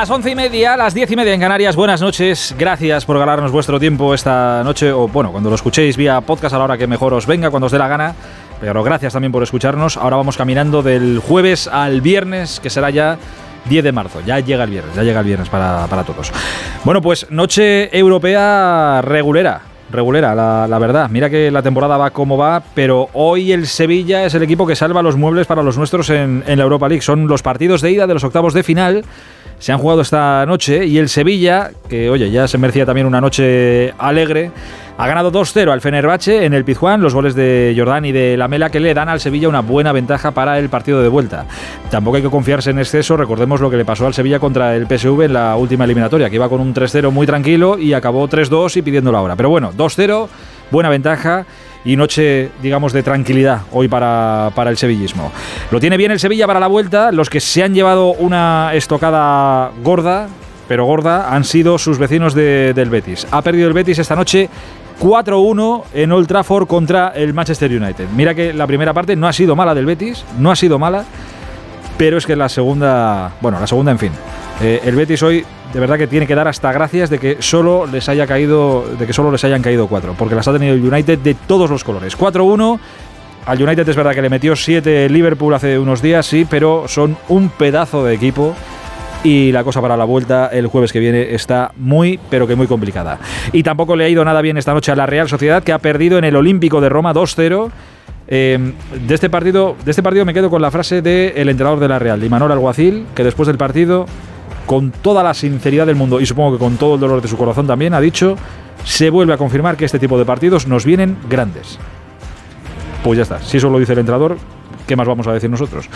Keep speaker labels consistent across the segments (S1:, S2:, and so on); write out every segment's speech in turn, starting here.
S1: Las once y media, las diez y media en Canarias. Buenas noches. Gracias por ganarnos vuestro tiempo esta noche. O bueno, cuando lo escuchéis vía podcast a la hora que mejor os venga, cuando os dé la gana. Pero gracias también por escucharnos. Ahora vamos caminando del jueves al viernes, que será ya 10 de marzo. Ya llega el viernes, ya llega el viernes para, para todos. Bueno, pues noche europea regulera. Regulera, la, verdad. Mira que la temporada va como va, pero hoy el Sevilla es el equipo que salva los muebles para los nuestros en la Europa League. Son los partidos de ida de los octavos de final se han jugado esta noche y el Sevilla, que oye, ya se merecía también una noche alegre, ha ganado 2-0 al Fenerbahce en el Pizjuán, los goles de Jordán y de Lamela que le dan al Sevilla una buena ventaja para el partido de vuelta. Tampoco hay que confiarse en exceso, recordemos lo que le pasó al Sevilla contra el PSV en la última eliminatoria, que iba con un 3-0 muy tranquilo y acabó 3-2 y pidiendo la hora. Pero bueno, 2-0, buena ventaja y noche, digamos, de tranquilidad hoy para, para, el sevillismo. Lo tiene bien el Sevilla para la vuelta. Los que se han llevado una estocada gorda, pero gorda, han sido sus vecinos de, del Betis. Ha perdido el Betis esta noche 4-1 en Old Trafford contra el Manchester United. Mira que la primera parte no ha sido mala del Betis, no ha sido mala, pero es que la segunda, bueno, la segunda, en fin. Eh, el Betis hoy de verdad que tiene que dar hasta gracias de que solo les haya caído, de que solo les hayan caído cuatro, porque las ha tenido el United de todos los colores. 4-1. Al United es verdad que le metió 7 Liverpool hace unos días, sí, pero son un pedazo de equipo y la cosa para la vuelta el jueves que viene está muy, pero que muy complicada. Y tampoco le ha ido nada bien esta noche a la Real Sociedad, que ha perdido en el Olímpico de Roma 2-0. Eh, de, este partido, de este partido me quedo con la frase del entrenador de la Real, Imanol Alguacil, que después del partido con toda la sinceridad del mundo y supongo que con todo el dolor de su corazón también, ha dicho, se vuelve a confirmar que este tipo de partidos nos vienen grandes. Pues ya está, si eso lo dice el entrenador, ¿qué más vamos a decir nosotros?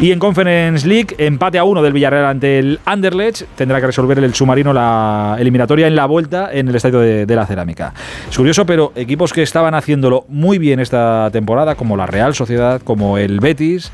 S1: Y en Conference League, empate a uno del Villarreal ante el Anderlecht, tendrá que resolver el submarino la eliminatoria en la vuelta en el estadio de, de la Cerámica. Es curioso, pero equipos que estaban haciéndolo muy bien esta temporada, como la Real Sociedad, como el Betis,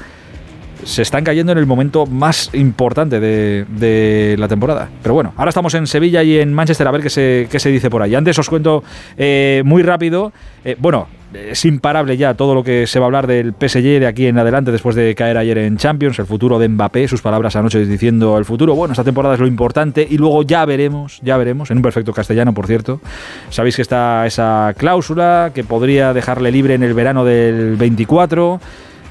S1: se están cayendo en el momento más importante de, la temporada. Pero bueno, ahora estamos en Sevilla y en Manchester a ver qué se, qué se dice por ahí. Antes os cuento eh, muy rápido, eh, bueno, es imparable ya todo lo que se va a hablar del PSG de aquí en adelante después de caer ayer en Champions, el futuro de Mbappé, sus palabras anoche diciendo el futuro, bueno, esta temporada es lo importante y luego ya veremos, ya veremos, en un perfecto castellano por cierto, sabéis que está esa cláusula que podría dejarle libre en el verano del 24,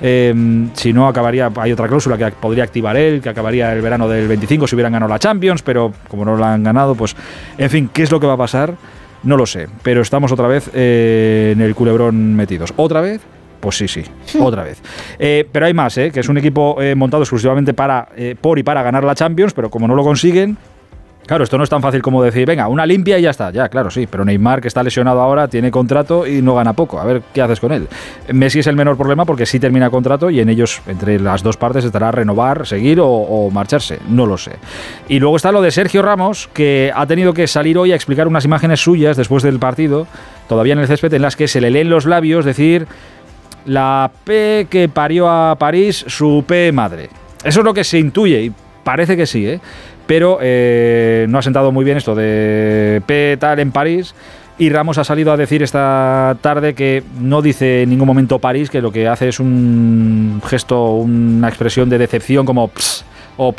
S1: eh, si no, acabaría. Hay otra cláusula que podría activar él, que acabaría el verano del 25 si hubieran ganado la Champions, pero como no la han ganado, pues. En fin, ¿qué es lo que va a pasar? No lo sé. Pero estamos otra vez eh, en el culebrón metidos. ¿Otra vez? Pues sí, sí, otra vez. Eh, pero hay más, ¿eh? que es un equipo eh, montado exclusivamente para, por y para ganar la Champions, pero como no lo consiguen, Claro, esto no es tan fácil como decir, venga, una limpia y ya está. Ya, claro, sí, pero Neymar, que está lesionado ahora, tiene contrato y no gana poco. A ver qué haces con él. Messi es el menor problema porque sí termina contrato y en ellos, entre las dos partes, estará renovar, seguir o, marcharse. No lo sé. Y luego está lo de Sergio Ramos, que ha tenido que salir hoy a explicar unas imágenes suyas después del partido, todavía en el césped, en las que se le leen los labios decir la P que parió a París, su P madre. Eso es lo que se intuye y parece que sí, ¿eh? Pero eh, no ha sentado muy bien esto de P tal en París. Y Ramos ha salido a decir esta tarde que no dice en ningún momento París, que lo que hace es un gesto, una expresión de decepción como ps o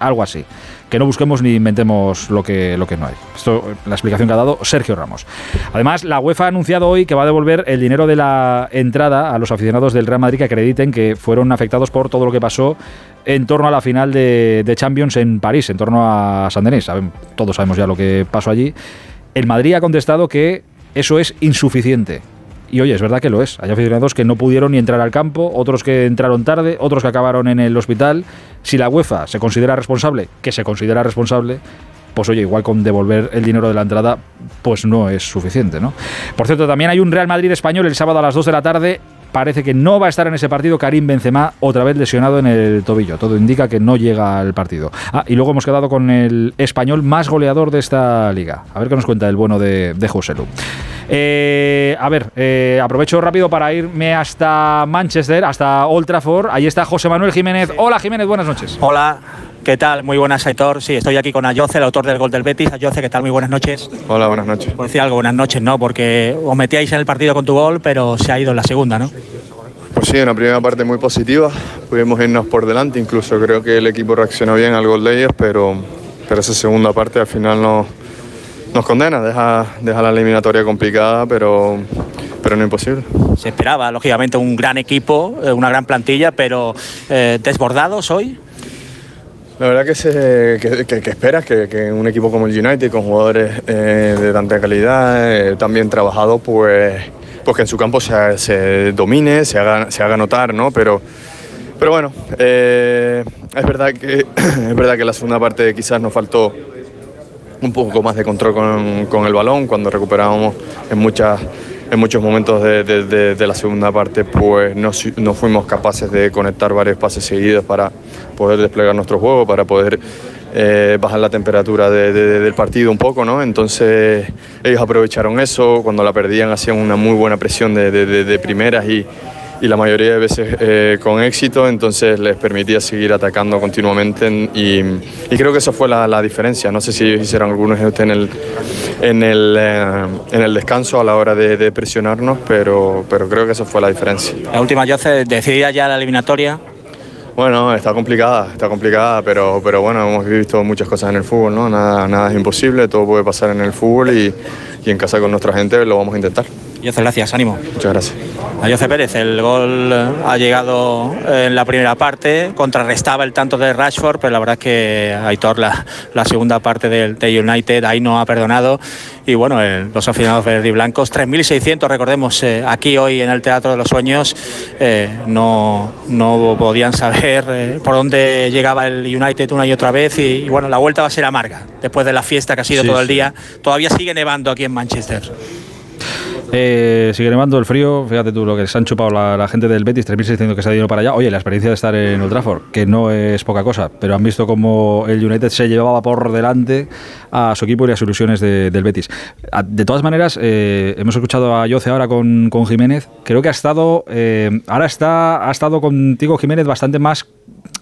S1: algo así. Que no busquemos ni inventemos lo que, lo que no hay. Esto la explicación que ha dado Sergio Ramos. Además, la UEFA ha anunciado hoy que va a devolver el dinero de la entrada a los aficionados del Real Madrid que acrediten que fueron afectados por todo lo que pasó en torno a la final de, Champions en París, en torno a San Denis. Todos sabemos ya lo que pasó allí. El Madrid ha contestado que eso es insuficiente. Y oye, es verdad que lo es. Hay aficionados que no pudieron ni entrar al campo, otros que entraron tarde, otros que acabaron en el hospital. Si la UEFA se considera responsable, que se considera responsable, pues oye, igual con devolver el dinero de la entrada, pues no es suficiente, ¿no? Por cierto, también hay un Real Madrid español el sábado a las 2 de la tarde. Parece que no va a estar en ese partido Karim Benzema, otra vez lesionado en el tobillo. Todo indica que no llega al partido. Ah, y luego hemos quedado con el español más goleador de esta liga. A ver qué nos cuenta el bueno de, de José Lu. Eh, a ver, eh, aprovecho rápido para irme hasta Manchester, hasta Old Trafford. Ahí está José Manuel Jiménez. Hola Jiménez, buenas noches.
S2: Hola. ¿Qué tal? Muy buenas, Aitor. Sí, estoy aquí con Ayoce, el autor del gol del Betis. Ayoce, ¿qué tal? Muy buenas noches.
S3: Hola, buenas noches.
S2: Pues decir algo, buenas noches, ¿no? Porque os metíais en el partido con tu gol, pero se ha ido en la segunda, ¿no?
S3: Pues sí, una primera parte muy positiva. Pudimos irnos por delante, incluso creo que el equipo reaccionó bien al gol de ellos, pero pero esa segunda parte al final nos, nos condena, deja, deja la eliminatoria complicada, pero, pero no imposible.
S2: Se esperaba, lógicamente, un gran equipo, eh, una gran plantilla, pero eh, desbordados hoy.
S3: La verdad que, se, que, que, que esperas que, un equipo como el United, con jugadores eh, de tanta calidad, eh, tan bien trabajado, pues, pues que en su campo se, se domine, se haga, se haga notar, ¿no? Pero, pero bueno, eh, es, verdad que, es verdad que la segunda parte quizás nos faltó un poco más de control con, con el balón, cuando recuperábamos en muchas en muchos momentos de, de, de, de, la segunda parte pues no, no, fuimos capaces de conectar varios pases seguidos para poder desplegar nuestro juego, para poder eh, bajar la temperatura del partido un poco, ¿no? Entonces ellos aprovecharon eso, cuando la perdían hacían una muy buena presión de, primeras y, y, la mayoría de veces eh, con éxito, entonces les permitía seguir atacando continuamente y, y creo que esa fue la, la, diferencia. No sé si hicieron algunos en el, en el, eh, en el descanso a la hora de, de, presionarnos, pero, pero creo que esa fue la diferencia.
S2: La última, Jose, decidida ya la eliminatoria.
S3: Bueno, está complicada, está complicada, pero, pero bueno, hemos visto muchas cosas en el fútbol, ¿no? Nada, nada es imposible, todo puede pasar en el fútbol y, y en casa con nuestra gente lo vamos a intentar.
S2: Jose, gracias, ánimo.
S3: Muchas gracias.
S2: A Jose Pérez, el gol ha llegado en la primera parte, contrarrestaba el tanto de Rashford, pero la verdad es que Aitor, la, la segunda parte del de United, ahí no ha perdonado. Y bueno, el, los aficionados verdes y blancos, 3.600, recordemos, eh, aquí hoy en el Teatro de los Sueños, eh, no, no podían saber eh, por dónde llegaba el United una y otra vez. Y, y, bueno, la vuelta va a ser amarga, después de la fiesta que ha sido sí, todo el día. Todavía sigue nevando aquí en Manchester.
S1: Eh, sigue nevando el frío, fíjate tú lo que se han chupado la, la gente del Betis, 3.600 que se ha ido para allá. Oye, la experiencia de estar en Old Trafford, que no es poca cosa, pero han visto como el United se llevaba por delante a su equipo y las ilusiones de, del Betis. De todas maneras, eh, hemos escuchado a Yoce ahora con, con Jiménez, creo que ha estado, eh, ahora está, ha estado contigo Jiménez bastante más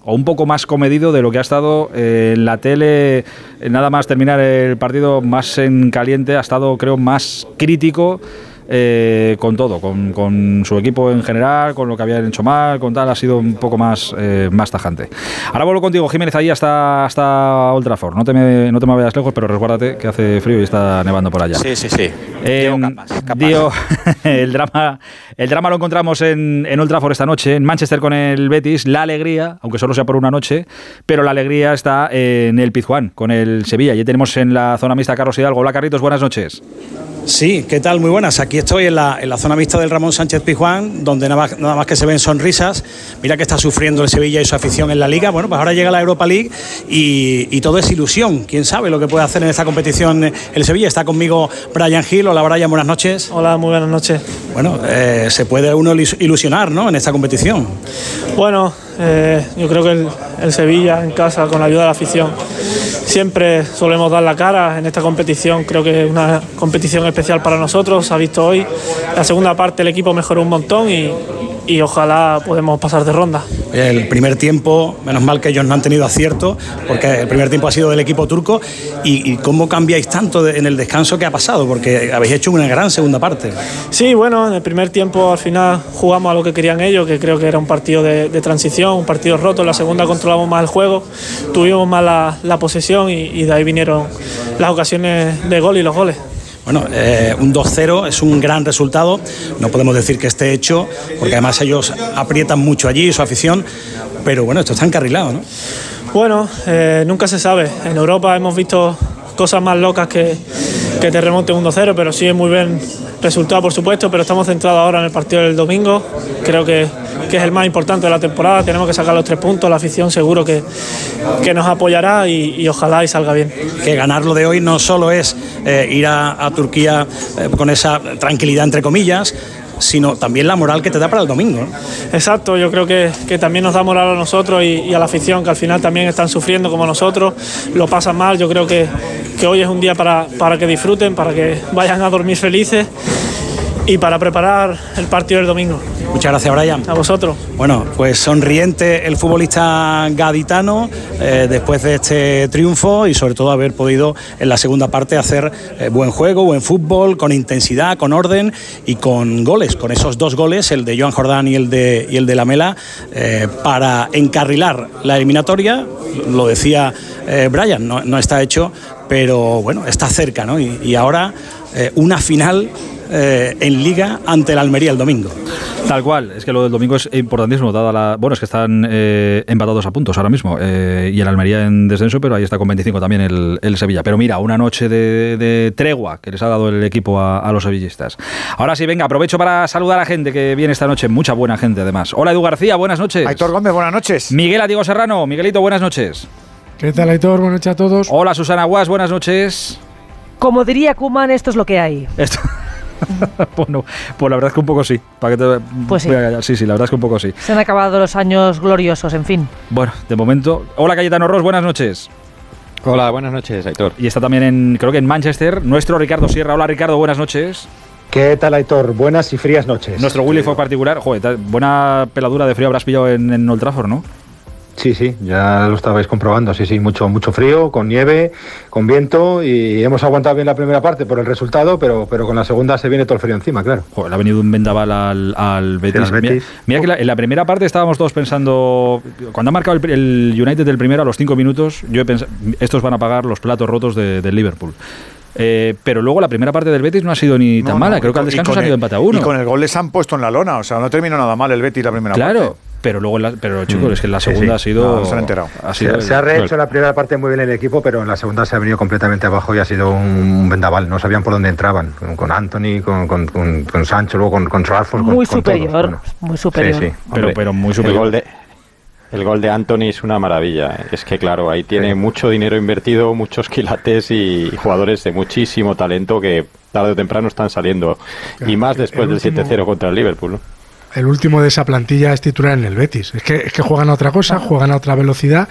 S1: o un poco más comedido de lo que ha estado eh, en la tele, nada más terminar el partido más en caliente, ha estado creo más crítico eh, con todo, con, con, su equipo en general, con lo que habían hecho mal, con tal, ha sido un poco más, eh, más tajante. Ahora vuelvo contigo, Jiménez, ahí hasta, hasta Old Trafford. No te, me, no te me vayas lejos, pero resguárdate que hace frío y está nevando por allá.
S2: Sí, sí, sí.
S1: Eh, capaz, capaz. Dio, el, drama, el drama lo encontramos en, en Old Trafford esta noche, en Manchester con el Betis. La alegría, aunque solo sea por una noche, pero la alegría está en el Pizjuán, con el Sevilla. Ya tenemos en la zona mixta Carlos Hidalgo. Hola, Carritos, buenas noches.
S4: Sí, ¿qué tal? Muy buenas. Aquí estoy en la, en la zona mixta del Ramón Sánchez Pizjuán, donde nada más, nada más, que se ven sonrisas. Mira que está sufriendo el Sevilla y su afición en la Liga. Bueno, pues ahora llega la Europa League y, y todo es ilusión. ¿Quién sabe lo que puede hacer en esta competición el Sevilla? Está conmigo Brian Hill. Hola, Brian, buenas noches.
S5: Hola, muy buenas noches.
S4: Bueno, eh, se puede uno ilusionar, ¿no? En esta competición.
S5: Bueno, eh, yo creo que el, el Sevilla en casa, con la ayuda de la afición, siempre solemos dar la cara en esta competición. Creo que es una competición especial para nosotros. Se ha visto hoy. La segunda parte el equipo mejoró un montón y, y ojalá podemos pasar de ronda.
S4: El primer tiempo, menos mal que ellos no han tenido acierto, porque el primer tiempo ha sido del equipo turco. ¿Y, y cómo cambiáis tanto de, en el descanso que ha pasado? Porque habéis hecho una gran segunda parte.
S5: Sí, bueno, en el primer tiempo al final jugamos a lo que querían ellos, que creo que era un partido de, de transición, un partido roto. En la segunda controlamos más el juego, tuvimos más la, la posesión y, y de ahí vinieron las ocasiones de gol y los goles.
S4: Bueno, eh, un 2-0 es un gran resultado. No podemos decir que esté hecho, porque además ellos aprietan mucho allí, su afición. Pero bueno, esto está encarrilado, ¿no?
S5: Bueno, eh, nunca se sabe. En Europa hemos visto cosas más locas que, que te remonten un 2-0, pero sí es muy bien resultado, por supuesto. Pero estamos centrados ahora en el partido del domingo. Creo que, que es el más importante de la temporada. Tenemos que sacar los tres puntos. La afición seguro que, que nos apoyará y, ojalá y salga bien.
S4: Que ganarlo de hoy no solo es eh, ir a, a Turquía eh, con esa tranquilidad, entre comillas, sino también la moral que te da para el domingo. ¿no?
S5: Exacto, yo creo que, que, también nos da moral a nosotros y, a la afición, que al final también están sufriendo como nosotros, lo pasan mal. Yo creo que, que hoy es un día para, para que disfruten, para que vayan a dormir felices y para preparar el partido del domingo.
S4: Muchas gracias, Brian.
S5: A vosotros.
S4: Bueno, pues sonriente el futbolista gaditano eh, después de este triunfo y sobre todo haber podido en la segunda parte hacer eh, buen juego, buen fútbol, con intensidad, con orden y con goles, con esos dos goles, el de Joan Jordán y el de, y el de Lamela, eh, para encarrilar la eliminatoria. Lo decía Brian, no, no, está hecho, pero bueno, está cerca, ¿no? Y, y ahora una final eh, en Liga ante el Almería el domingo.
S1: Tal cual, es que lo del domingo es importantísimo, dada la. Bueno, es que están eh, empatados a puntos ahora mismo eh, y el Almería en descenso, pero ahí está con 25 también el, Sevilla. Pero mira, una noche de, tregua que les ha dado el equipo a, los sevillistas. Ahora sí, venga, aprovecho para saludar a gente que viene esta noche, mucha buena gente además. Hola Edu García, buenas noches.
S6: Aitor Gómez, buenas noches.
S1: Miguel Diego Serrano, Miguelito, buenas noches.
S7: ¿Qué tal Aitor? Buenas noches a todos.
S1: Hola Susana Guas, buenas noches.
S8: Como diría Kuman, esto es lo que hay.
S1: Esto. bueno, pues la verdad es que un poco sí. ¿Para que
S8: Pues sí.
S1: sí, sí, la verdad es que un poco sí.
S8: Se han acabado los años gloriosos, en fin.
S1: Bueno, de momento. Hola Cayetano Ross, buenas noches.
S9: Hola, buenas noches, Aitor.
S1: Y está también en, creo que en Manchester, nuestro Ricardo Sierra. Hola Ricardo, buenas noches.
S10: ¿Qué tal, Aitor? Buenas y frías noches.
S1: Nuestro Willy fue particular. Joder, buena peladura de frío habrás pillado en, en Old Trafford, ¿no?
S10: Sí, sí, ya lo estabais comprobando, sí, sí, mucho, mucho frío, con nieve, con viento y hemos aguantado bien la primera parte por el resultado, pero, pero con la segunda se viene todo el frío encima, claro.
S1: Joder, le ha venido un vendaval al, Betis. Mira, que en la primera parte estábamos todos pensando, cuando ha marcado el, United del primero a los cinco minutos, yo he pensado, estos van a pagar los platos rotos del Liverpool. Eh, pero luego la primera parte del Betis no ha sido ni tan mala. Creo que al descanso se ha ido empate a uno.
S6: Y con el gol les han puesto en la lona. O sea, no terminó nada mal el Betis la primera
S1: parte.
S6: Claro.
S1: Pero luego, la, pero chicos, mm. es que la segunda ha sido.
S6: se han enterado.
S10: Ha sido se, ha rehecho la primera parte muy bien el equipo, pero en la segunda se ha venido completamente abajo y ha sido un vendaval. No sabían por dónde entraban. Con, Anthony, con, con, con, Sancho, luego con, con
S8: Muy superior. Muy superior. Sí, sí.
S1: Pero, pero muy superior.
S9: El gol de, el gol de Anthony es una maravilla. Es que, claro, ahí tiene mucho dinero invertido, muchos quilates y jugadores de muchísimo talento que tarde o temprano están saliendo. y más después del 7-0 contra el Liverpool.
S7: El último de esa plantilla es titular en el Betis. Es que, es que juegan a otra cosa, juegan a otra velocidad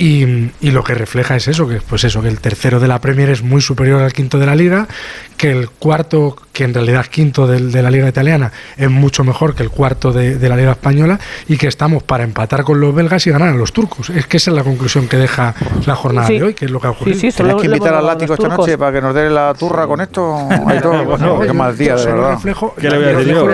S7: y, y, lo que refleja es eso, que pues eso, que el tercero de la Premier es muy superior al quinto de la Liga, que el cuarto, que en realidad es quinto de, de la Liga Italiana, es mucho mejor que el cuarto de, de, la Liga Española y que estamos para empatar con los belgas y ganar a los turcos. Es que esa es la conclusión que deja la jornada de hoy, que es lo que ha ocurrido.
S6: Sí, ¿Tienes que invitar al látigo esta noche para que nos dé la turra con esto? Hay todo, bueno, qué mal día, de verdad.
S1: ¿Qué le voy a decir
S8: yo?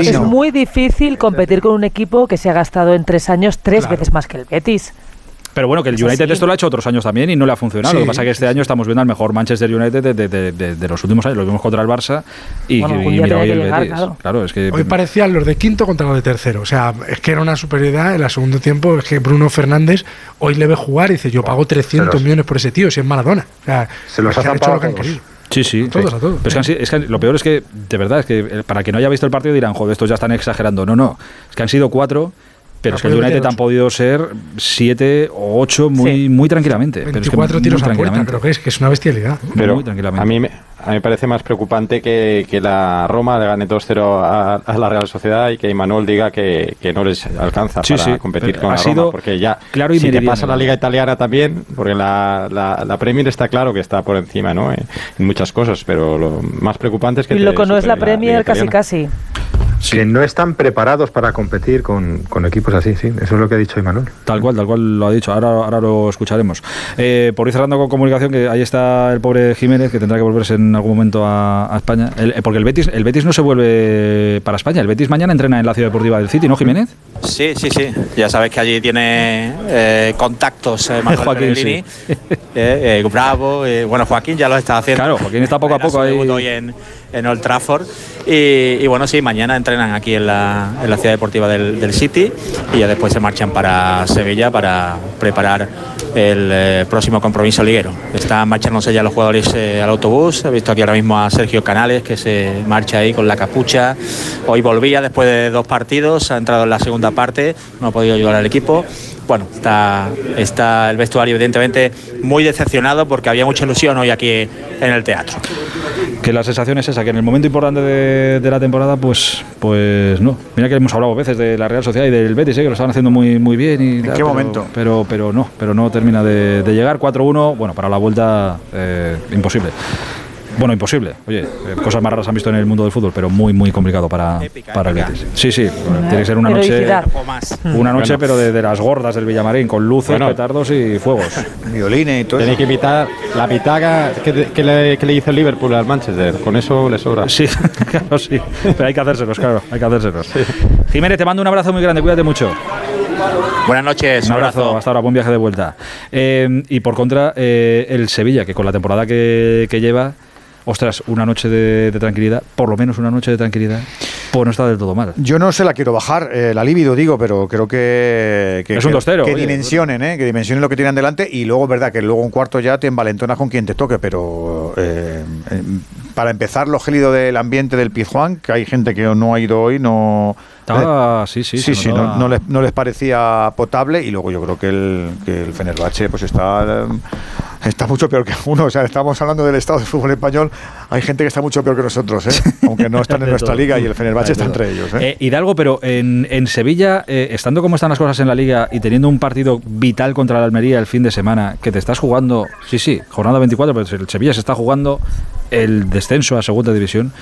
S8: Es muy difícil competir con un equipo que se ha gastado en tres años tres veces más que el Betis.
S1: Pero bueno, que el United esto lo ha hecho otros años también y no le ha funcionado. Lo que pasa es que este año estamos viendo al mejor Manchester United de, los últimos años. Lo vimos contra el Barça y, mira hoy el Betis. Claro. es que
S7: hoy parecían los de quinto contra los de tercero. O sea, es que era una superioridad en el segundo tiempo. Es que Bruno Fernández hoy le ve jugar y dice: Yo pago 300 millones por ese tío, si es Maradona. O sea,
S10: se los ha hecho lo que han querido.
S1: Sí, sí.
S7: todos, a todos.
S1: es, que lo peor es que, de verdad, es que eh, para que no haya visto el partido dirán, joder, estos ya están exagerando. No, no. Es que han sido cuatro pero es que el United han podido ser siete o ocho muy, muy tranquilamente.
S7: 24 tiros a puerta, creo que es, que es una bestialidad.
S9: Pero a mí me, a mí me parece más preocupante que, que la Roma le gane 2-0 a, la Real Sociedad y que Imanol diga que, que no les alcanza para competir con la Roma. Porque ya,
S1: claro y
S9: si te pasa la Liga Italiana también, porque la, la, la, Premier está claro que está por encima ¿no? en muchas cosas, pero lo más preocupante es que...
S8: Y lo que no es la Premier casi casi
S10: que no están preparados para competir con, equipos así, sí. Eso es lo que ha dicho Imanol.
S1: Tal cual, tal cual lo ha dicho. Ahora, ahora lo escucharemos. Eh, por ir cerrando con comunicación, que ahí está el pobre Jiménez, que tendrá que volverse en algún momento a, España. Eh, porque el Betis, el Betis no se vuelve para España. El Betis mañana entrena en la Ciudad Deportiva del City, ¿no, Jiménez?
S2: Sí, sí, sí. Ya sabes que allí tiene eh, contactos eh,
S1: Joaquín, sí.
S2: Bravo. bueno, Joaquín ya lo está haciendo.
S1: Claro, Joaquín está poco a poco ahí.
S2: Hoy en, en Old Trafford. Y, bueno, sí, mañana entrenan aquí en la, en la ciudad deportiva del, City y ya después se marchan para Sevilla para preparar el eh, próximo compromiso liguero. Están marchándose ya los jugadores eh, al autobús. He visto aquí ahora mismo a Sergio Canales que se marcha ahí con la capucha. Hoy volvía después de dos partidos, ha entrado en la segunda parte, no ha podido ayudar al equipo bueno, está, está el vestuario evidentemente muy decepcionado porque había mucha ilusión hoy aquí en el teatro.
S1: Que la sensación es esa, que en el momento importante de, la temporada, pues, pues no. Mira que hemos hablado veces de la Real Sociedad y del Betis, ¿eh? que lo estaban haciendo muy, muy bien. Y,
S6: ¿En qué
S1: pero,
S6: momento?
S1: Pero, pero no, pero no termina de, llegar. 4-1, bueno, para la vuelta eh, imposible. Bueno, imposible. Oye, cosas más raras han visto en el mundo del fútbol, pero muy, muy complicado para, para el Betis. Sí, sí, tiene que ser una noche, una noche pero de, de las gordas del Villamarín, con luces,
S9: Bueno.
S1: petardos y fuegos.
S6: Violines y todo
S9: Tenéis que imitar la pitaga que, que le, que le hizo el Liverpool al Manchester. Con eso le sobra.
S1: Sí, claro, sí. Pero hay que hacérselos, claro, hay que hacérselos. Jiménez, te mando un abrazo muy grande, cuídate mucho.
S2: Buenas noches,
S1: Un abrazo, hasta ahora, buen viaje de vuelta. Eh, y por contra, eh, el Sevilla, que con la temporada que, que lleva, ostras, una noche de, de tranquilidad, por lo menos una noche de tranquilidad, pues no está del todo mal.
S6: Yo no se la quiero bajar, eh, la libido digo, pero creo que, que,
S1: Es un 2-0,
S6: que
S1: oye.
S6: dimensionen, ¿eh? que dimensionen lo que tienen delante y luego verdad que luego un cuarto ya te envalentonas con quien te toque, pero eh, eh, para empezar lo gélido del ambiente del Pizjuán, que hay gente que no ha ido hoy, no
S1: Estaba, sí, sí,
S6: sí, sí, no, no les, no les parecía potable y luego yo creo que el, que el Fenerbahce pues está, está mucho peor que uno. O sea, estamos hablando del estado del fútbol español, hay gente que está mucho peor que nosotros, ¿eh? aunque no están en nuestra
S1: todo.
S6: liga y el Fenerbahce está
S1: todo.
S6: entre ellos. ¿eh?
S1: Eh, Hidalgo, pero en, en Sevilla, eh, estando como están las cosas en la liga y teniendo un partido vital contra la Almería el fin de semana, que te estás jugando, sí, sí, jornada 24, pero el Sevilla se está jugando el descenso a segunda división.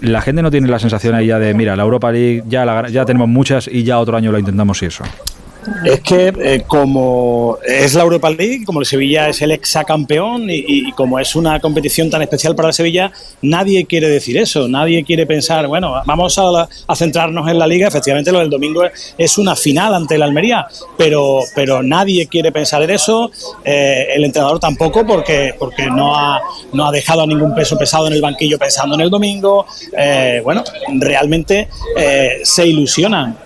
S1: La gente no tiene la sensación ahí ya de, mira, la Europa League ya, la, ya tenemos muchas y ya otro año la intentamos y eso.
S4: Es que eh, como es la Europa League, como el Sevilla es el exacampeón y, y como es una competición tan especial para el Sevilla, nadie quiere decir eso, nadie quiere pensar, bueno, vamos a, centrarnos en la liga, efectivamente lo del domingo es- una final ante la Almería, pero, pero nadie quiere pensar en eso, eh, el entrenador tampoco porque, porque no, ha, no ha dejado a ningún peso pesado en el banquillo pensando en el domingo, eh, bueno, realmente se ilusionan.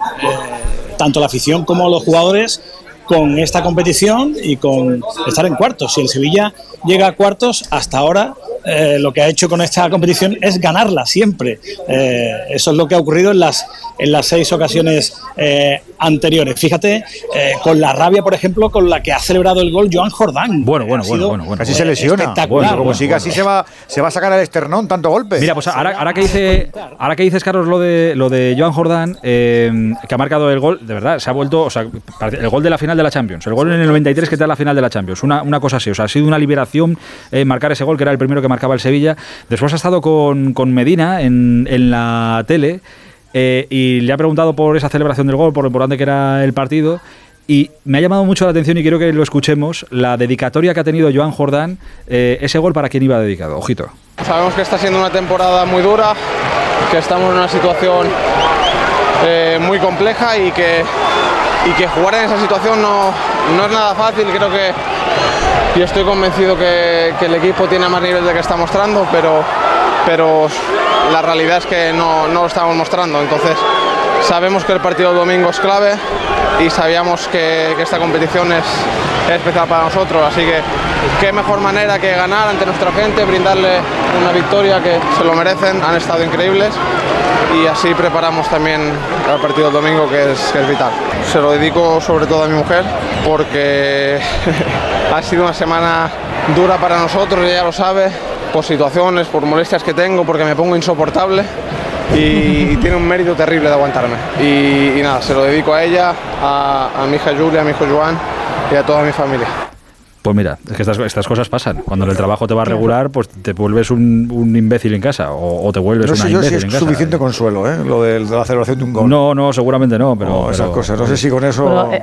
S4: Tanto la afición como los jugadores con esta competición y con estar en cuartos. Si el Sevilla llega a cuartos, hasta ahora eh, lo que ha hecho con esta competición es ganarla siempre. Eh, eso es lo que ha ocurrido en las, en las seis ocasiones eh, anteriores. Fíjate, eh, con la rabia, por ejemplo, con la que ha celebrado el gol Joan Jordán.
S1: Bueno, bueno, bueno, bueno, bueno.
S6: Casi se lesiona.
S4: espectacular.
S6: Bueno, como
S1: bueno,
S6: siga
S1: bueno.
S6: así se va, se va a sacar al esternón tanto golpe.
S1: Mira, pues ahora, ahora que dice, ahora que dices, Carlos, lo de lo de Joan Jordán, eh, que ha marcado el gol, de verdad, se ha vuelto, o sea, el gol de la final de la Champions, el gol en el 93 que te da la final de la Champions, una, una cosa así, o sea, ha sido una liberación eh, marcar ese gol, que era el primero que marcaba el Sevilla. Después ha estado con, con Medina en, en la tele eh, y le ha preguntado por esa celebración del gol, por lo importante que era el partido. Y me ha llamado mucho la atención y quiero que lo escuchemos, la dedicatoria que ha tenido Joan Jordán, eh, ese gol para quién iba dedicado. Ojito.
S11: Sabemos que está siendo una temporada muy dura, que estamos en una situación eh, muy compleja y que, y que jugar en esa situación no, no es nada fácil. Creo que y estoy convencido que, el equipo tiene más nivel del que está mostrando, pero, pero la realidad es que no, no lo estamos mostrando. Entonces sabemos que el partido del domingo es clave y sabíamos que, esta competición es especial para nosotros. Así que qué mejor manera que ganar ante nuestra gente, brindarle una victoria que se lo merecen. Han estado increíbles y así preparamos también el partido del domingo que es, que es vital. Se lo dedico sobre todo a mi mujer porque ha sido una semana dura para nosotros, ella lo sabe, por situaciones, por molestias que tengo, porque me pongo insoportable y, tiene un mérito terrible de aguantarme. Y, nada, se lo dedico a ella, a, a mi hija Julia, a mi hijo Joan y a toda mi familia.
S1: Pues mira, es que estas, estas cosas pasan. Cuando en el trabajo te va regular, pues te vuelves un, un imbécil en casa o, o te vuelves
S6: No
S1: una
S6: sé yo si
S1: imbécil
S6: es
S1: en casa.
S6: suficiente consuelo, ¿eh? Lo de, de la celebración de un gol.
S1: No, no, seguramente no, pero...
S6: No, esas
S1: pero-
S6: cosas. No sé si con eso.
S8: Bueno, eh,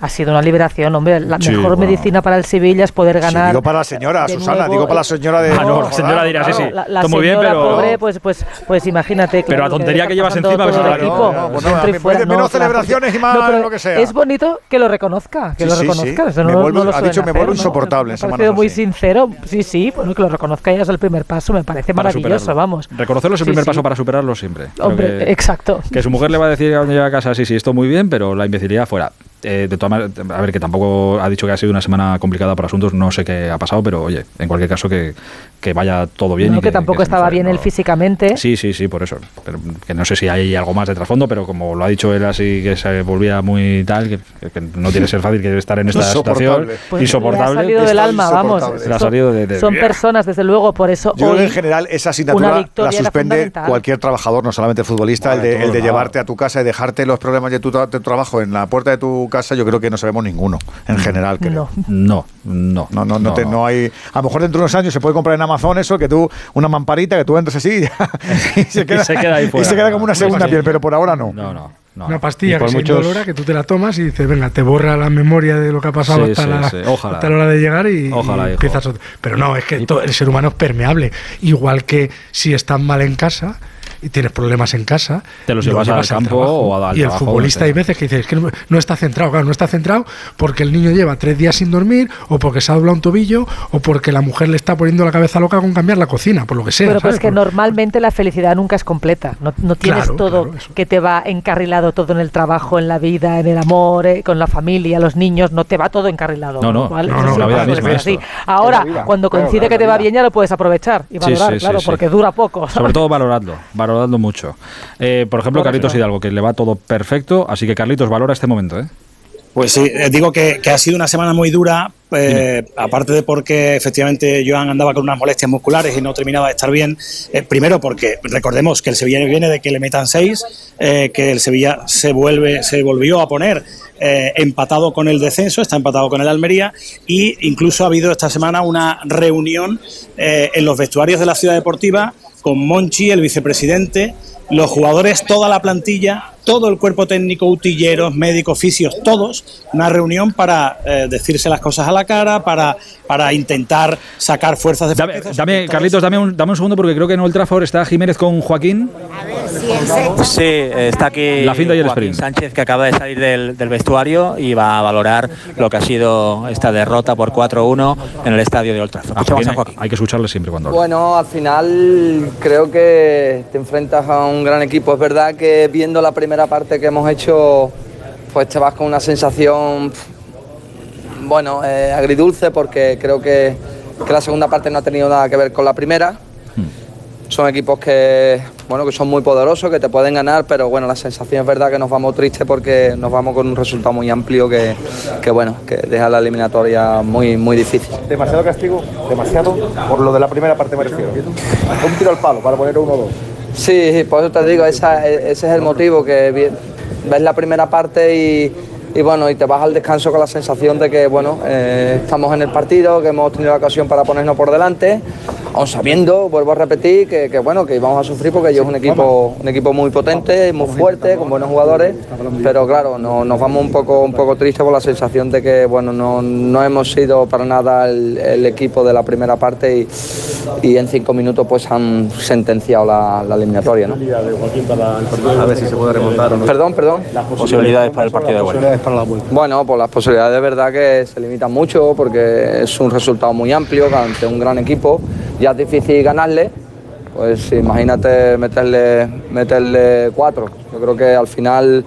S8: ha, sido una liberación, hombre. La
S1: Sí,
S8: mejor
S1: bueno.
S8: medicina para el Sevilla es poder
S6: Sí,
S8: ganar.
S6: digo para la señora, Susana,
S8: nuevo,
S6: digo para la
S8: eh,
S6: señora de.
S1: Ah, no, la señora dirá, sí, sí.
S8: La,
S1: muy bien, pero-
S8: pobre, pues, pues, pues imagínate.
S1: Pero la tontería que llevas encima, pues,
S8: todo el
S1: claro,
S8: equipo,
S6: no, pues
S8: y fuera,
S6: menos celebraciones y más
S8: pero
S6: lo que sea.
S8: Es bonito que lo reconozca, que
S6: Sí,
S8: lo reconozca.
S6: sí.
S8: eso
S6: Me
S8: no,
S6: vuelvo-
S8: no lo
S6: ha dicho, me vuelvo
S8: ¿no?
S6: insoportable
S8: Me ha parecido muy sincero. Sí, sí, bueno, que lo reconozca ya es el primer paso, me parece maravilloso, vamos.
S1: Reconocerlo es el primer paso para superarlo siempre.
S8: Hombre,
S1: que-
S8: exacto.
S1: Que su mujer le va a decir cuando llega a casa, sí, sí, esto muy bien, pero la imbecilidad fuera. Eh, de todas a ver, que tampoco ha dicho que ha sido una semana complicada por asuntos, no sé qué ha pasado, pero oye, en cualquier caso que, que vaya todo bien.
S8: No,
S1: y
S8: que, tampoco estaba bien
S1: no-
S8: él físicamente.
S1: Sí, sí, sí, por eso. Pero que no sé si hay algo más de trasfondo, pero como lo ha dicho él así, que se volvía muy tal, que, que no tiene que ser fácil que estar en esta situación
S6: Insoportable.
S8: Pues
S1: insoportable.
S8: Le ha salido del alma, vamos.
S1: Le ha
S8: Son-
S1: salido de- de-
S8: son personas, desde luego, por eso
S6: Yo creo
S8: hoy
S6: que en general esa asignatura la suspende cualquier trabajador, no solamente el futbolista,
S1: Vale,
S6: el de, el de llevarte a tu casa y dejarte los problemas de tu, tra- de tu trabajo en la puerta de tu casa, yo creo que no sabemos ninguno, en general. Creo.
S1: No, no,
S6: no, no, no, te- no hay. A lo mejor dentro de unos años se puede comprar en Amazon eso, que tú, una mamparita que tú entres así y se queda,
S1: se queda ahí
S6: y
S1: fuera.
S6: se queda como una segunda piel, pero por ahora no.
S1: No, no.
S7: Una pastilla
S6: Y
S7: que
S6: muchos-
S7: indolora que tú te la tomas y dices, venga, te borra la memoria de lo que ha pasado
S1: Sí,
S7: hasta,
S1: sí,
S7: la,
S1: sí. Ojalá.
S7: hasta la hora de llegar y,
S1: Ojalá,
S7: y empiezas otro. Pero no, es que el ser humano es permeable. Igual que si estás mal en casa y tienes problemas en casa,
S1: Te los
S7: lo
S1: llevas al
S7: llevas
S1: campo
S7: trabajo.
S1: o al
S7: Y el futbolista hay veces que dices, es que no, no está centrado, claro, no está centrado porque el niño lleva tres días sin dormir o porque se ha doblado un tobillo o porque la mujer le está poniendo la cabeza loca con cambiar la cocina, por lo que sea.
S8: Pero pues
S7: ¿sabes?
S8: que
S7: Por-
S8: normalmente la felicidad nunca es completa. No, no tienes
S7: Claro,
S8: todo que te va encarrilado todo en el trabajo, en la vida, en el amor, eh, con la familia, los niños. No te va todo encarrilado.
S1: No, no,
S8: ¿vale?
S1: no, no, la vida misma,
S8: así. Ahora,
S1: vida.
S8: cuando coincide
S1: claro,
S8: que te va bien, ya lo puedes aprovechar y
S1: Sí,
S8: valorar,
S1: sí, sí,
S8: claro,
S1: sí.
S8: porque dura poco.
S1: Sobre todo valoradlo, valoradlo mucho. Eh, por ejemplo,
S8: Claro,
S1: Carlitos
S8: claro.
S1: Hidalgo, que le va todo perfecto, así que Carlitos, valora este momento, ¿eh?
S4: Pues sí, eh, digo que, que ha sido una semana muy dura, eh, aparte de porque efectivamente Joan andaba con unas molestias musculares y no terminaba de estar bien. eh, primero porque recordemos que el Sevilla viene de que le metan seis, eh, que el Sevilla se vuelve, se volvió a poner eh, empatado con el descenso, está empatado con el Almería y incluso ha habido esta semana una reunión eh, en los vestuarios de la ciudad deportiva con Monchi, el vicepresidente, los jugadores, toda la plantilla, todo el cuerpo técnico, utilleros, médicos, fisios, todos, una reunión para eh, decirse las cosas a la cara, para, para intentar sacar fuerzas de
S1: Dame, dame, Carlitos, dame un, dame un segundo porque creo que en Old Trafford está Jiménez con Joaquín.
S2: Sí, está aquí
S1: La finta y el
S2: Joaquín
S1: sprint.
S2: Sánchez que acaba de salir del, del vestuario y va a valorar lo que ha sido esta derrota por 4-1 en el estadio de Old Trafford.
S1: A
S2: Escuchamos
S1: Joaquín
S2: a Joaquín.
S1: hay que escucharle siempre cuando habla.
S12: Bueno, al final creo que te enfrentas a un gran equipo. Es verdad que viendo la primera parte que hemos hecho, pues te vas con una sensación, bueno, eh, agridulce porque creo que, que la segunda parte no ha tenido nada que ver con la primera. Son equipos que, bueno, que son muy poderosos, que te pueden ganar, pero bueno, la sensación es verdad que nos vamos tristes porque nos vamos con un resultado muy amplio que, que bueno, que deja la eliminatoria muy, muy difícil.
S13: Demasiado castigo, demasiado, por lo de la primera parte me refiero. Un tiro al palo para poner uno o dos.
S12: Sí, por eso te digo, esa- ese es el motivo, que ves la primera parte y, y bueno, y te vas al descanso con la sensación de que bueno, eh, estamos en el partido, que hemos tenido la ocasión para ponernos por delante, aun sabiendo, vuelvo a repetir, que, que, bueno, que íbamos a sufrir porque ellos es un equipo, un equipo muy potente, muy fuerte, con buenos jugadores, pero claro, no- nos vamos un poco, un poco tristes por la sensación de que bueno, no, no hemos sido para nada el, el equipo de la primera parte y, y en cinco minutos pues han sentenciado la, la eliminatoria. ¿no?
S13: A ver si se puede remontar o no.
S12: Perdón, perdón.
S2: Posibilidades para el partido de vuelta.
S12: Bueno, pues las posibilidades de verdad que se limitan mucho porque es un resultado muy amplio ante un gran equipo. Ya es difícil ganarle, pues imagínate meterle, meterle cuatro. Yo creo que al final,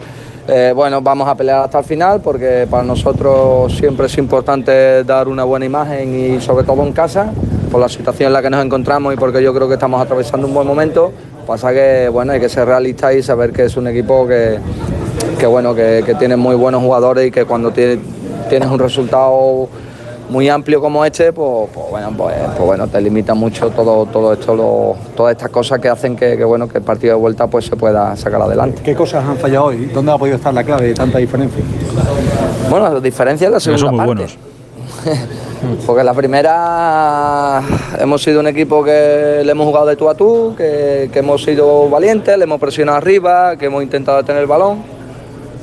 S12: eh, bueno, vamos a pelear hasta el final porque para nosotros siempre es importante dar una buena imagen y sobre todo en casa, por la situación en la que nos encontramos y porque yo creo que estamos atravesando un buen momento. Pasa que, bueno, hay que ser realistas y saber que es un equipo que, que bueno, que, tiene muy buenos jugadores y que cuando tiene- tienes un resultado muy amplio como este, pues, pues bueno, pues, pues bueno, te limita mucho todo, todo esto, lo- todas estas cosas que hacen que, que, bueno, que el partido de vuelta pues se pueda sacar adelante.
S13: ¿Qué cosas han fallado hoy? ¿Dónde ha podido estar la clave de tanta diferencia?
S12: Bueno, la diferencia es la segunda
S1: son muy
S12: parte. Porque la primera hemos sido un equipo que le hemos jugado de tú a tú, que, que hemos sido valientes, le hemos presionado arriba, que hemos intentado tener el balón.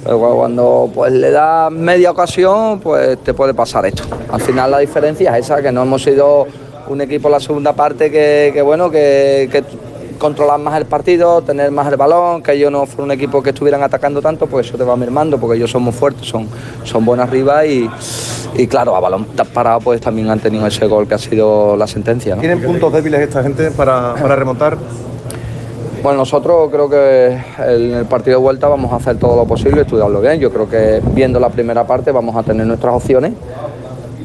S12: Pero cu- cuando pues, le das media ocasión, pues te puede pasar esto. Al final la diferencia es esa, que no hemos sido un equipo en la segunda parte que, bueno, que, que controlar más el partido, tener más el balón, que ellos no fueran un equipo que estuvieran atacando tanto, pues eso te va mermando, porque ellos son muy fuertes, son, son buenos arriba y, y claro, a balón parado pues también han tenido ese gol que ha sido la sentencia.
S13: ¿Tienen puntos débiles esta gente para, para remontar?
S12: Bueno, nosotros creo que en el partido de vuelta vamos a hacer todo lo posible, estudiarlo bien. Yo creo que viendo la primera parte vamos a tener nuestras opciones,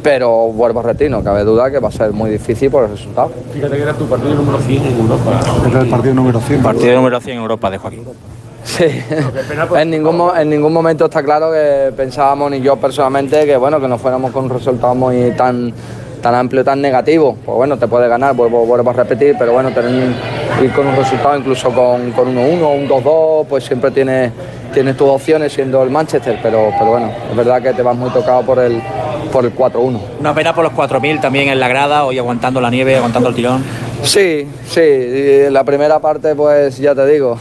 S12: pero vuelvo a repetir, no cabe duda que va a ser muy difícil por el resultado.
S13: Fíjate que era tu partido número 100 en Europa. Era el partido número 100.
S2: Partido número 100 en Europa de Joaquín.
S12: Sí, en ningún, en ningún momento está claro que pensábamos, ni yo personalmente, que bueno, que no fuéramos con un resultado muy tan, tan amplio, tan negativo. Pues bueno, te puede ganar, vuelvo, vuelvo a repetir, pero bueno, tener, ir con un resultado incluso con, con 1-1 o un 2-2, pues siempre tiene, tienes tus opciones siendo el Manchester, pero, pero bueno, es verdad que te vas muy tocado por el, por el 4-1.
S2: Una pena por los 4.000 también en la grada, hoy aguantando la nieve, aguantando el tirón.
S12: Sí, sí, la primera parte pues ya te digo,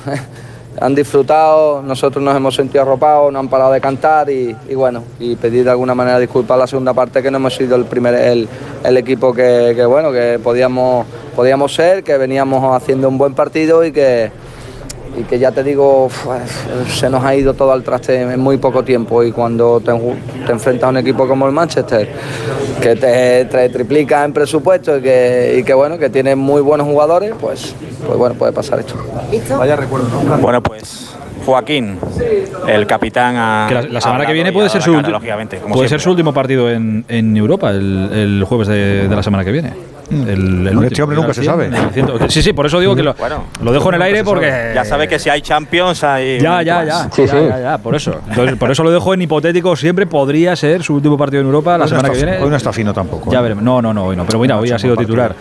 S12: han disfrutado, nosotros nos hemos sentido arropados, no han parado de cantar y, bueno, y pedir de alguna manera disculpas la segunda parte que no hemos sido el primer el equipo que, que, bueno que podíamos, podíamos ser, que veníamos haciendo un buen partido y que y que ya te digo, pues, se nos ha ido todo al traste en muy poco tiempo y cuando te, te enfrentas a un equipo como el Manchester, que te, te triplica en presupuesto y que, y que, bueno, que tiene muy buenos jugadores, pues, pues bueno, puede pasar esto.
S2: Vaya recuerdo. Bueno, pues Joaquín, el capitán a,
S1: que la, la semana que viene puede ser su
S2: cara,
S1: puede
S2: siempre.
S1: ser su último partido en, en Europa el, el jueves de, de la semana que viene. El, el
S6: Este
S1: último,
S6: hombre nunca se sabe.
S1: Sí, sí, por eso digo que lo,
S2: Bueno,
S1: lo dejo en el aire porque
S2: Ya sabe que si hay Champions hay...
S1: Ya, ya, ya.
S2: Sí,
S1: ya,
S2: sí.
S1: ya, ya, por eso. Entonces, por eso lo dejo en hipotético. Siempre podría ser su último partido en Europa la
S6: no
S1: semana que viene.
S6: hoy no está fino tampoco,
S1: Ya
S6: ¿eh?
S1: veremos. No, no, no, hoy no. Pero mira, hoy ha sido titular.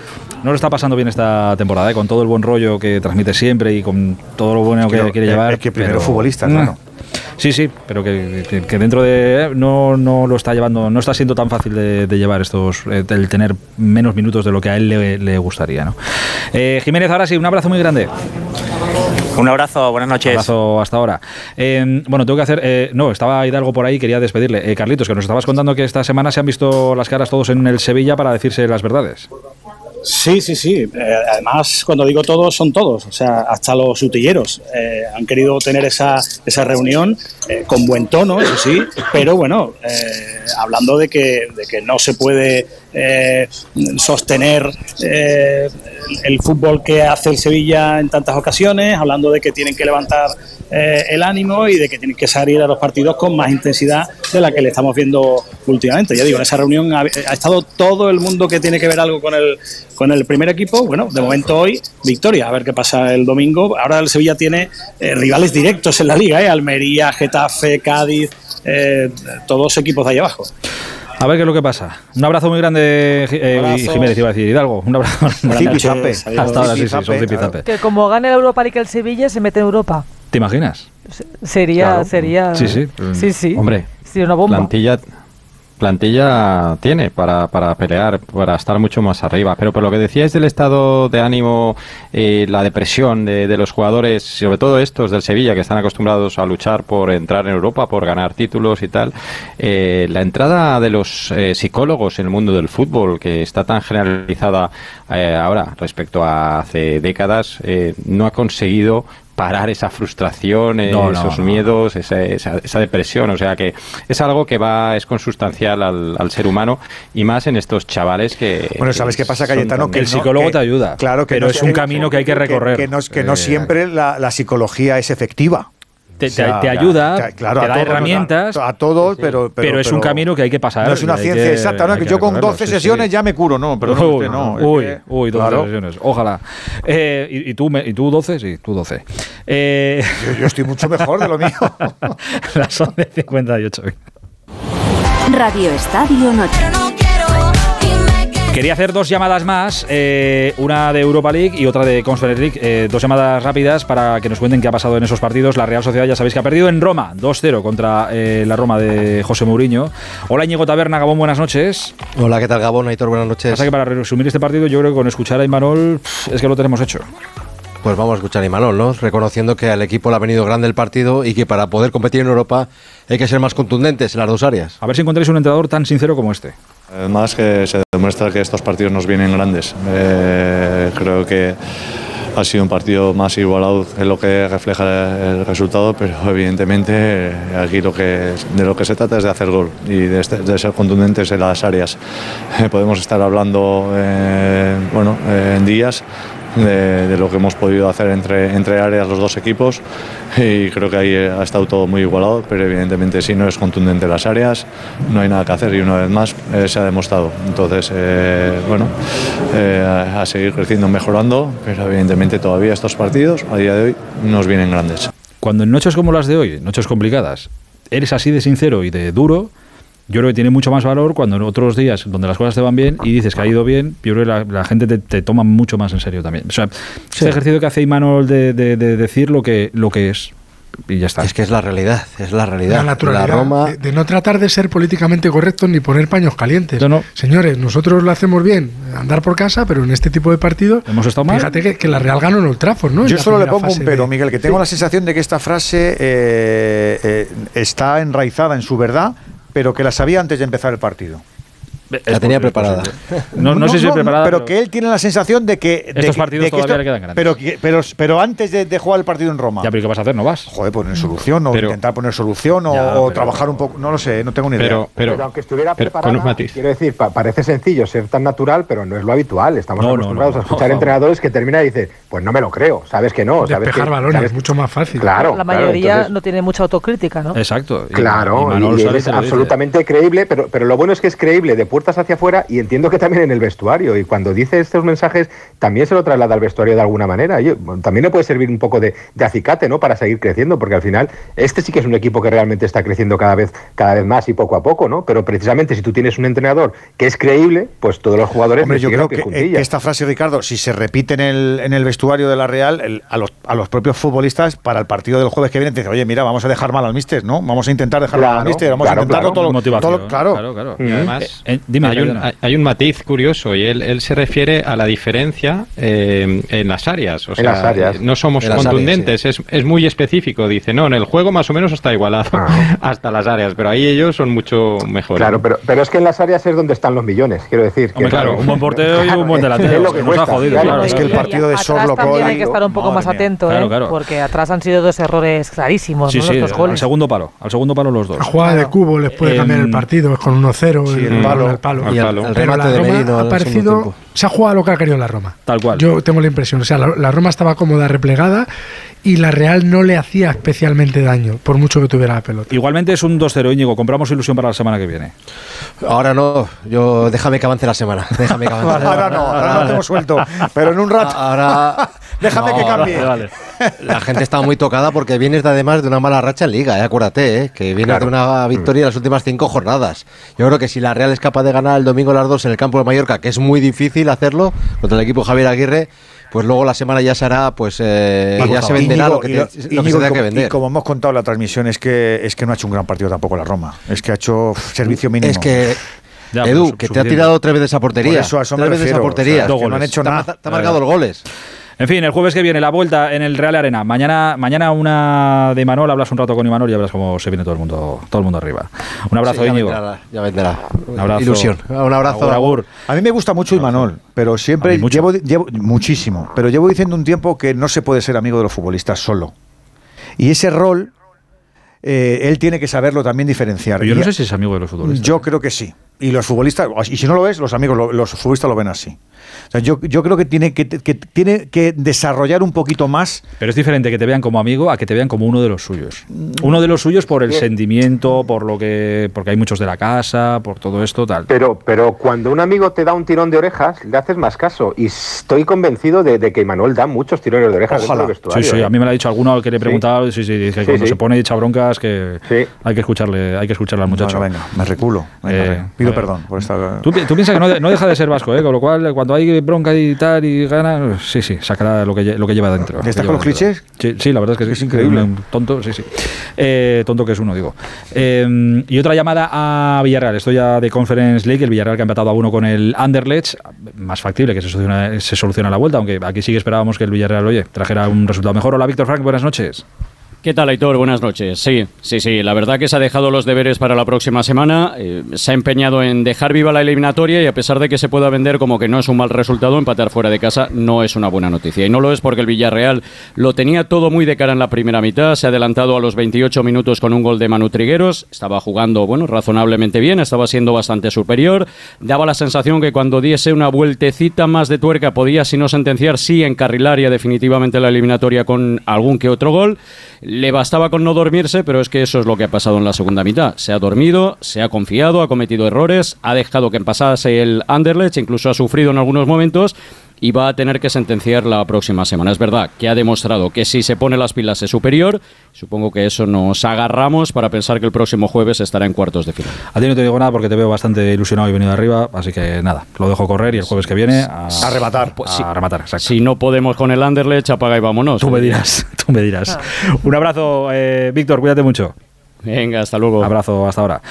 S1: No lo está pasando bien esta temporada, ¿eh? con todo el buen rollo que transmite siempre y con todo lo bueno que quiere llevar.
S6: es que primero
S1: pero-
S6: futbolista,
S1: Mm. Sí, sí, pero que, que- que dentro de. eh, No, no lo está llevando, no está siendo tan fácil de, de llevar estos. eh, el tener menos minutos de lo que a él le, le gustaría, ¿no? Eh, Jiménez, ahora sí, un abrazo muy grande.
S2: Un abrazo, buenas noches.
S1: Un abrazo hasta ahora. Eh, bueno, tengo que hacer. eh, no, estaba Hidalgo por ahí, quería despedirle. Eh, Carlitos, que nos estabas contando que esta semana se han visto las caras todos en el Sevilla para decirse las verdades.
S4: Sí, sí, sí. Eh, además, cuando digo todos, son todos. O sea, hasta los utilleros eh, han querido tener esa, esa reunión eh, con buen tono, eso sí, pero bueno, eh, hablando de que, de que no se puede eh, sostener eh, el fútbol que hace el Sevilla en tantas ocasiones, hablando de que tienen que levantar eh, el ánimo y de que tienen que salir a los partidos con más intensidad de la que le estamos viendo últimamente. Ya digo, en esa reunión ha, estado todo el mundo que tiene que ver algo con el, con el primer equipo. Bueno, de momento hoy, victoria. A ver qué pasa el domingo. Ahora el Sevilla tiene eh, rivales directos en la liga, ¿eh? Almería, Getafe, Cádiz, todos equipos de ahí abajo.
S1: A ver qué es lo que pasa. Un abrazo muy grande, eh. Jiménez, iba a decir Hidalgo. Un abrazo.
S6: Zipizape.
S1: Hasta ahora, sí, sí, son.
S8: Que como gane la Europa League el Sevilla, se mete en Europa.
S1: ¿Te imaginas?
S8: Se- Sería,
S9: Claro.
S8: sería.
S1: Sí, sí.
S8: Sí, sí.
S9: Hombre,
S8: Sería una bomba.
S9: plantilla plantilla tiene para, para pelear, para estar mucho más arriba. Pero por lo que decíais del estado de ánimo, eh, la depresión de, de los jugadores, sobre todo estos del Sevilla, que están acostumbrados a luchar por entrar en Europa, por ganar títulos y tal, eh, la entrada de los eh, psicólogos en el mundo del fútbol, que está tan generalizada eh, ahora respecto a hace décadas, eh, no ha conseguido parar esa frustración,
S1: No, no,
S9: esos
S1: no.
S9: miedos, esa, esa, esa depresión. O sea que es algo que va, es consustancial al, al ser humano y más en estos chavales que.
S6: Bueno, ¿sabes qué pasa, Cayetano?
S9: tan-
S6: Que
S1: el psicólogo
S6: que-
S1: te ayuda.
S6: Claro, que
S1: pero
S6: no
S1: es un camino que hay que recorrer.
S6: Que, no, que no
S1: Eh,
S6: siempre la, la psicología es efectiva.
S1: Te,
S6: O sea,
S1: te ayuda,
S6: que- claro,
S1: te
S6: a
S1: da
S6: todos,
S1: herramientas,
S6: A, a todos, pero,
S1: pero, es un camino que hay que pasar.
S6: No es una ciencia
S1: que-
S6: exacta, ¿no? Que yo con
S1: recorrerlo,
S6: 12
S1: sí,
S6: sesiones
S1: sí.
S6: ya me curo, no, pero
S1: uy,
S6: usted no. es
S1: uy,
S6: que-
S1: uy, 12
S6: claro.
S1: sesiones, ojalá. Eh, ¿y, y tú, me- ¿Y tú 12? Sí, tú 12. Eh,
S6: Yo, yo estoy mucho mejor de lo mío.
S1: las 11.58.
S14: Radio Estadio Noche.
S1: Quería hacer dos llamadas más, eh, una de Europa League y otra de Conference League. eh, dos llamadas rápidas para que nos cuenten qué ha pasado en esos partidos. La Real Sociedad ya sabéis que ha perdido en Roma, 2-0 contra eh, la Roma de José Mourinho. Hola Íñigo Taberna, Gabón, buenas noches.
S15: Hola, ¿qué tal Gabón? Aitor, buenas noches.
S1: Pasa que para resumir este partido yo creo que con escuchar a Imanol es que lo tenemos hecho.
S15: Pues vamos a escuchar a Imanol, ¿no? Reconociendo que al equipo le ha venido grande el partido y que para poder competir en Europa hay que ser más contundentes en las dos áreas.
S1: A ver si encontráis un entrenador tan sincero como este.
S16: Además que se demuestra que estos partidos nos vienen grandes. Eh, creo que ha sido un partido más igualado que lo que refleja el resultado, pero evidentemente eh, aquí lo que, de lo que se trata es de hacer gol y de, este- ser contundentes en las áreas. Eh, podemos estar hablando bueno, en días de, lo que hemos podido hacer entre, entre áreas los dos equipos y creo que ahí eh, ha estado todo muy igualado, pero evidentemente si no es contundente en las áreas, no hay nada que hacer y una vez más eh, se ha demostrado. Entonces, eh, bueno, a seguir creciendo, mejorando, pero evidentemente todavía estos partidos a día de hoy nos vienen grandes.
S1: Cuando en noches como las de hoy, noches complicadas, eres así de sincero y de duro, yo creo que tiene mucho más valor cuando en otros días donde las cosas te van bien y dices que ha ido bien, yo creo que la, la gente te, te toma mucho más en serio también. O sea, ese ejercicio que hace Imanol de, de- de decir lo que, lo que es. y ya está.
S15: Es que es la realidad, es la realidad.
S7: La naturalidad.
S15: La Roma,
S7: De, de no tratar de ser políticamente correctos ni poner paños calientes. Señores, nosotros lo hacemos bien, andar por casa, pero en este tipo de partidos.
S1: Hemos estado mal.
S7: Fíjate que, que la Real ganó en Old Trafford, ¿no?
S6: Yo solo le pongo un pero,
S7: de-
S6: Miguel, que tengo la sensación de que esta frase eh, eh, está enraizada en su verdad, pero que la sabía antes de empezar el partido.
S15: La tenía preparada.
S1: No, no sé si es preparada.
S6: Pero que él tiene la sensación de que. de
S1: Estos
S6: que-
S1: partidos
S6: de que
S1: todavía le quedan grandes.
S6: Pero, que- pero, pero antes de, de jugar el partido en Roma.
S1: Ya, pero ¿qué vas a hacer? ¿No vas?
S6: Joder, poner solución, o
S9: Pero-
S6: intentar poner solución, o,
S9: Ya,
S6: o
S9: pero-
S6: trabajar un poco. No lo sé, no tengo ni idea.
S9: Pero, pero,
S13: aunque estuviera preparada,
S9: matiz.
S13: quiero decir, pa- parece sencillo ser tan natural, pero no es lo habitual. Estamos
S1: No, no,
S13: acostumbrados
S1: no,
S13: a escuchar
S1: no.
S13: entrenadores que terminan y dicen, pues no me lo creo, sabes que no, sabes
S7: Despejar
S13: que,
S7: balones,
S13: sabes-
S7: es mucho más fácil.
S13: Claro,
S8: La
S13: claro,
S8: mayoría
S13: entonces-
S8: no tiene mucha autocrítica, ¿no?
S1: Exacto. Y-
S13: Claro,
S1: y
S13: es
S1: dice.
S13: absolutamente creíble, pero, pero lo bueno es que es creíble de puertas hacia afuera y entiendo que también en el vestuario. Y cuando dice estos mensajes, también se lo traslada al vestuario de alguna manera. Y, bueno, también le puede servir un poco de, de acicate, ¿no? Para seguir creciendo, porque al final este sí que es un equipo que realmente está creciendo cada vez, cada vez más y poco a poco, ¿no? Pero precisamente si tú tienes un entrenador que es creíble, pues todos los jugadores
S6: Hombre, yo creo
S13: pie
S6: que, eh, que esta frase, Ricardo, si se repite en el, en el vestuario de la Real, el- a, los, a los propios futbolistas, para el partido del jueves que viene, te dicen, oye, mira, vamos a dejar mal al míster, ¿no? Vamos a intentar dejar mal al
S13: Claro,
S6: míster, vamos
S13: claro,
S6: a intentarlo
S13: claro.
S6: todo, claro.
S1: claro, claro.
S9: Y además,
S1: Eh, eh, dime,
S9: hay, un, hay- un matiz curioso y él, él se refiere a la diferencia eh, en las áreas. O
S13: En
S9: sea,
S13: las áreas.
S9: no somos
S15: En las
S9: contundentes, es, es muy específico. Dice, no, en el juego más o menos está igualado hasta las áreas, pero ahí ellos son mucho mejores.
S13: Claro, pero, pero es que en las áreas es donde están los millones, quiero decir. que-
S1: Hombre, claro, un buen portero y un buen delantero.
S13: Es lo que
S1: Nos ha jodido,
S13: claro.
S1: claro,
S6: Es que el partido de
S8: también
S6: hoy,
S8: hay que estar un poco más
S6: mía.
S8: atento,
S1: Claro,
S8: ¿eh?
S1: claro.
S8: porque atrás han sido dos errores clarísimos,
S1: Sí,
S8: ¿no?
S1: sí,
S8: los dos
S1: al
S8: goles.
S1: segundo palo. Al segundo palo los dos.
S7: La jugada de cubo les puede cambiar
S1: Em,
S7: el partido, es con 1-0,
S6: sí,
S7: el
S6: palo.
S7: Al palo.
S9: Al palo.
S7: Pero
S15: remate
S7: la
S15: de
S7: Roma
S15: Merino
S7: ha
S15: al
S7: parecido, se ha jugado lo que ha querido la Roma.
S1: Tal cual.
S7: Yo tengo la impresión, o sea, la, la Roma estaba cómoda, replegada y la Real no le hacía especialmente daño, por mucho que tuviera la pelota.
S1: Igualmente es un 2-0, Íñigo. Compramos ilusión para la semana que viene.
S15: Ahora no, yo déjame que avance la semana. Déjame que avance.
S6: Ahora no, ahora no te hemos suelto, pero en un rato.
S15: Ahora
S6: Déjame
S15: No,
S6: que cambie.
S1: Vale, vale.
S15: la gente está muy tocada porque vienes de, además de una mala racha en liga, ¿eh? acuérdate, ¿eh? que vienes de una victoria en las últimas cinco jornadas. Yo creo que si la Real es capaz de ganar el domingo las dos en el campo de Mallorca, que es muy difícil hacerlo contra el equipo Javier Aguirre, pues luego la semana ya será, pues eh, ya se venderá
S6: Íñigo,
S15: lo que, te-
S6: y
S15: lo
S6: lo-
S15: que
S6: Íñigo,
S15: se
S6: y
S15: tenga
S6: como-
S15: que vender.
S6: Y como hemos contado en la transmisión, es que, es que no ha hecho un gran partido tampoco la Roma. Es que ha hecho uf, servicio mínimo.
S15: Es que
S1: Ya,
S15: Edu,
S1: pues,
S15: que te ha tirado tres veces a portería.
S6: Por eso, a eso me
S15: tres veces a
S6: refiero,
S15: portería.
S6: o sea,
S1: que no han
S6: hecho nada.
S15: te ha marcado los goles.
S1: En fin, el jueves que viene la vuelta en el Real Arena. Mañana, mañana una de Imanol, hablas un rato con Imanol y ya verás cómo se viene todo el mundo, todo el mundo arriba. Un abrazo,
S15: Sí, ya
S1: Íñigo.
S15: vendrá, ya vendrá.
S1: Un abrazo.
S15: Ilusión. Un abrazo.
S1: Agur, agur.
S6: A mí me gusta mucho Imanol, pero siempre llevo, llevo muchísimo, pero llevo diciendo un tiempo que no se puede ser amigo de los futbolistas solo. Y ese rol, eh, él tiene que saberlo también diferenciar.
S1: Pero yo
S6: Y
S1: no sé si es amigo de los futbolistas.
S6: Yo creo que sí. Y los futbolistas, y si no lo es, los amigos, lo- los futbolistas lo ven así. O sea, yo, yo creo que tiene que, que tiene que desarrollar un poquito más.
S1: Pero es diferente que te vean como amigo a que te vean como uno de los suyos. Uno de los suyos por el sentimiento, por lo que, porque hay muchos de la casa, por todo esto, tal.
S13: Pero, pero cuando un amigo te da un tirón de orejas, le haces más caso. Y estoy convencido de, de que Manuel da muchos tirones de orejas
S6: Ojalá.
S13: dentro del
S1: Sí,
S13: vestuario.
S1: sí,
S13: ¿eh?
S1: a mí me lo ha dicho alguno al que le he
S13: Sí.
S1: preguntado, sí, sí, que
S13: Sí,
S1: cuando
S13: sí.
S1: se pone hecha broncas que
S13: Sí.
S1: hay que escucharle, hay que escucharle al muchacho.
S6: Bueno, venga, me reculo. Venga,
S1: Eh,
S6: venga. Pido perdón por esta.
S1: Tú, tú piensas que no, no deja de ser vasco, ¿eh? con lo cual cuando hay bronca y tal y gana, sí, sí, sacará lo que, lo que lleva dentro.
S6: ¿Ya estás
S1: Lo que
S6: con los
S1: dentro. Sí, sí, la verdad es que sí.
S6: Es increíble.
S1: Un Tonto, sí, sí. Eh, tonto que es uno, digo. Eh, y otra llamada a Villarreal. Estoy ya de Conference League, el Villarreal que ha empatado a uno con el Anderlecht. Más factible que se soluciona, se soluciona la vuelta, aunque aquí sí que esperábamos que el Villarreal, oye, trajera un resultado mejor. Hola, Víctor Frank, buenas noches.
S17: ¿Qué tal, Aitor? Buenas noches. Sí, sí, sí. La verdad que se ha dejado los deberes para la próxima semana. eh, se ha empeñado en dejar viva la eliminatoria y a pesar de que se pueda vender como que no es un mal resultado, empatar fuera de casa no es una buena noticia. Y no lo es porque el Villarreal lo tenía todo muy de cara en la primera mitad. Se ha adelantado a los 28 minutos con un gol de Manu Trigueros. Estaba jugando, bueno, razonablemente bien. Estaba siendo bastante superior. Daba la sensación que cuando diese una vueltecita más de tuerca podía, si no sentenciar, sí encarrilar ya definitivamente la eliminatoria con algún que otro gol. Le bastaba con no dormirse, pero es que eso es lo que ha pasado en la segunda mitad. Se ha dormido, se ha confiado, ha cometido errores, ha dejado que pasase el Anderlecht, incluso ha sufrido en algunos momentos. Y va a tener que sentenciar la próxima semana. Es verdad que ha demostrado que si se pone las pilas es superior. Supongo que eso nos agarramos para pensar que el próximo jueves estará en cuartos de final.
S1: A ti no te digo nada porque te veo bastante ilusionado y venido arriba, así que nada, lo dejo correr y el jueves que viene a,
S6: A rematar.
S1: Pues a rematar, exacto.
S17: Si no podemos con el Anderlecht, apaga y vámonos.
S1: Tú me dirás, tú me dirás. Un abrazo, eh, Víctor, cuídate mucho.
S17: Venga, hasta luego.
S1: Abrazo, hasta ahora.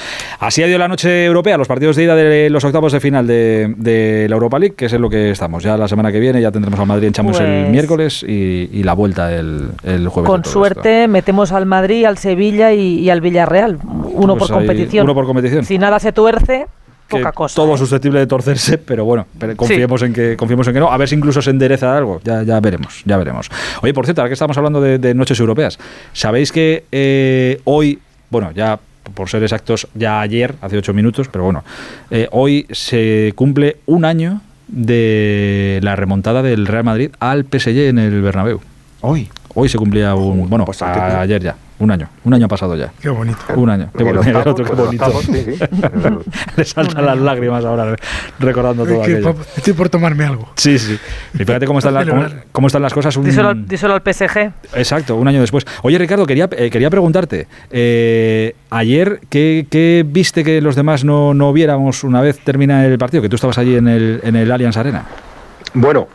S1: Así ha ido la noche europea, los partidos de ida de los octavos de final de, de la Europa League, que es en lo que estamos. Ya la semana que viene ya tendremos al Madrid en Chamos el
S8: Pues-
S1: miércoles y, y la vuelta el, el jueves.
S8: Con suerte metemos al Madrid, al Sevilla y, y al Villarreal. Uno
S1: Pues
S8: por
S1: ahí,
S8: competición.
S1: uno por competición.
S8: Si nada se tuerce,
S1: que
S8: poca cosa.
S1: Todo susceptible de torcerse, pero bueno, pero confiemos en que confiemos en que no. A ver si incluso se endereza algo. Ya, ya veremos, ya veremos. Oye, por cierto, ahora que estamos hablando de, de noches europeas, sabéis que eh, hoy, bueno, ya por ser exactos, ya ayer, hace ocho minutos, pero bueno, eh, hoy se cumple un año de la remontada del Real Madrid al PSG en el Bernabéu.
S6: Hoy.
S1: Hoy se cumplía un, bueno,
S6: pues
S1: ayer ya, un año, un año ha pasado ya.
S7: Qué bonito.
S1: Un año. Qué bonito. Otro, qué bonito.
S6: octavo, sí, sí.
S1: Le saltan las lágrimas ahora recordando todo
S7: Es que
S1: aquello.
S7: estoy por tomarme algo.
S1: Sí, sí. Y fíjate cómo están, las, cómo, están las cosas. un-
S8: Díselo, al- díselo al PSG.
S1: Exacto, un año después. Oye, Ricardo, quería, eh, quería preguntarte. eh, ayer, ¿qué, qué viste que los demás no, no viéramos una vez termina el partido? Que tú estabas allí en el, en el Allianz Arena.
S13: Bueno,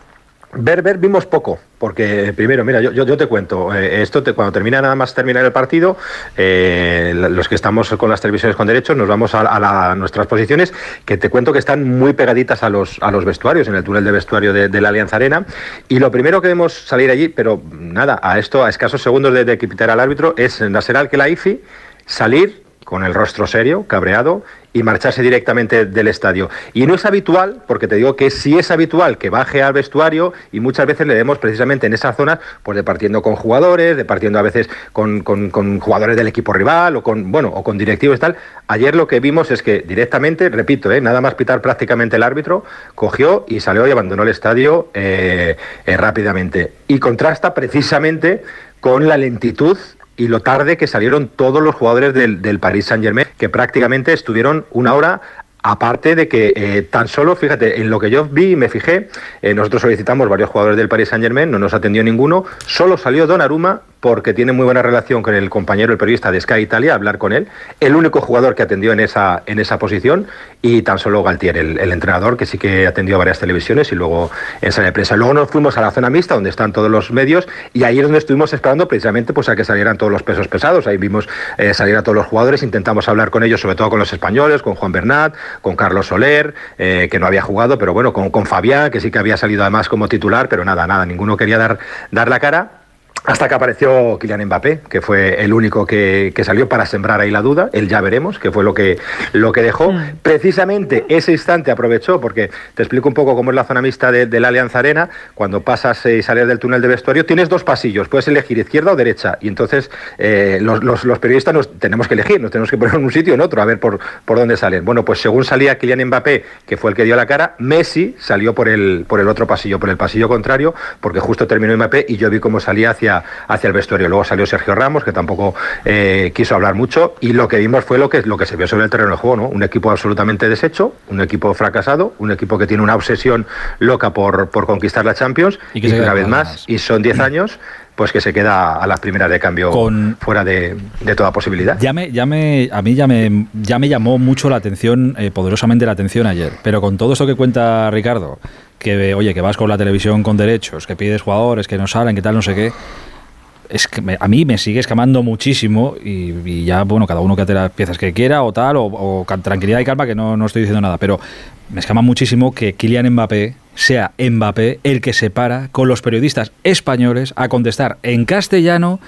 S13: ver, ver, vimos poco, porque primero, mira, yo, te cuento, eh, esto te- cuando termina nada más terminar el partido, eh, la- los que estamos con las televisiones con derechos nos vamos a, la- nuestras posiciones, que te cuento que están muy pegaditas a los, a los vestuarios, en el túnel de vestuario de, la Alianza Arena, y lo primero que vemos salir allí, pero nada, a esto, a escasos segundos de, de al árbitro, es Nasser Al-Khelaifi salir con el rostro serio, cabreado, y marcharse directamente del estadio. Y no es habitual, porque te digo que sí es habitual que baje al vestuario y muchas veces le vemos precisamente en esa zona, pues departiendo con jugadores, departiendo a veces con, con- con jugadores del equipo rival o con, bueno, o con directivos y tal. Ayer lo que vimos es que directamente, repito, eh, nada más pitar prácticamente el árbitro, cogió y salió y abandonó el estadio eh, eh, rápidamente. Y contrasta precisamente con la lentitud y lo tarde que salieron todos los jugadores del, del Paris Saint Germain, que prácticamente estuvieron una hora. Aparte de que eh, tan solo, fíjate, en lo que yo vi y me fijé, eh, nosotros solicitamos varios jugadores del Paris Saint Germain, no nos atendió ninguno, solo salió Donnarumma porque tiene muy buena relación con el compañero, el periodista de Sky Italia, hablar con él, el único jugador que atendió en esa, en esa posición, y tan solo Galtier, el, el entrenador, que sí que atendió a varias televisiones y luego en sala de prensa. Luego nos fuimos a la zona mixta, donde están todos los medios, y ahí es donde estuvimos esperando precisamente pues, a que salieran todos los pesos pesados. Ahí vimos eh, salir a todos los jugadores, intentamos hablar con ellos, sobre todo con los españoles, con Juan Bernat, con Carlos Soler, eh, que no había jugado, pero bueno, con, con Fabián, que sí que había salido además como titular, pero nada, nada, ninguno quería dar, dar la cara. Hasta que apareció Kylian Mbappé, que fue el único que, que salió para sembrar ahí la duda, el ya veremos, que fue lo que, lo que dejó. Precisamente ese instante aprovechó, porque te explico un poco cómo es la zona mixta de, de la Alianza Arena, cuando pasas y sales del túnel de vestuario, tienes dos pasillos, puedes elegir izquierda o derecha, y entonces eh, los, los- los periodistas nos tenemos que elegir, nos tenemos que poner en un sitio o en otro, a ver por, por dónde salen. Bueno, pues según salía Kylian Mbappé, que fue el que dio la cara, Messi salió por el, por el otro pasillo, por el pasillo contrario, porque justo terminó Mbappé y yo vi cómo salía hacia, hacia el vestuario. Luego salió Sergio Ramos, que tampoco eh, quiso hablar mucho, y lo que vimos fue lo que, lo que se vio sobre el terreno de juego, ¿no? Un equipo absolutamente deshecho, un equipo fracasado, un equipo que tiene una obsesión loca por, por conquistar la Champions,
S1: Y
S13: y
S1: que
S13: una vez más, y son 10 años, pues que se queda a las primeras de cambio
S1: Con-
S13: fuera de, de toda posibilidad.
S1: Ya me, ya me, a mí ya me, ya me llamó mucho la atención, eh, poderosamente la atención ayer. Pero con todo esto que cuenta Ricardo, que oye, que vas con la televisión con derechos, que pides jugadores, que no salen, que tal, no sé qué. Es que me- a mí me sigue escamando muchísimo y, ya, bueno, cada uno que hace las piezas que quiera o tal, o, o tranquilidad y calma, que no, no estoy diciendo nada, pero me escama muchísimo que Kylian Mbappé sea Mbappé el que se para con los periodistas españoles a contestar en castellano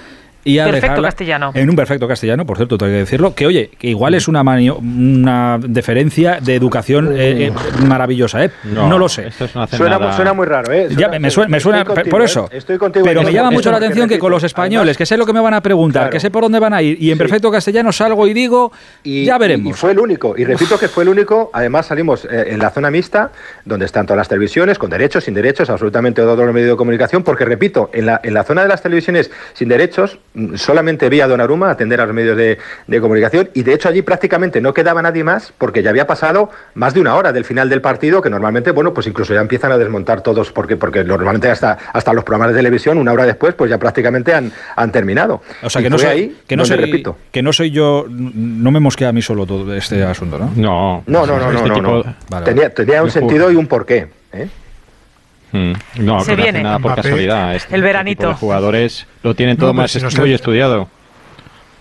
S1: y a
S8: Perfecto
S1: dejarla-
S8: castellano.
S1: En un perfecto castellano, por cierto, tengo que decirlo. Que oye, que igual es una, manio- una deferencia de educación eh, eh, maravillosa, ¿eh? No, lo sé.
S9: Esto no hace
S13: Suena,
S9: nada-
S13: suena muy raro, ¿eh?
S1: Ya, me suena, me suena
S13: Estoy contigo,
S1: por
S13: ¿eh?
S1: eso.
S13: Estoy contigo
S1: Pero me llama mucho la atención que con los españoles,
S13: además-
S1: que sé lo que me van a preguntar,
S13: Claro.
S1: que sé por dónde van a ir, y en
S13: Sí.
S1: perfecto castellano salgo y digo,
S13: Y,
S1: ya veremos.
S13: Y fue el único. Y repito que fue el único. Además, salimos en la zona mixta, donde están todas las televisiones, con derechos, sin derechos, absolutamente todos los medios de comunicación. Porque, repito, en la, en la zona de las televisiones sin derechos, solamente vi a Donnarumma atender a los medios de, de comunicación y de hecho allí prácticamente no quedaba nadie más porque ya había pasado más de una hora del final del partido que normalmente, bueno, pues incluso ya empiezan a desmontar todos porque, porque normalmente hasta, hasta los programas de televisión una hora después pues ya prácticamente han, han terminado.
S1: O sea,
S13: Y
S1: que no, soy,
S13: ahí
S1: que, no soy,
S13: repito.
S1: que no soy yo, no me mosquea a mí solo todo este asunto, ¿no?
S9: No,
S13: No, no, no, no,
S9: Este
S13: no,
S9: tipo-
S13: no. Tenía, tenía un sentido y un porqué. ¿eh?
S9: Mm, No,
S8: Se
S9: que no
S8: viene.
S9: nada por
S7: Mbappé.
S9: casualidad. Este
S8: El
S9: tipo
S8: veranito.
S9: de jugadores lo tienen todo más
S7: si no sé-
S9: estudiado.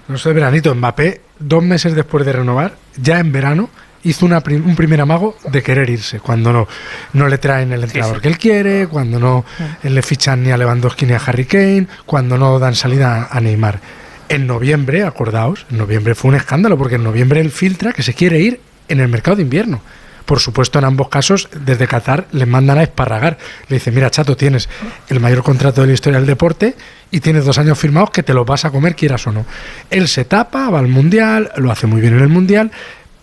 S7: No sé, veranito, Mbappé, dos meses después de renovar, ya en verano, hizo una prim- un primer amago de querer irse, cuando no, no le traen el entrenador que él quiere, cuando no eh, le fichan ni a Lewandowski ni a Harry Kane, cuando no dan salida a Neymar. En noviembre, acordaos, en noviembre fue un escándalo, porque en noviembre él filtra que se quiere ir en el mercado de invierno. Por supuesto, en ambos casos, desde Qatar les mandan a esparragar. Le dicen, mira, chato, tienes el mayor contrato de la historia del deporte y tienes dos años firmados que te los vas a comer, quieras o no. Él se tapa, va al Mundial, lo hace muy bien en el Mundial,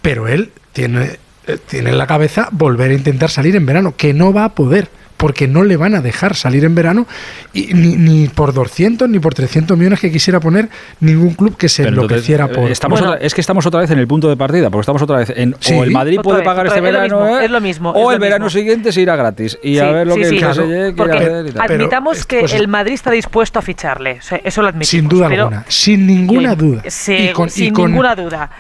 S7: pero él tiene, eh, tiene en la cabeza volver a intentar salir en verano, que no va a poder, porque no le van a dejar salir en verano, y ni, ni por 200 ni por 300 millones que quisiera poner ningún club que se
S1: Pero
S7: enloqueciera
S1: eh,
S7: por...
S1: estamos
S7: Bueno,
S1: otra- es que estamos otra vez en el punto de partida, porque estamos otra vez en
S7: Sí.
S1: o el Madrid puede
S8: vez,
S1: pagar este
S8: vez, es lo
S1: verano,
S8: mismo,
S1: ¿eh?
S8: es lo mismo,
S1: o
S8: es
S1: el verano
S8: mismo.
S1: siguiente se irá gratis y a ver lo
S8: sí,
S1: que
S8: Claro,
S1: PSG quiere
S8: Porque
S1: hacer y tal.
S8: admitamos que
S7: pues-
S8: el Madrid está dispuesto a ficharle, o sea, eso lo admitimos.
S7: sin duda
S8: pero-
S7: alguna, sin ninguna duda.
S8: sí,
S7: Y con- y
S8: sin
S7: con-
S8: ninguna duda.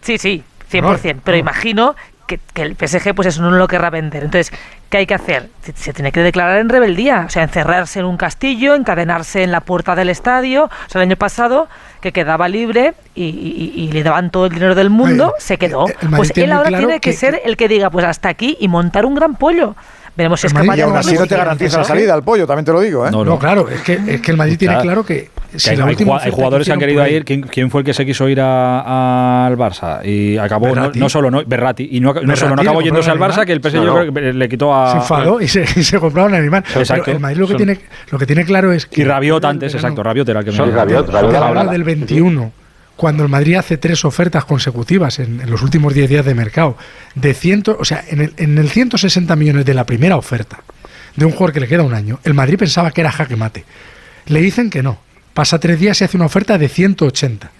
S8: Sí, sí, 100%.
S7: No,
S8: pero
S7: no.
S8: imagino que, que el PSG pues eso no lo querrá vender. Entonces, ¿qué hay que hacer? Se, se tiene que declarar en rebeldía, o sea, encerrarse en un castillo, encadenarse en la puerta del estadio. O sea, el año pasado que quedaba libre y, y- y le daban todo el dinero del mundo,
S7: Ay,
S8: se quedó.
S7: el Madrid
S8: Pues él ahora
S7: claro
S8: tiene que,
S7: que-
S8: ser el que diga, pues hasta aquí y montar un gran pollo. Veremos si
S7: El
S8: es capaz
S7: y
S8: de
S7: aún.
S6: Así no te garantiza la salida al pollo, también te lo digo. ¿eh?
S1: No,
S7: No, claro, es que, es que el Madrid tiene
S1: claro
S7: que si
S1: hay, jugadores que han querido ir. ¿Quién, quién fue el que se quiso ir a- al Barça? Y acabó, no,
S7: Berratti.
S1: no solo, no, Berratti. Y no, solo no acabó yéndose al Barça, que el PSG
S13: No,
S1: yo
S13: no.
S1: creo que le quitó a.
S7: se enfadó y se, y se compraron a Neymar.
S1: Exacto.
S7: Pero el Madrid lo que,
S1: Son-
S7: tiene, lo que tiene claro es que.
S1: Y Rabiot antes, exacto. Rabiot era el que me
S13: Sí, Rabiot, Rabiot
S7: del 21, cuando el Madrid hace tres ofertas consecutivas en, en los últimos 10 días de mercado, de ciento, o sea, en el, en el 160 millones de la primera oferta de un jugador que le queda un año, el Madrid pensaba que era jaque mate. Le dicen que no. Pasa tres días y hace una oferta de 180.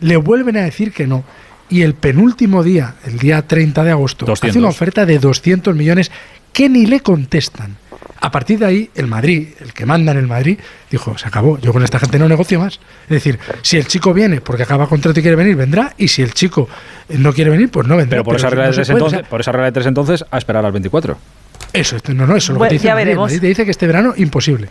S7: Le vuelven a decir que no. Y el penúltimo día, el día 30 de agosto,
S1: 200.
S7: hace una oferta de 200 millones que ni le contestan. A partir de ahí, el Madrid, el que manda en el Madrid, dijo, se acabó, yo con esta gente no negocio más. Es decir, si el chico viene porque acaba contrato y quiere venir, vendrá, y si el chico no quiere venir, pues no vendrá.
S1: Pero por esa, regla
S7: no
S1: de tres
S7: puede, o
S1: entonces,
S7: sea,
S1: por esa regla de tres entonces, a esperar al 24.
S7: eso, no, no, eso es lo
S8: Bueno,
S7: que te dice
S8: ya
S7: el Madrid.
S8: Veremos.
S7: Madrid te dice que este verano imposible.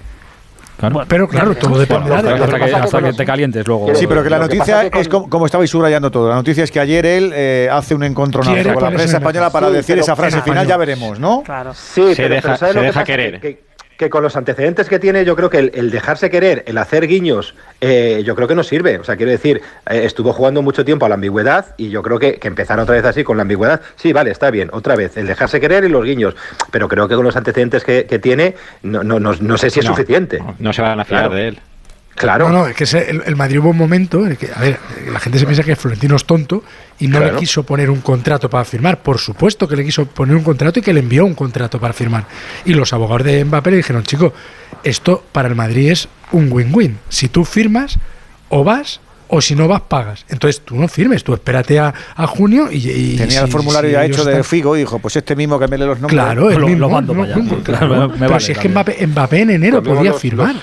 S1: Claro.
S7: Pero claro, todo dependerá
S1: hasta,
S7: de...
S1: hasta que, hasta que te calientes luego.
S6: Sí, pero que la noticia
S13: pasa que con-
S6: es como, como estabais subrayando todo. La noticia es que ayer él eh, hace un encontronazo con la prensa española para
S13: Sí,
S6: decir esa frase final, ya veremos, ¿no?
S8: Claro.
S13: Sí,
S9: Se
S13: pero,
S9: deja-
S13: pero ¿sabes
S9: se deja querer.
S13: Que, que- con los antecedentes que tiene, yo creo que el, el dejarse querer, el hacer guiños, eh, yo creo que no sirve. O sea, quiero decir, eh, estuvo jugando mucho tiempo a la ambigüedad y yo creo que, que empezar otra vez así con la ambigüedad, sí, vale, está bien, otra vez, el dejarse querer y los guiños. Pero creo que con los antecedentes que, que tiene, no, no, no, no sé si es suficiente.
S9: no, no se van a fiar
S13: Claro.
S9: de él.
S13: Claro.
S7: No, no, es que ese- el, el Madrid hubo un momento en el que, a ver, la gente se piensa que Florentino es tonto y no
S13: Claro.
S7: le quiso poner un contrato para firmar. Por supuesto que le quiso poner un contrato y que le envió un contrato para firmar. Y los abogados de Mbappé le dijeron, chico, esto para el Madrid es un win-win. Si tú firmas, o vas, o si no vas, pagas. Entonces tú no firmes, tú espérate a, a junio y, y
S6: Tenía el formulario
S7: si
S6: ya hecho de
S7: están-
S6: Figo y dijo, pues este mismo que me lee los nombres.
S7: Claro, el
S1: Lo-
S7: mismo,
S1: lo mando
S7: no,
S1: para allá.
S7: no,
S1: Claro,
S7: claro.
S1: me
S7: Pero
S1: vale
S7: si es que. Mbappé, Mbappé en enero
S13: Cambiamos
S7: podía
S13: los-
S7: firmar.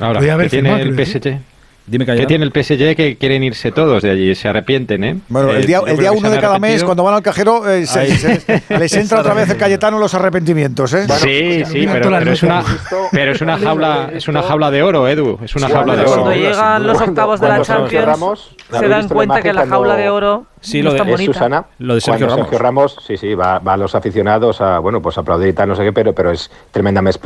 S9: Ahora,
S7: Podía haber
S9: ¿qué tiene el. PSG?
S1: Dime que
S9: ¿Qué tiene el PSG que quieren irse todos de allí? Se arrepienten, ¿eh?
S6: Bueno, el
S9: Eh,
S6: día, el día uno de cada mes, cuando van al cajero, eh, se-
S9: Ahí.
S6: se- les entra otra vez el Cayetano los arrepentimientos, ¿eh?
S9: sí, sí,
S7: mira
S9: pero, es una, pero es una jaula, es una jaula de oro, Edu. Es una
S13: Sí,
S9: jaula de
S13: cuando-
S9: oro.
S8: Cuando llegan los octavos de la Champions, se
S13: ¿habéis
S8: dan cuenta que la
S13: cuando-
S8: jaula de oro
S1: Sí,
S8: no
S1: lo de-
S13: es. Susana.
S1: Lo de Sergio
S13: Cuando
S1: Ramos.
S13: Sergio Ramos, sí, sí, va, va a los aficionados a, bueno, pues a aplaudir y tal, no sé qué, pero, pero es tremendamente,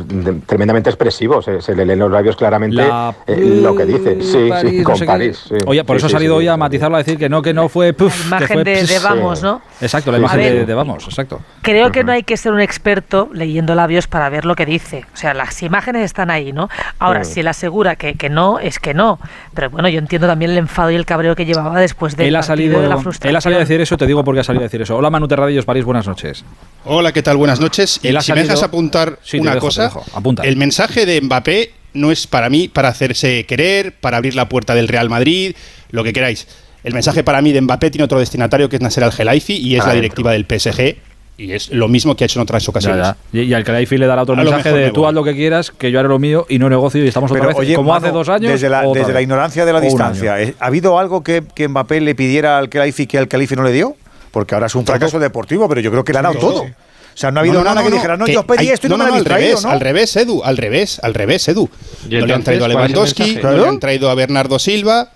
S13: tremendamente expresivo. Se, se le leen los labios claramente
S1: La-
S13: eh, lo que dice. Sí,
S1: París,
S13: sí,
S1: no
S13: con. París. sí.
S1: Oye, por
S13: Sí,
S1: eso ha salido
S13: sí,
S1: hoy a matizarlo, a decir que no, que no fue. Puf,
S8: La
S1: que
S8: imagen
S1: fue
S8: de, de. Vamos, ¿no?
S1: Exacto, la
S13: Sí,
S1: imagen de, de Vamos, exacto.
S8: Creo que no hay que ser un experto leyendo labios para ver lo que dice. O sea, las imágenes están ahí, ¿no? Ahora,
S13: Mm.
S8: si él asegura que, que no, es que no. Pero bueno, yo entiendo también el enfado y el cabreo que llevaba después del
S1: Él ha, salido,
S8: de la
S1: él ha salido a decir eso, te digo por qué ha salido a decir eso. Hola Manu Terradillos, París, buenas noches.
S18: Hola, ¿qué tal? Buenas noches. Y
S1: Él ha
S18: si me dejas apuntar
S1: Sí,
S18: una
S1: dejo,
S18: cosa.
S1: Apunta.
S18: el mensaje de Mbappé no es para mí para hacerse querer, para abrir la puerta del Real Madrid, lo que queráis. El mensaje para mí de Mbappé tiene otro destinatario que es Nasser Al-Khelaifi y es la directiva del PSG y es lo mismo que ha hecho en otras ocasiones.
S1: Ya, ya. Y, y al Khelaifi le dará otro
S18: A
S1: mensaje de
S18: me
S1: tú haz lo que quieras, que yo haré lo mío y no negocio y estamos otra
S6: Pero,
S1: vez
S6: oye,
S1: como hace dos años.
S6: Desde la,
S1: otra
S6: desde
S1: vez.
S6: la ignorancia de la distancia. ¿eh? ¿ha habido algo que, que Mbappé le pidiera al Khelaifi que al Khelaifi no le dio? Porque ahora es un fracaso deportivo, pero yo creo que le ha dado
S18: Todo.
S6: todo. O sea, no ha habido nada que dijera, no, yo pedí
S18: hay-
S6: esto y no, me lo habéis
S18: al
S6: traído,
S18: revés,
S6: ¿no?
S18: Al revés, Edu, al revés, al revés, Edu.
S9: ¿Y
S18: No le han traído a Lewandowski, no le han traído a Bernardo Silva,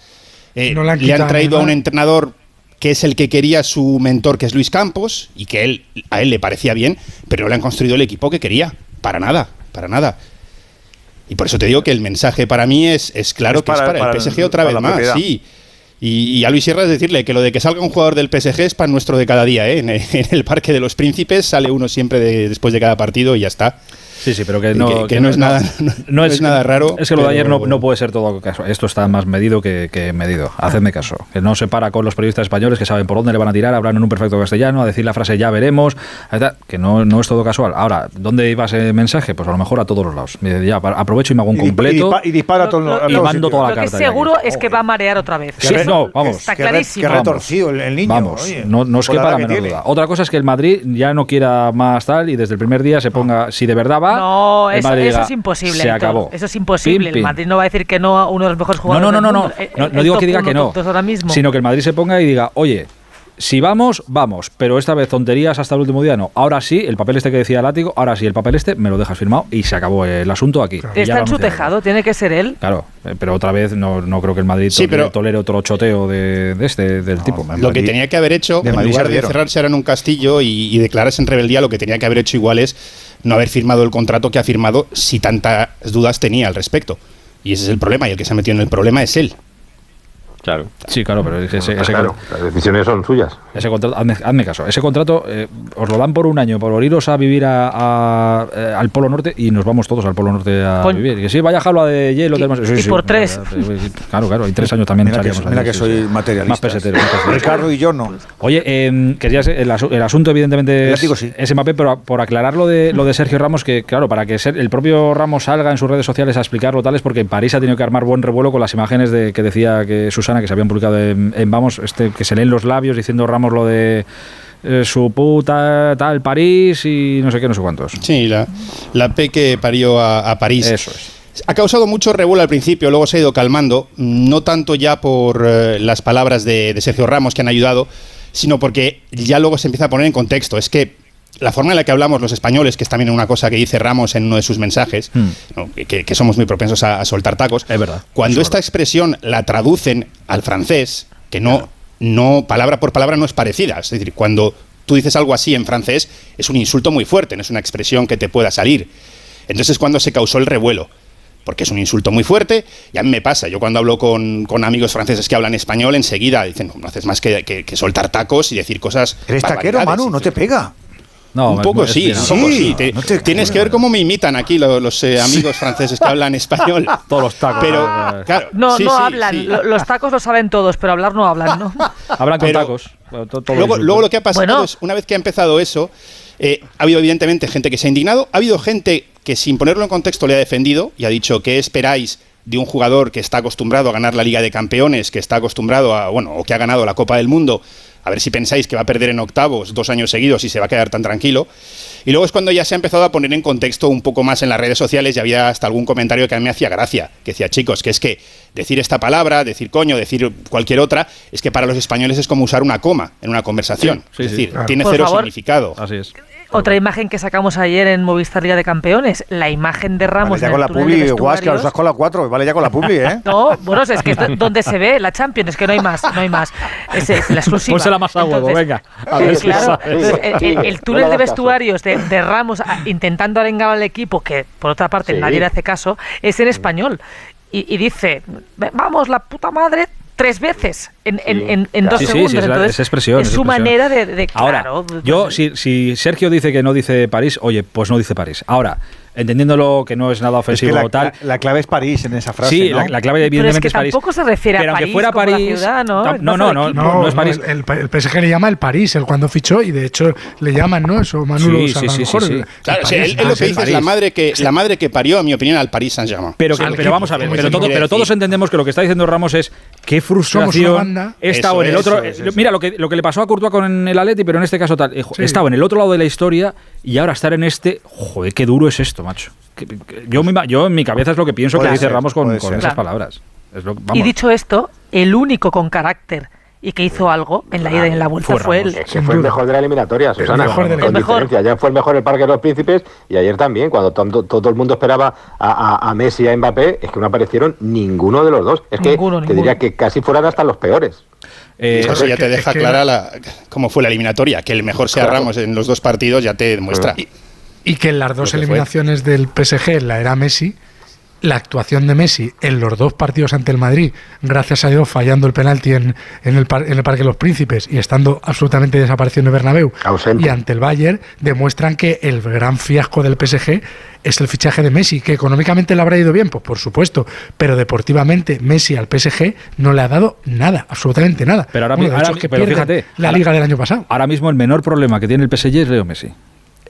S18: eh,
S7: No le han
S18: le han traído a un entrenador que es el que quería su mentor, que es Luis Campos, y que él, a él le parecía bien, pero no le han construido el equipo que quería. Para nada, para nada. Y por eso te digo que el mensaje para mí es, es claro
S6: Es
S18: que es
S6: para-
S18: el
S6: el-
S18: PSG otra
S6: para
S18: vez más,
S6: propiedad.
S18: sí. Y, y a Luis Sierra es decirle que lo de que salga un jugador del PSG es pan nuestro de cada día, ¿eh? En, en el Parque de los Príncipes sale uno siempre de- después de cada partido y ya está.
S1: Sí, sí, pero que
S18: Y
S1: no,
S18: que- que no es nada- no es nada raro,
S1: Es que lo de ayer no, no puede ser todo caso. Esto está más medido que, que medido. Hacedme caso. Que no se para con los periodistas españoles que saben por dónde le van a tirar, hablan en un perfecto castellano, a decir la frase ya veremos. Que no, no es todo casual. Ahora, ¿dónde iba ese mensaje? Pues a lo mejor a todos los lados. Ya, aprovecho y me hago un
S6: Y y
S1: completo.
S6: y dispara a todos los- a
S1: y
S6: todos
S1: mando
S6: sitios.
S1: toda la
S8: Lo que es
S1: carta. ya
S8: seguro es que va a marear otra vez.
S1: Que
S8: Eso
S1: no, vamos.
S8: Está
S6: Qué re-
S8: clarísimo.
S6: qué retorcido el, el niño.
S1: Vamos,
S6: oye,
S1: no, no
S6: edad que
S1: menor
S6: tiene.
S1: duda. Otra cosa es que el Madrid ya no quiera más tal y desde el primer día se ponga, si de verdad va,
S8: No,
S1: el
S8: eso,
S1: Madrid
S8: eso
S1: diga,
S8: es imposible.
S1: Se acabó.
S8: Eso es imposible.
S1: Pim,
S8: El. Madrid no va a decir que no a uno de los mejores
S1: No,
S8: jugadores.
S1: no, no, no,
S8: del
S1: no.
S8: mundo. El-
S1: No,
S8: el
S1: no digo que diga
S8: uno,
S1: que no,
S8: ahora mismo.
S1: sino que el Madrid se ponga y diga, oye, si vamos, vamos, pero esta vez tonterías hasta el último día no. Ahora sí, el papel este que decía Látigo, ahora sí, el papel este me lo dejas firmado y se acabó el asunto aquí.
S8: Está en su tejado, tiene que ser él.
S1: Claro, eh, pero otra vez no, no creo que el Madrid
S18: Sí,
S1: tolere,
S18: pero-
S1: tolere otro choteo de, de este, del tipo.
S18: Lo que tenía que haber hecho,
S6: de
S18: en
S6: Madrid
S18: lugar de cerrarse ahora en un castillo y, y declararse en rebeldía, lo que tenía que haber hecho igual es no haber firmado el contrato que ha firmado si tantas dudas tenía al respecto. Y ese es el problema, y el que se ha metido en el problema es él.
S9: Claro.
S1: Sí, claro, pero ese, ese- ese-
S10: claro, las decisiones son suyas.
S1: Ese contrato, hazme, hazme caso, ese contrato eh, os lo dan por un año, por iros a vivir a- a- eh, al Polo Norte y nos vamos todos al Polo Norte a
S8: Con-
S1: vivir. Que sí, vaya jalba de hielo.
S8: Y-
S1: sí,
S8: y
S1: sí,
S8: por tres.
S1: Claro, claro, y tres años también
S6: Mira que,
S1: echaríamos
S6: mira
S1: allí,
S6: que
S1: sí,
S6: soy
S1: sí.
S6: materialista.
S1: Más peseteros.
S6: Ricardo y yo no.
S1: Oye, eh, querías el, asu- el asunto evidentemente es,
S6: digo, sí.
S1: es Mbappé, pero por aclarar lo de, lo de Sergio Ramos, que claro, para que ser- el propio Ramos salga en sus redes sociales a explicarlo tal es porque en París ha tenido que armar buen revuelo con las imágenes de que decía que Susana, que se habían publicado en, en Vamos, este que se leen los labios diciendo Ramos lo de eh, su puta tal París y no sé qué, no sé cuántos.
S18: Sí, la, la P que parió a, a París.
S1: Eso es.
S18: Ha causado mucho revuelo al principio, luego se ha ido calmando, no tanto ya por eh, las palabras de, de Sergio Ramos que han ayudado, sino porque ya luego se empieza a poner en contexto. Es que la forma en la que hablamos los españoles, que es también una cosa que dice Ramos en uno de sus mensajes,
S1: Hmm.
S18: ¿no? que, que somos muy propensos a, a soltar tacos,
S1: Es verdad.
S18: cuando esta expresión la traducen al francés, que no, no palabra por palabra no es parecida, es decir, cuando tú dices algo así en francés es un insulto muy fuerte, no es una expresión que te pueda salir. Entonces es cuando se causó el revuelo, porque es un insulto muy fuerte y a mí me pasa, yo cuando hablo con, con amigos franceses que hablan español enseguida dicen, no haces más que, que- que soltar tacos y decir cosas...
S6: Eres taquero,
S18: barbaridades".
S6: Manu, no te pega.
S1: No,
S18: un poco sí, un poco
S6: sí.
S18: Te-
S6: No te-
S18: tienes que ver cómo me imitan aquí lo- los, eh, amigos franceses que hablan español.
S1: Todos los tacos.
S18: Pero,
S1: eh,
S18: claro,
S8: No,
S18: sí,
S8: no
S18: sí,
S8: hablan. Los tacos lo saben todos, pero hablar no hablan, ¿no?
S1: Hablan con
S18: Pero-
S1: tacos.
S18: Luego, luego lo que ha pasado
S8: Bueno.
S18: es, una vez que ha empezado eso, eh, ha habido evidentemente gente que se ha indignado, ha habido gente que sin ponerlo en contexto le ha defendido y ha dicho, ¿qué esperáis de un jugador que está acostumbrado a ganar la Liga de Campeones, que está acostumbrado a, bueno, o que ha ganado la Copa del Mundo? A ver si pensáis que va a perder en octavos dos años seguidos y se va a quedar tan tranquilo. Y luego es cuando ya se ha empezado a poner en contexto un poco más en las redes sociales y había hasta algún comentario que a mí me hacía gracia, que decía, chicos, que es que decir esta palabra, decir coño, decir cualquier otra, es que para los españoles es como usar una coma en una conversación.
S1: Sí, sí,
S18: es decir,
S1: claro.
S18: tiene
S8: Por
S18: cero
S8: favor.
S18: significado.
S1: Así es.
S8: Otra imagen que sacamos ayer en Movistar Liga de Campeones, la imagen de Ramos
S6: Vale ya
S8: en
S6: con la publi,
S8: de
S6: Guasca,
S8: vestuarios.
S6: os has con la 4. Vale ya con la publi, ¿eh?
S8: No, bueno, es que es do- donde se ve la Champions, es que no hay más, no hay más. Es, es la exclusiva.
S1: Pónsela más a huevo,
S8: Entonces,
S1: venga. A
S8: sí,
S1: ver si
S8: claro.
S1: sabes.
S8: Entonces, el, el- túnel de vestuarios de, de Ramos a- intentando arengar al equipo, que por otra parte
S10: Sí.
S8: nadie le hace caso, es en español y, dice, vamos la puta madre, tres veces en, en, en, dos segundos.
S1: Sí, es,
S8: Entonces,
S1: es,
S8: su manera de, de claro,
S1: yo, si, si Sergio dice que no dice París, oye, pues no dice París. Ahora, entendiéndolo que no es nada ofensivo o tal.
S6: La, clave es París en esa frase.
S1: Sí, la, clave evidentemente
S8: Pero es, que
S1: es París.
S8: Tampoco se refiere a París.
S1: fuera
S8: París. La ciudad, ¿no?
S1: No, no, no, no, es París.
S7: El, el, PSG le llama el París, el cuando fichó, y de hecho le llaman, ¿no? Eso, Manolo.
S1: Sí, sí, sí,
S18: Claro, él, lo
S7: ah,
S18: que dice es la madre que, la madre que parió, en mi opinión, al París Saint-Germain.
S1: Pero, pero vamos a ver, pero, todos entendemos que lo que está diciendo Ramos es qué frustración he estado en el otro. Mira, lo que, lo que le pasó a Courtois con el Atleti, pero en este caso tal. He estado en el otro lado de la historia y ahora estar en este. Joder, qué duro es esto esto, macho. Yo, en mi cabeza es lo que pienso que dice Ramos con, esas palabras.
S8: Y dicho esto, el único con carácter y que hizo algo en la ida y en la vuelta
S1: fue,
S8: él.
S13: El... que fue el mejor de la eliminatoria, Susana.
S7: Mejor
S13: de
S8: la
S13: diferencia. Ayer fue el mejor el Parque de los Príncipes y ayer también, cuando tanto, todo el mundo esperaba a, a, a, Messi y a Mbappé, es que no aparecieron ninguno de los dos. Es que te diría que casi fueran hasta los peores.
S1: Eh,
S18: eso ya te deja clara cómo fue la eliminatoria. Que el mejor sea
S13: claro.
S18: Ramos en los dos partidos ya te demuestra.
S7: Y que en las dos eliminaciones del PSG, la era Messi, la actuación de Messi en los dos partidos ante el Madrid, gracias a Dios fallando el penalti en, en, el, par, en el, Parque de los Príncipes y estando absolutamente desaparecido en Bernabéu y ante el Bayern, demuestran que el gran fiasco del PSG es el fichaje de Messi, que económicamente le habrá ido bien, pues por supuesto, pero deportivamente Messi al PSG no le ha dado nada, absolutamente nada.
S1: Pero ahora,
S7: bueno, es que
S1: fíjate,
S7: la liga del año pasado.
S1: Ahora mismo el menor problema que tiene el PSG es Leo Messi.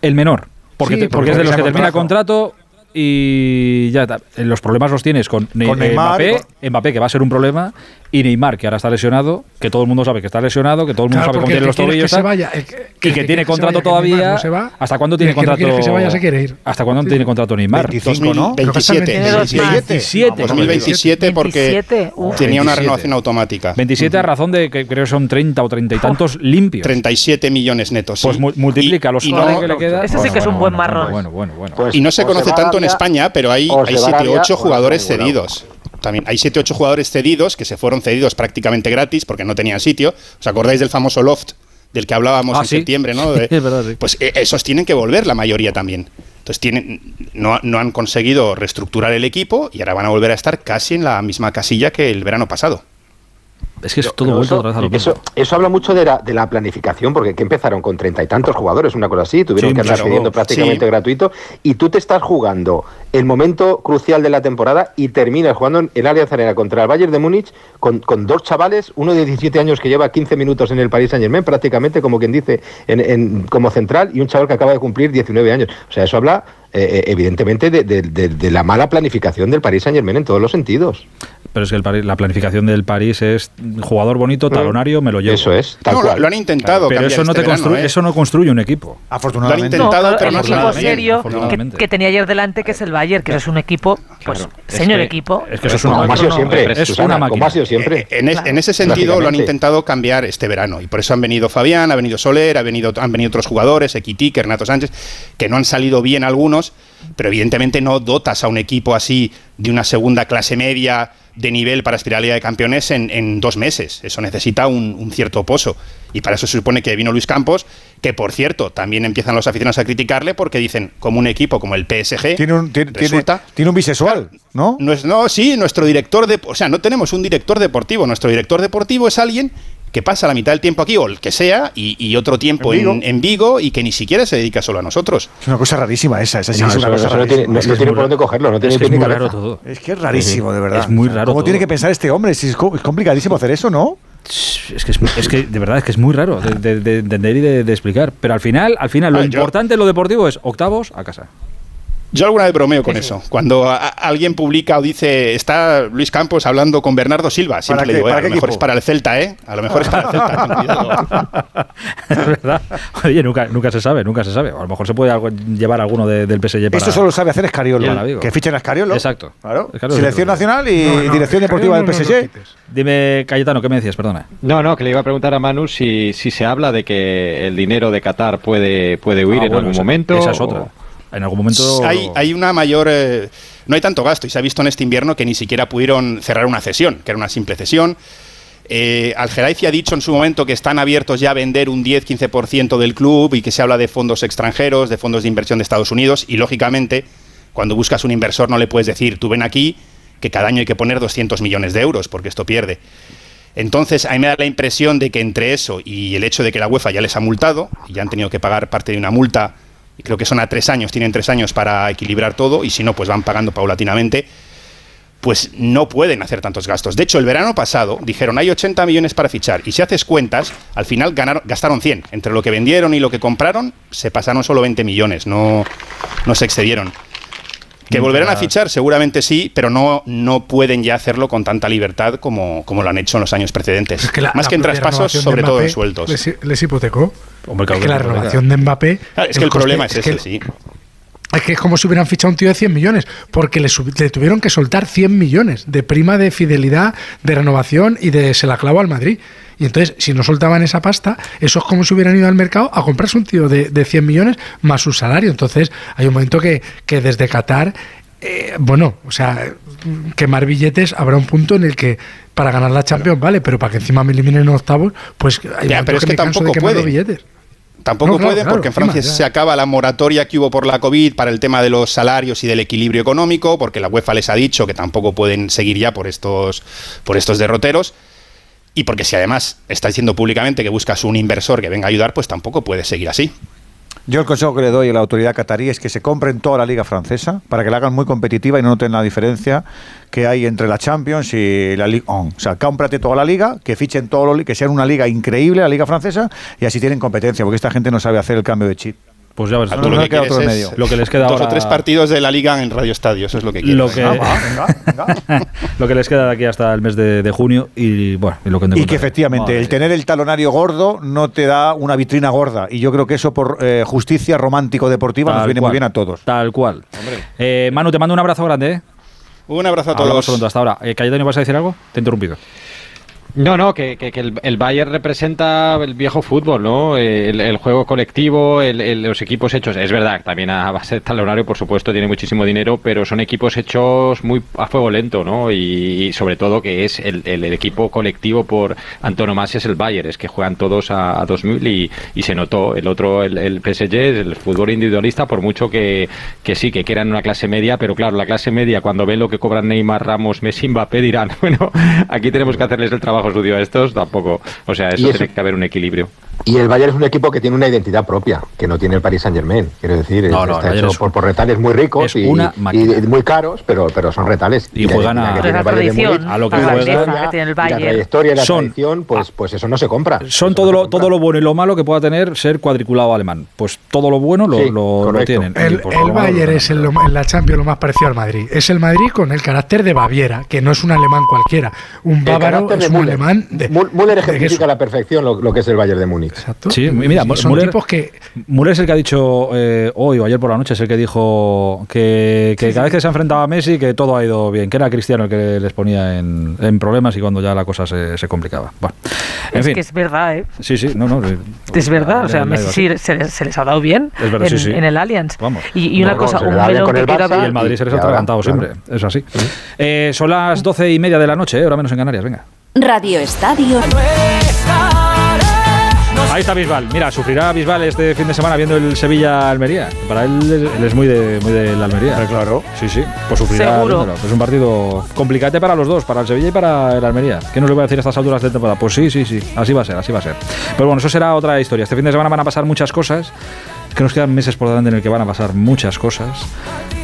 S1: El menor. Porque, porque, es de los que termina contrato y ya. Los problemas los tienes con,
S6: con
S1: eh, Mbappé, con... Mbappé, que va a ser un problema, y Neymar, que ahora está lesionado, que todo el mundo sabe que está lesionado, que todo el mundo
S7: claro,
S1: sabe cómo tiene los tobillos.
S7: Que se vaya, el el
S1: y que,
S7: que, que tiene
S1: contrato
S7: vaya,
S1: todavía.
S7: No se va,
S1: ¿Hasta cuándo tiene contrato?
S7: Que se vaya, se quiere ir.
S1: ¿Hasta cuándo
S7: sí.
S1: tiene contrato Neymar?
S6: 25, ¿no?
S1: 27.
S18: 2027 2027
S8: porque uh,
S18: tenía una renovación automática.
S1: 27 uh -huh. a razón de que creo son 30 o 30 y tantos limpios.
S18: 37 millones netos. Pues sí.
S1: Pues mu multiplica los
S18: no,
S1: que le queda.
S8: Ese sí que es un buen marrón.
S1: Bueno, bueno, bueno.
S18: y no se conoce tanto en España, pero hay 7
S13: o 8
S18: jugadores cedidos también hay 7 8 jugadores cedidos que se fueron cedidos prácticamente gratis porque no tenían sitio. ¿Os acordáis del famoso Loft del que hablábamos
S1: ah,
S18: en septiembre, ¿no?
S1: Verdad.
S18: Pues eh, esos tienen que volver la mayoría también. Entonces tienen, no, no, han conseguido reestructurar el equipo y ahora van a volver a estar casi en la misma casilla que el verano pasado.
S1: Es que es todo vuelto a lo eh,
S13: eso, eso habla mucho de la, planificación, porque que empezaron con treinta y tantos jugadores, una cosa así, tuvieron que andar prácticamente gratuito, y tú te estás jugando el momento crucial de la temporada y terminas jugando en el Allianz Arena contra el Bayern de Múnich con, con, dos chavales, uno de 17 años que lleva 15 minutos en el Paris Saint Germain, prácticamente como quien dice, en, como central, y un chaval que acaba de cumplir 19 años. O sea, eso habla eh, eh, evidentemente, de, la mala planificación del Paris Saint Germain en todos los sentidos.
S1: Pero es que el la planificación del París es jugador bonito, mm. talonario, me lo llevo.
S13: Eso es,
S18: no. Lo, han intentado.
S1: Pero eso no,
S18: este
S1: te construye,
S18: ¿eh?
S1: eso no construye un equipo. Afortunadamente.
S18: Lo han intentado,
S8: no,
S18: pero
S8: el equipo serio que, tenía ayer delante, que es el Bayern, que es un equipo, pues, señor equipo.
S1: Es que eso es una,
S13: como siempre,
S1: es
S13: Susana,
S1: una
S13: como siempre.
S18: En, es, en, ese sentido lo han intentado cambiar este verano. Y por eso han venido Fabián, ha venido Soler, ha venido, han venido otros jugadores, Equití, Renato Sánchez, que no han salido bien algunos pero evidentemente no dotas a un equipo así de una segunda clase media de nivel para aspirar a Liga de Campeones en, dos meses. Eso necesita un, cierto pozo. Y para eso se supone que vino Luis Campos, que por cierto, también empiezan los aficionados a criticarle porque dicen, como un equipo como el PSG.
S6: Tiene un, tiene un bisexual, ¿no?
S18: ¿no? No, sí, nuestro director de. O sea, no tenemos un director deportivo. Nuestro director deportivo es alguien que pasa la mitad del tiempo aquí o el que sea y, otro tiempo
S6: en Vigo.
S18: Y que ni siquiera se dedica solo a nosotros.
S6: Es una cosa rarísima esa, esa
S13: no,
S6: es una cosa rarísima.
S13: No
S1: tiene, que
S13: tiene por dónde cogerlo, no tiene
S1: es que es todo.
S6: Es que es rarísimo, de verdad.
S1: Es muy raro.
S6: ¿Cómo tiene que pensar este hombre? Es complicadísimo hacer eso, ¿no?
S1: Es que, es, es, que de verdad es que es muy raro de, entender y de, explicar. Pero al final, al final, lo importante en lo deportivo es octavos a casa.
S18: Yo alguna vez bromeo con eso. Cuando alguien publica o dice, está Luis Campos hablando con Bernardo Silva, siempre le digo, eh, a lo mejor es para el Celta, ¿eh? A lo mejor es para el Celta.
S1: es verdad. Oye, nunca, nunca se sabe, nunca se sabe. A lo mejor se puede llevar alguno del PSG para...
S6: Esto solo sabe hacer Escariolo. Que fichen a Escariolo.
S1: Exacto.
S6: Selección Nacional y Dirección Deportiva del PSG.
S1: Dime, Cayetano, ¿qué me decías? Perdona.
S9: No, no, que le iba a preguntar a Manu si, si se habla de que el dinero de Qatar puede, puede huir
S1: ah,
S9: en algún momento.
S1: Esa es otra en algún momento...
S18: Hay, una mayor... Eh, no hay tanto gasto y se ha visto en este invierno que ni siquiera pudieron cerrar una cesión, que era una simple cesión. Eh, al ha dicho en su momento que están abiertos ya a vender un 10-15% del club y que se habla de fondos extranjeros, de fondos de inversión de Estados Unidos y lógicamente cuando buscas un inversor no le puedes decir tú ven aquí que cada año hay que poner 200 millones de euros porque esto pierde. Entonces, a mí me da la impresión de que entre eso y el hecho de que la UEFA ya les ha multado, y ya han tenido que pagar parte de una multa y creo que son a tres años, tienen tres años para equilibrar todo, y si no, pues van pagando paulatinamente, pues no pueden hacer tantos gastos. De hecho, el verano pasado dijeron hay 80 millones para fichar, y si haces cuentas, al final ganaron, gastaron 100. Entre lo que vendieron y lo que compraron, se pasaron solo 20 millones, no, no se excedieron. Que volverán a fichar, seguramente sí, pero no, no pueden ya hacerlo con tanta libertad como, como lo han hecho en los años precedentes.
S7: Es que la-
S18: Más
S7: la
S18: que en traspasos, sobre todo en sueldos.
S7: Les, les hipotecó.
S1: Hombre, claro
S7: es que la renovación de Mbappé.
S18: Claro, es que el
S7: coste-
S18: problema es,
S7: que
S18: ese, sí.
S7: Es que es como si hubieran fichado un tío de 100 millones, porque le, le tuvieron que soltar 100 millones de prima de fidelidad, de renovación y de se la clavo al Madrid. Y entonces, si no soltaban esa pasta, eso es como si hubieran ido al mercado a comprarse un tío de, de 100 millones más su salario. Entonces, hay un momento que, que desde Qatar, eh, bueno, o sea, quemar billetes, habrá un punto en el que para ganar la Champions, vale, pero para que encima me eliminen en octavos, pues hay
S18: Ya, pero es que
S7: me canso de
S18: tampoco
S7: quemar
S18: puede.
S7: billetes.
S18: Tampoco
S7: No, claro,
S18: pueden
S7: claro,
S18: porque en Francia se acaba la moratoria que hubo por la COVID para el tema de los salarios y del equilibrio económico, porque la UEFA les ha dicho que tampoco pueden seguir ya por estos, por estos derroteros. Y porque si además está diciendo públicamente que buscas un inversor que venga a ayudar, pues tampoco puede seguir así.
S6: Yo el consejo que le doy a la autoridad catarí es que se compren toda la liga francesa para que la hagan muy competitiva y no noten la diferencia que hay entre la Champions y la Ligue 1. O sea, cómprate toda la liga, que fichen todo lo, que sean una liga increíble la liga francesa y así tienen competencia, porque esta gente no sabe hacer el cambio de chip.
S1: Pues ya ves,
S18: A tú lo que
S6: queda
S18: quieres
S6: otro medio.
S1: Lo que les queda
S18: dos
S1: ahora-
S18: o tres partidos de la liga en Radio Estadio, eso es lo que quieres.
S1: Lo que, lo que les queda de aquí hasta el mes de, de junio y bueno, y lo que
S6: Y que efectivamente
S1: Madre
S6: el tener el talonario gordo no te da una vitrina gorda. Y yo creo que eso por eh, justicia romántico-deportiva nos
S1: Tal
S6: viene
S1: cual.
S6: muy bien a todos.
S1: Tal cual. Eh, Manu, te mando un abrazo grande. ¿eh?
S18: Un abrazo a
S1: Hablamos
S18: todos.
S1: pronto. Hasta ahora. Eh, Cayetano, ¿vas a decir algo? Te he interrumpido.
S9: No, no, que, que- que el, el Bayern representa el viejo fútbol, ¿no? El, el juego colectivo, el- los equipos hechos. Es verdad, también a base de talonario, por supuesto, tiene muchísimo dinero, pero son equipos hechos muy a fuego lento, ¿no? Y, y sobre todo que es el, equipo colectivo por antonomasia es el Bayern, es que juegan todos a, a 2000 y, y se notó. El otro, el, el PSG, es el fútbol individualista, por mucho que, que sí, que quieran una clase media, pero claro, la clase media, cuando ven lo que cobran Neymar, Ramos, Messi, Mbappé, dirán, bueno, aquí tenemos que hacerles el trabajo sucio a estos, tampoco. O sea, eso
S13: eso-
S9: tiene que haber un equilibrio.
S13: Y el Bayern es un equipo que tiene una identidad propia, que no tiene el Paris Saint Germain. Quiero decir,
S1: No, no,
S13: está hecho
S1: es
S13: por, por retales muy ricos y,
S1: una
S13: y
S1: máquina.
S13: muy caros, pero, pero son retales.
S1: Y
S13: la
S1: juegan a-
S8: La tradición,
S13: Múnich,
S1: a lo que
S13: la
S1: juegan.
S13: historia,
S8: que tiene el
S13: y la
S8: Bayern.
S13: trayectoria y la
S1: Son-
S13: tradición, pues, pues eso no se compra.
S1: Son todo lo, todo lo bueno y lo malo que pueda tener ser cuadriculado alemán. Pues todo lo bueno lo,
S13: Sí,
S1: lo- tienen.
S7: El,
S1: pues
S7: el Bayern es el- en la Champions lo más parecido al Madrid. Es el Madrid con el carácter de Baviera, que no es un alemán cualquiera. Un bávaro es
S13: de
S7: un
S13: Müller.
S7: alemán de.
S13: Müller ejemplifica a la perfección lo, lo que es el Bayern de Múnich.
S7: Exacto.
S1: Sí, mira,
S7: son
S1: Müller-
S7: tipos que.
S1: Müller es el que ha dicho eh, hoy o ayer por la noche, es el que dijo que, que cada vez que se ha enfrentado a Messi que todo ha ido bien, que era Cristiano el que les ponía en, en problemas y cuando ya la cosa se, se complicaba. Bueno, en
S8: es
S1: fin.
S8: que es verdad, ¿eh?
S1: Sí, sí, no, no.
S8: Es verdad, o sea, Messi se, les- se les ha dado bien
S1: Es verdad,
S8: en,
S1: sí, sí.
S8: en el Allianz.
S1: Vamos.
S8: Y, y una
S13: No,
S8: cosa, un melón
S13: con
S8: que
S1: Y el Madrid se les ha atragantado
S13: claro.
S1: siempre, es así. Eh, son las doce y media de la noche, eh, ahora menos en Canarias, venga.
S14: Radio Estadio.
S1: Ahí está Bisbal. Mira, sufrirá Bisbal este fin de semana viendo el Sevilla-Almería. Para él, es- él es muy de, muy de la Almería.
S6: claro.
S1: Sí, sí. Pues sufrirá.
S8: Seguro.
S1: viéndolo. Es un partido complicante para los dos, para el Sevilla y para el Almería. ¿Qué nos le voy a decir a estas alturas de temporada? Pues sí, sí, sí. Así va a ser, así va a ser. Pero bueno, eso será otra historia. Este fin de semana van a pasar muchas cosas. Es que nos quedan meses por delante en el que van a pasar muchas cosas.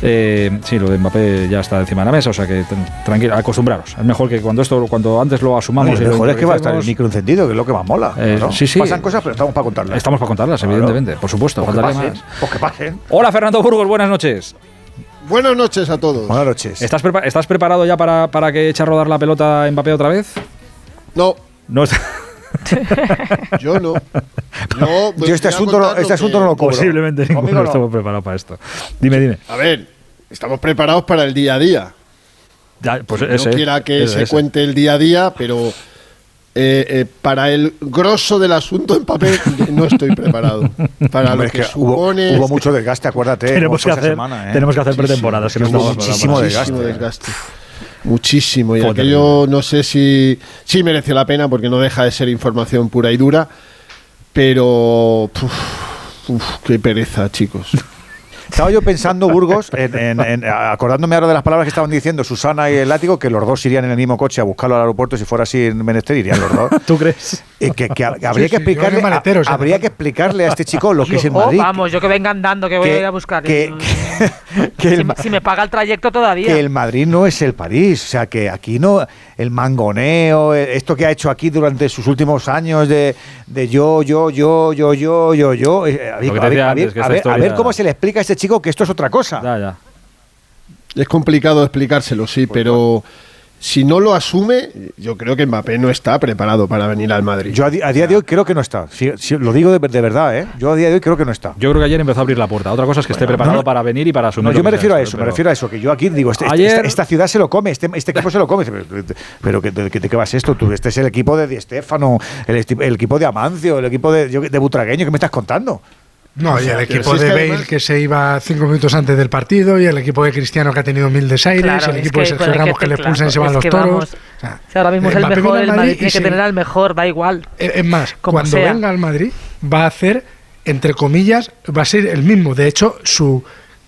S1: Eh, sí, lo de Mbappé ya está encima de la mesa, o sea que tran- tranquilo, acostumbraros. Es mejor que cuando esto, cuando antes lo asumamos.
S6: Y lo
S1: lo
S6: mejor es que va a estar el micro encendido, que es lo que más mola.
S1: Eh,
S6: ¿no?
S1: sí, sí.
S6: Pasan cosas, pero estamos para contarlas.
S1: Estamos para contarlas,
S6: Claro.
S1: evidentemente, por supuesto.
S6: Pues que pasen,
S1: más.
S6: pues que pasen.
S1: Hola Fernando Burgos, buenas noches.
S19: Buenas noches a todos.
S6: Buenas noches.
S1: ¿Estás, prepa- ¿estás preparado ya para, para que eche a rodar la pelota Mbappé otra vez?
S19: No,
S1: No está-
S19: yo no. Yo,
S6: Yo este asunto, no, este asunto no lo cubro.
S1: Posiblemente ninguno
S6: no.
S1: estamos preparados para esto. Dime, dime.
S19: A ver, estamos preparados para el día a día.
S1: Ya, pues
S19: no
S1: ese,
S19: quiera que
S1: ese,
S19: se
S1: ese.
S19: cuente el día a día, pero eh, eh, para el grosso del asunto en papel no estoy preparado. Para
S6: Hombre,
S19: lo
S6: es
S19: que,
S6: que hubo,
S19: supone.
S6: hubo mucho desgaste, acuérdate.
S1: Tenemos que, hacer,
S6: semana, ¿eh?
S1: tenemos que hacer
S19: Sí,
S1: pretemporadas.
S19: sí,
S1: que no
S6: muchísimo desgaste.
S19: desgaste. Muchísimo. Y aquello no sé si. Sí mereció la pena porque no deja de ser información pura y dura. Pero. Uf, uf, qué pereza, chicos.
S6: estaba yo pensando, Burgos, en, en- en- acordándome ahora de las palabras que estaban diciendo Susana y el látigo, que los dos irían en el mismo coche a buscarlo al aeropuerto si fuera así en menester, irían los dos.
S1: ¿Tú crees?
S6: Y que, que habría
S7: Sí,
S6: que explicarle,
S7: sea,
S6: habría que explicarle a este chico lo que es el
S8: Oh,
S6: Madrid.
S8: vamos, yo que venga andando, que voy
S6: que-
S8: a ir a buscar.
S6: que- que
S8: si,
S6: el
S8: me- si me paga el trayecto todavía.
S6: que el Madrid no es el París, o sea que aquí no el mangoneo, eh, esto que ha hecho aquí durante sus últimos años de, de yo, yo, yo, yo, yo, yo, yo, eh, a ver,
S1: te
S6: a ver, a ver, a a cómo se le explica a este chico que esto es otra cosa.
S1: Ya, ya.
S19: Es complicado explicárselo, sí, pero si no lo asume, yo creo que Mbappé no está preparado para venir al Madrid.
S6: Yo a, di- a día de hoy creo que no está. Lo digo de, de verdad, ¿eh? Yo a día de hoy creo que no está.
S1: Yo creo que ayer empezó a abrir la puerta. Otra cosa es que esté preparado
S6: no.
S1: para venir y para asumir.
S6: No, yo me refiero
S1: sea
S6: a eso, me refiero a eso, que yo aquí digo, este- este-
S1: Ayer-
S6: esta, esta ciudad se lo come, este, este equipo se lo come, pero, pero de, que- de qué vas esto tú, este es el equipo de Di Stéfano, el, esti- el equipo de Amancio, el equipo de, yo- de Butragueño, ¿qué me estás contando?
S7: No,
S6: O
S7: y el equipo de Bale
S6: además-
S7: que se iba cinco minutos antes del partido, y el equipo de Cristiano que ha tenido mil desaires,
S8: Claro,
S7: el equipo de Sergio Ramos que,
S8: que,
S7: le
S8: claro,
S7: pulsan y se van los toros.
S8: vamos-
S7: O sea,
S8: Si ahora mismo es el
S7: Mbappé
S8: mejor,
S7: viene al
S8: el Madrid
S7: Madrid y
S8: tiene que tener al mejor, da igual.
S7: Es es más, cuando
S8: sea.
S7: venga al Madrid va a hacer, entre comillas, va a ser el mismo. De hecho, su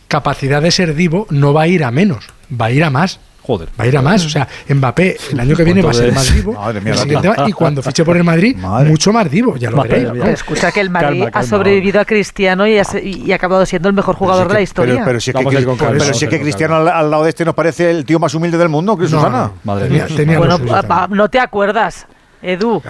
S7: capacidad de ser divo no va a ir a menos, va a ir a más.
S1: Joder.
S7: Va a ir a más. O sea, Mbappé el año que viene va a ser más.
S6: Madre mía,
S7: va- y cuando fiche por el Madrid, mucho más divo, ya lo
S1: Madre
S7: veréis.
S1: mía.
S8: Escucha que el Madrid
S1: Calma,
S8: ha
S1: calma.
S8: sobrevivido a Cristiano y ha, se- y ha acabado siendo el mejor jugador de la historia.
S6: Pero, pero si es que, pero si es Cristiano al, al lado de este nos parece el tío más humilde del mundo, que es
S7: No,
S6: Susana.
S7: no.
S1: Madre
S7: Tenía-
S1: mía.
S7: tenía
S8: bueno,
S7: también.
S8: pa- no te acuerdas, Edu.
S7: Es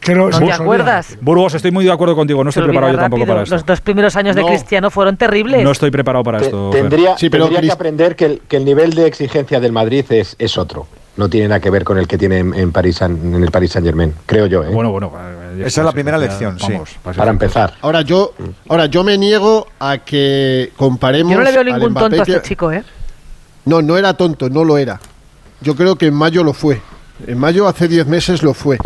S7: que
S8: ¿No te acuerdas?
S1: Burgos, estoy muy de acuerdo contigo. No estoy preparado yo tampoco
S8: rápido.
S1: para esto.
S8: Los dos primeros años de
S19: No.
S8: Cristiano fueron terribles.
S1: No estoy preparado para
S13: Te-
S1: esto.
S13: Tendría
S19: Sí, pero
S13: tendría que aprender que el, que el nivel de exigencia del Madrid es, es otro. No tiene nada que ver con el que tiene en, en París, en el Paris Saint Germain, creo yo. ¿eh?
S1: Bueno, bueno.
S6: Esa es la primera lección, sí.
S1: vamos,
S13: para empezar.
S19: Ahora yo, ahora yo me niego a que comparemos.
S8: Yo no le veo ningún
S19: Mbappé
S8: tonto a
S19: que-
S8: este chico, ¿eh?
S19: No, no era tonto, no lo era. Yo creo que en mayo lo fue. En mayo hace 10 meses lo fue.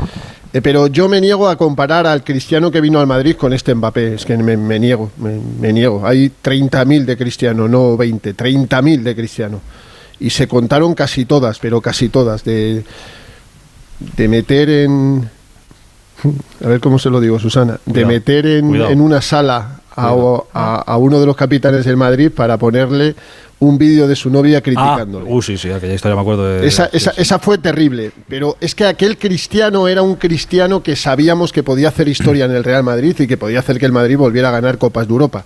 S19: Eh, pero yo me niego a comparar al cristiano que vino al Madrid con este Mbappé. Es que me, me niego, me, me niego. Hay 30.000 de cristiano, no 20, 30.000 de cristiano. Y se contaron casi todas, pero casi todas. De, de meter en. A ver cómo se lo digo, Susana. De meter en, en una sala a, a- a uno de los capitanes del Madrid para ponerle un vídeo de su novia
S1: Ah,
S19: criticándole.
S1: uh, sí, sí, aquella historia me acuerdo de.
S19: Esa,
S1: sí,
S19: esa,
S1: sí.
S19: esa fue terrible, pero es que aquel cristiano era un cristiano que sabíamos que podía hacer historia en el Real Madrid y que podía hacer que el Madrid volviera a ganar Copas de Europa.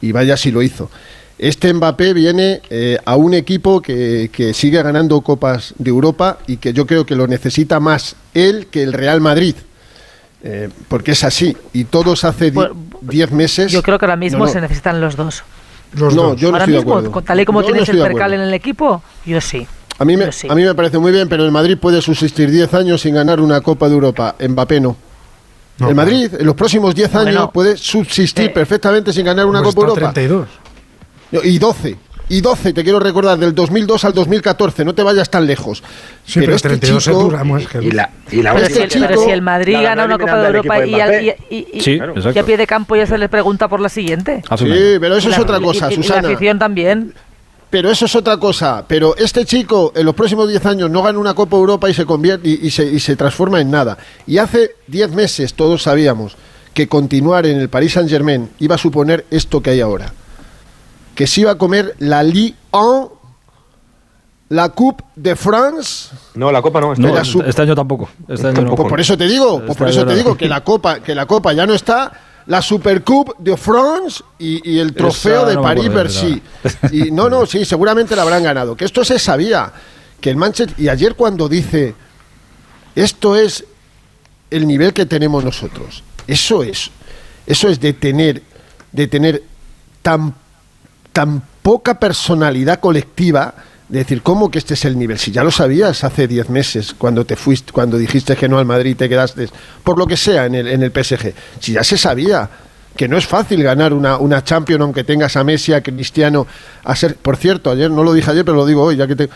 S19: Y vaya si lo hizo. Este Mbappé viene eh, a un equipo que, que sigue ganando Copas de Europa y que yo creo que lo necesita más él que el Real Madrid. Eh, porque es así. Y todos hace di- 10 meses.
S8: Yo creo que ahora mismo
S19: No, no.
S8: se necesitan los dos.
S19: No, yo no
S8: ahora
S19: estoy de
S8: mismo,
S19: acuerdo.
S8: con- tal y como
S19: Yo
S8: tienes el
S19: de
S8: percal
S19: acuerdo.
S8: en el equipo, yo sí.
S19: A mí, me,
S8: sí.
S19: a mí me parece muy bien, pero el Madrid puede subsistir 10 años sin ganar una Copa de Europa. Mbappé no.
S7: No,
S19: el Madrid, en los próximos 10 años, puede subsistir
S8: eh,
S19: perfectamente sin ganar una
S7: Pues
S19: Copa de Europa.
S7: 32.
S19: No, Y 12. Y 12, te quiero recordar, del 2002 al 2014. No te vayas tan lejos.
S7: Sí, pero,
S19: este
S7: 32
S19: chico-
S7: es dura, es que
S13: Y la, y la
S8: Pero,
S19: Este
S8: si,
S19: chico-
S8: pero si el Madrid
S13: la
S8: gana
S13: ganó
S8: una Copa de Europa y, y, y- y-
S1: Sí,
S8: y
S1: exacto.
S8: a pie de campo ya se le pregunta por la siguiente.
S19: Sí, pero eso es
S8: La-
S19: otra cosa,
S8: y- y la
S19: Susana.
S8: afición también.
S19: Pero eso es otra cosa. Pero este chico en los próximos 10 años no gana una Copa Europa y se convierte y, y se, y se transforma en nada. Y hace 10 meses todos sabíamos que continuar en el Paris Saint Germain iba a suponer esto que hay ahora. Que se iba a comer la Ligue 1, la Coupe de France.
S13: No, la Copa no.
S1: No,
S19: Era
S1: este,
S19: su-
S1: este año tampoco. Este año no.
S19: Pues por eso te digo, pues
S1: Este
S19: por eso
S1: año
S19: te digo que la Copa, que la Copa ya no está. La Super Coupe de France y, y el trofeo
S1: Esa
S19: de
S1: no me
S19: Paris
S1: acuerdo de
S19: Bercy. Y no, no, sí, seguramente la habrán ganado. Que esto se sabía. Que el Manchester. Y ayer cuando dice. Esto es el nivel que tenemos nosotros. Eso es. Eso es de tener. De tener tan, tan poca personalidad colectiva. De decir, ¿cómo que este es el nivel? Si ya lo sabías hace 10 meses, cuando te fuiste, cuando dijiste que no al Madrid y te quedaste, por lo que sea, en el, en el PSG. Si ya se sabía que no es fácil ganar una, una Champions aunque tengas a Messi, a Cristiano, a ser. Por cierto, ayer no lo dije ayer, pero lo digo hoy, ya que te.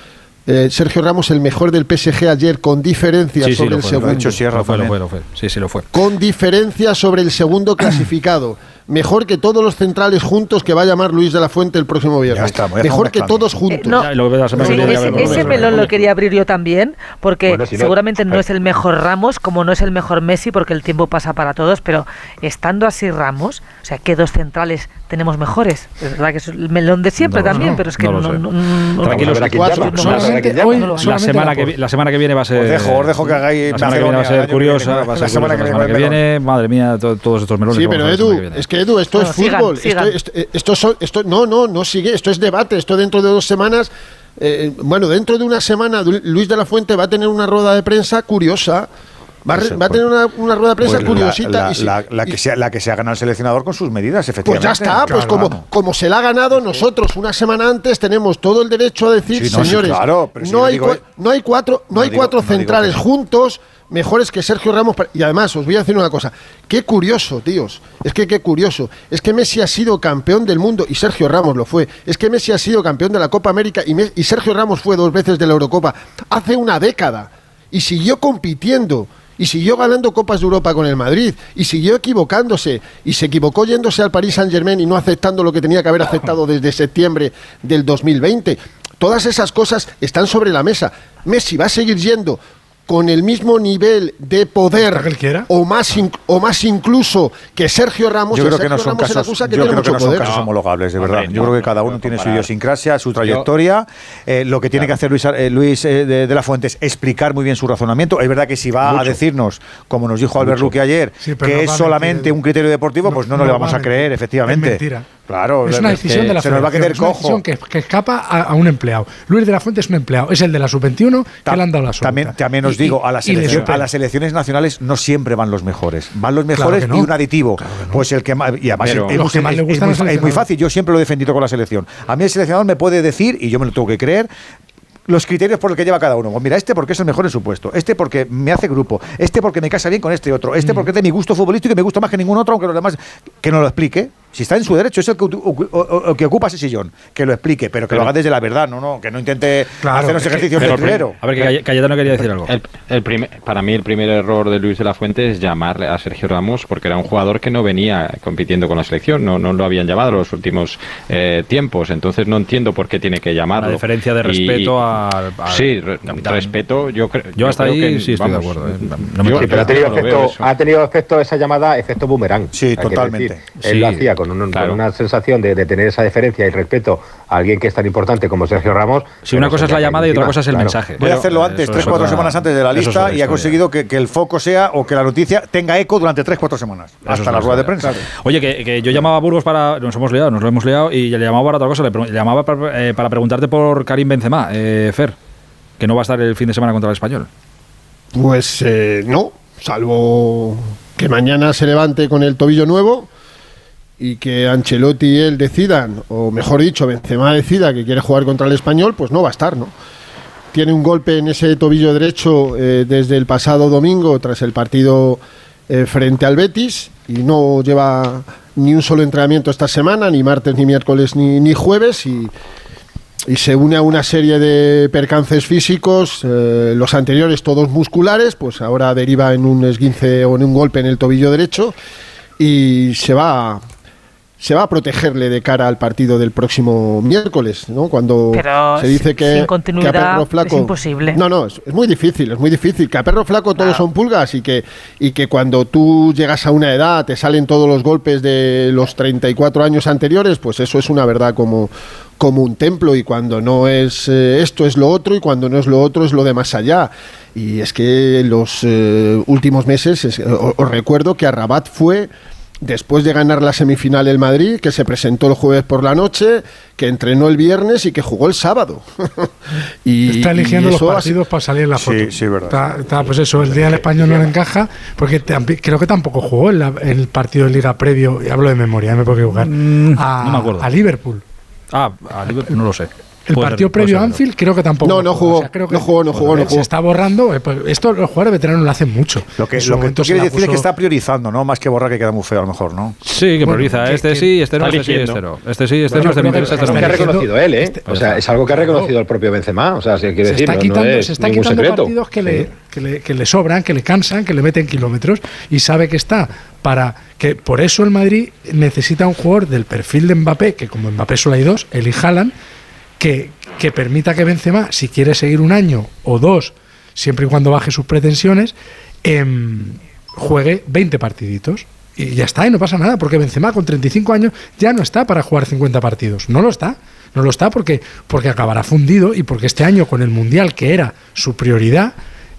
S19: eh, Sergio Ramos, el mejor del PSG ayer, con diferencia
S1: Sí, sí,
S19: sobre
S1: lo
S19: el
S1: fue, lo
S19: segundo.
S1: ha hecho Sierra, lo fue, lo fue, lo fue. Sí, sí, lo fue.
S19: Con diferencia sobre el segundo clasificado. Mejor que todos los centrales juntos que va a llamar Luis de la Fuente el próximo viernes.
S6: está,
S19: mejor que todos juntos.
S8: Eh, no.
S1: Ya, lo
S8: Sí, ese, melón lo quería abrir yo también, porque
S13: Bueno, si no-
S8: seguramente no es el mejor Ramos, como no es el mejor Messi, porque el tiempo pasa para todos, pero estando así Ramos, o sea, ¿qué dos centrales tenemos mejores? Es verdad que es el melón de siempre
S1: No
S8: también,
S1: no,
S8: pero es que
S1: no
S8: no,
S1: lo sé.
S8: no- no-
S1: Tranquilos, La semana, que, la semana que viene va a ser.
S6: Os dejo, os dejo que hagáis
S1: La semana que viene va a ser curiosa.
S6: la semana que viene,
S1: madre mía, to- todos estos melones.
S19: Sí, pero Edu, es que Edu, esto
S8: Bueno,
S19: es
S8: sigan,
S19: fútbol.
S8: sigan.
S19: Esto, esto- esto esto- no, no, no sigue. Esto es debate. Esto dentro de dos semanas. eh, bueno, dentro de una semana, Luis de la Fuente va a tener una rueda de prensa curiosa. Va a, re-
S6: Eso,
S19: va a tener una, una rueda de prensa
S6: Pues
S19: curiosita.
S6: La,
S19: y si-
S6: la- la que sea, la que se ha ganado el seleccionador con sus medidas,
S19: Pues
S6: efectivamente.
S19: ya está, pues
S6: Claro.
S19: como, como se la ha ganado nosotros una semana antes, tenemos todo el derecho a decir,
S6: Sí, no, sí,
S19: señores,
S6: claro, pero si
S19: no, hay
S6: digo-
S19: cua- no hay cuatro, no,
S6: no
S19: hay cuatro
S6: digo
S19: centrales
S6: no.
S19: juntos mejores que Sergio Ramos. Y además, os voy a decir una cosa, qué curioso, tíos, es que qué curioso, es que Messi ha sido campeón del mundo y Sergio Ramos lo fue, es que Messi ha sido campeón de la Copa América y, y Sergio Ramos fue dos veces de la Eurocopa hace una década y siguió compitiendo y siguió ganando Copas de Europa con el Madrid y siguió equivocándose y se equivocó yéndose al Paris Saint Germain y no aceptando lo que tenía que haber aceptado desde septiembre del 2020. Todas esas cosas están sobre la mesa. Messi va a seguir yendo con el mismo nivel de poder o más o más incluso que Sergio Ramos.
S6: Yo creo que no son
S19: Ramos
S6: casos,
S19: que
S6: yo
S19: tiene
S6: creo que
S19: mucho
S6: no son casos homologables, de
S19: Hombre,
S6: verdad. yo
S19: no,
S6: creo que cada uno tiene su idiosincrasia, su trayectoria. Eh, lo que tiene que hacer Luis, eh, Luis eh, de, de la Fuente es explicar muy bien su razonamiento. Es verdad que si va a decirnos, como nos dijo Albert
S19: Mucho.
S6: Luque ayer,
S7: Sí,
S6: que
S7: no
S6: es solamente
S7: mentir.
S6: un criterio deportivo, pues no, nos
S7: no
S6: le
S7: va
S6: vamos
S7: a
S6: creer, efectivamente.
S7: Es mentira.
S6: Claro,
S7: es una
S6: que
S7: decisión de la
S6: se nos va a quedar
S7: es una
S6: cojo.
S7: decisión que, que escapa a, a un empleado. Luis de la Fuente es un empleado, es el de la sub-21 que le han dado la absoluta.
S6: También, también os
S7: Y-
S6: digo, a, la
S7: y le
S6: selección-
S7: supera.
S6: a las selecciones nacionales no siempre van los mejores. Van los mejores
S7: no.
S6: y un aditivo. Pues el que más. Y además
S7: Pero-
S6: es,
S7: Los
S6: muy-
S7: que más le
S6: es-
S7: gustan
S6: es
S7: al
S6: muy, es muy
S7: seleccionador.
S6: fácil. Yo siempre lo he defendido con la selección. A mí el seleccionador me puede decir, y yo me lo tengo que creer, los criterios por los que lleva cada uno. Pues mira, este porque es el mejor en su puesto, este porque me hace grupo, este porque me casa bien con este otro,
S7: Mm.
S6: este porque es de mi gusto futbolístico y me gusta más que ningún otro, aunque los demás que nos lo explique. Si está en su derecho, es el que, ocu- o- o- que ocupa ese sillón, que lo explique, pero que
S9: Pero-
S6: lo haga desde la verdad, no, no, que no intente hacer los ejercicios de trilero.
S1: A ver, que Cayetano quería decir algo.
S9: El, el primer- para mí el primer error de Luis de la Fuente es llamarle a Sergio Ramos porque era un jugador que no venía compitiendo con la selección, no, no lo habían llamado los últimos eh, tiempos, entonces no entiendo por qué tiene que llamarlo.
S1: La diferencia de
S9: Y-
S1: respeto al- al
S9: Sí, re- respeto, yo, creo
S1: Yo hasta
S9: creo
S1: ahí
S9: que,
S1: sí estoy de acuerdo, eh.
S9: yo-
S1: No me
S9: yo
S13: Sí, pero ha tenido,
S9: no
S13: efecto, ha tenido efecto esa llamada, efecto boomerang.
S6: Sí, totalmente.
S13: decir. Él
S6: Sí,
S13: lo hacía con, un- con una sensación de, de tener esa deferencia y respeto a alguien que es tan importante como Sergio Ramos.
S1: Sí, una cosa es la llamada y otra cosa es el
S13: claro.
S1: mensaje.
S6: Voy a hacerlo antes, tres,
S1: es
S6: cuatro semanas antes de la lista y ha conseguido que, que el foco sea o que la noticia tenga eco durante tres, cuatro semanas. Hasta la rueda de prensa.
S1: Oye, que, yo llamaba a Burgos para. Nos hemos liado, nos lo hemos liado y le llamaba para otra cosa. Le, llamaba para, eh, para preguntarte por Karim Benzema, eh, Que no va a estar el fin de semana contra el español.
S19: Pues eh, no, salvo que mañana se levante con el tobillo nuevo y que Ancelotti y él decidan, o mejor dicho, Benzema decida que quiere jugar contra el español, pues no va a estar, ¿no? Tiene un golpe en ese tobillo derecho eh, desde el pasado domingo tras el partido eh, frente al Betis y no lleva ni un solo entrenamiento esta semana, ni martes, ni miércoles, ni, ni jueves y, y se une a una serie de percances físicos, eh, los anteriores todos musculares, pues ahora deriva en un esguince o en un golpe en el tobillo derecho y se va se va a protegerle de cara al partido del próximo miércoles, ¿no? Cuando
S8: Pero
S19: se dice que,
S8: sin continuidad
S19: que a perro flaco
S8: es imposible.
S19: No, no, es, es muy difícil, es muy difícil. Que a perro flaco todos son pulgas y que y que cuando tú llegas a una edad te salen todos los golpes de los 34 años anteriores, pues eso es una verdad como como un templo y cuando no es eh, esto es lo otro y cuando no es lo otro es lo de más allá. Y es que los eh, últimos meses, es- o- os recuerdo que a Rabat fue después de ganar la semifinal el Madrid, que se presentó el jueves por la noche, que entrenó el viernes y que jugó el sábado. y,
S7: Está eligiendo
S19: y
S7: los partidos para salir en la foto.
S6: Sí, sí, verdad.
S7: Está, está, pues eso, el día del español no le encaja, porque creo que tampoco jugó en, la- en el partido de Liga previo, y hablo de memoria, no me puedo equivocar, a,
S1: Mm, no me acuerdo.
S7: a Liverpool.
S1: Ah, a Liverpool no lo sé.
S7: El
S19: Puede
S7: partido previo a. Anfield creo que tampoco.
S19: No, no jugó,
S7: O sea, creo que-
S19: no jugó, no jugó, no
S7: Se
S19: jugó.
S7: está borrando. eh, pues esto los jugadores veteranos lo hacen mucho.
S6: Lo que, lo que tú
S7: se
S6: quieres decir es que está priorizando, ¿no? Más que borrar que queda muy feo a lo mejor, ¿no?
S1: Sí, que
S7: Bueno,
S1: prioriza.
S7: que-
S1: este
S7: que
S1: sí, este no, este sí, este no. Este sí, este
S7: Bueno,
S1: no, este
S7: creo que
S1: interesa, este
S7: está
S1: no
S13: que ha reconocido él, ¿eh?
S7: Este-
S13: o sea, es algo que ha reconocido el propio Benzema. O sea, si quiere
S7: se
S13: decir,
S7: está
S13: no, no
S7: quitando,
S13: es
S7: se está
S13: ningún
S7: quitando
S13: secreto.
S7: partidos que,
S13: Sí.
S7: le, que, le, que le sobran, que le cansan, que le meten kilómetros y sabe que está para que por eso el Madrid necesita un jugador del perfil de Mbappé, que como Mbappé solo hay dos, el y Haaland, que, permita que Benzema, si quiere seguir un año o dos, siempre y cuando baje sus pretensiones, em, juegue 20 partiditos. Y ya está, y no pasa nada, porque Benzema con 35 años ya no está para jugar 50 partidos. No lo está. No lo está porque, porque acabará fundido y porque este año con el Mundial, que era su prioridad,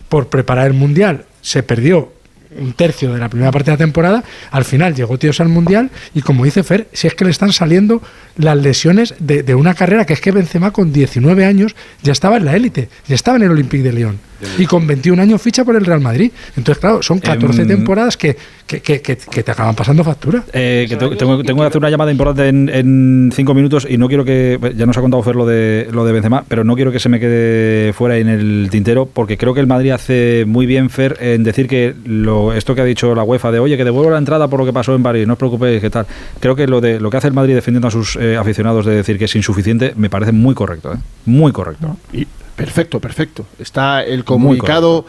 S7: por preparar el Mundial, se perdió un tercio de la primera parte de la temporada, al final llegó Tíos al Mundial y como dice Fer, si es que le están saliendo las lesiones de, de una carrera que es que Benzema con 19 años ya estaba en la élite, ya estaba en el Olympique de Lyon y con 21 años ficha por el Real Madrid. Entonces, claro, son 14
S1: Em,
S7: temporadas que, que, que- que- que te acaban pasando factura.
S1: Eh, que tengo, tengo- tengo que hacer una llamada importante en, en cinco minutos y no quiero que. Ya nos ha contado Fer lo de, lo de Benzema, pero no quiero que se me quede fuera en el tintero porque creo que el Madrid hace muy bien, Fer, en decir que lo, esto que ha dicho la UEFA de oye, que devuelvo la entrada por lo que pasó en París, no os preocupéis, qué tal. Creo que lo, de, lo que hace el Madrid defendiendo a sus eh, aficionados de decir que es insuficiente me parece muy correcto, ¿eh? muy correcto.
S19: Y perfecto, perfecto. Está el comunicado,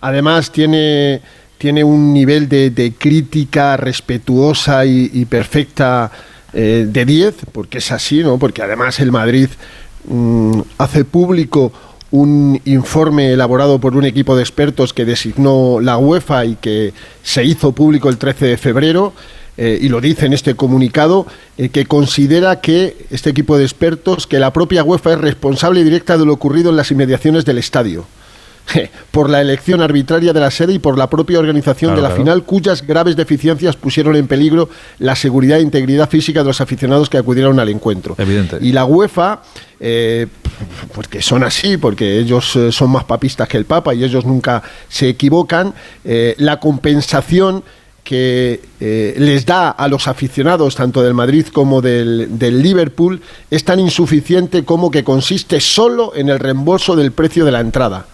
S19: además tiene, tiene un nivel de, de crítica respetuosa y, y perfecta eh, de 10, porque es así, ¿no? Porque además el Madrid mm, hace público un informe elaborado por un equipo de expertos que designó la UEFA y que se hizo público el 13 de febrero eh, y lo dice en este comunicado, eh, que considera que este equipo de expertos, que la propia UEFA es responsable directa de lo ocurrido en las inmediaciones del estadio. por la elección arbitraria de la sede y por la propia organización
S1: Claro,
S19: de la
S1: claro.
S19: final, cuyas graves deficiencias pusieron en peligro la seguridad e integridad física de los aficionados que acudieron al encuentro.
S1: Evidente.
S19: Y la UEFA, eh, porque son así, porque ellos son más papistas que el Papa y ellos nunca se equivocan, eh, la compensación que eh, les da a los aficionados tanto del Madrid como del, del Liverpool es tan insuficiente como que consiste solo en el reembolso del precio de la entrada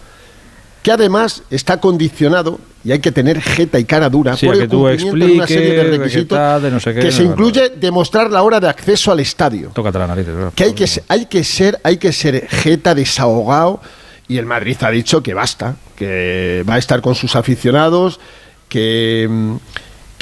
S19: que además está condicionado y hay que tener jeta y cara dura
S1: Sí,
S19: por el cumplimiento de una serie de requisitos
S1: tal, de no sé qué,
S19: que se
S1: no,
S19: incluye demostrar la hora de acceso al estadio
S1: Tócate la nariz.
S19: que hay que hay que ser hay que ser jeta desahogado y el Madrid ha dicho que basta que va a estar con sus aficionados que mm,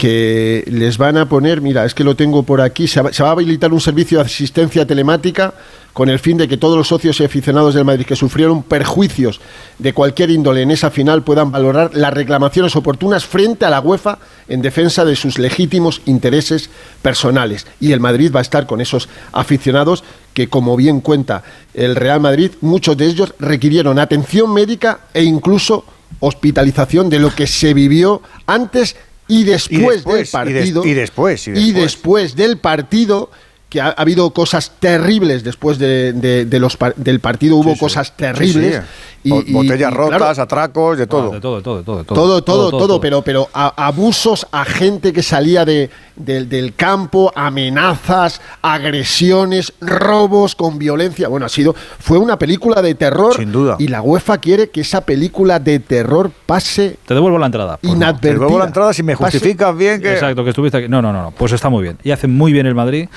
S19: que les van a poner, mira, es que lo tengo por aquí, se va, a habilitar un servicio de asistencia telemática con el fin de que todos los socios y aficionados del Madrid que sufrieron perjuicios de cualquier índole en esa final puedan valorar las reclamaciones oportunas frente a la UEFA en defensa de sus legítimos intereses personales. Y el Madrid va a estar con esos aficionados que, como bien cuenta el Real Madrid, muchos de ellos requirieron atención médica e incluso hospitalización de lo que se vivió antes y después,
S6: después,
S19: del
S6: y des-
S19: partido.
S6: y después, y
S19: y
S6: después.
S19: después del partido que ha, ha habido cosas terribles después de, de- de los par- del partido hubo cosas terribles
S6: Sí, sí. Bo- botellas rotas, atracos, de todo.
S1: de todo, de todo, de todo.
S19: todo, todo, todo, pero, pero a- abusos a gente que salía de, del- del campo, amenazas, agresiones, robos con violencia. Bueno, ha sido, fue una película de terror.
S6: Sin duda.
S19: Y la UEFA quiere que esa película de terror pase
S1: Te devuelvo la entrada. Pues no.
S19: inadvertida.
S6: Te devuelvo la entrada si me
S19: Pase-
S6: justificas bien que...
S1: Exacto, que estuviste aquí. No, no, no, no, pues está muy bien. Y hace muy bien el Madrid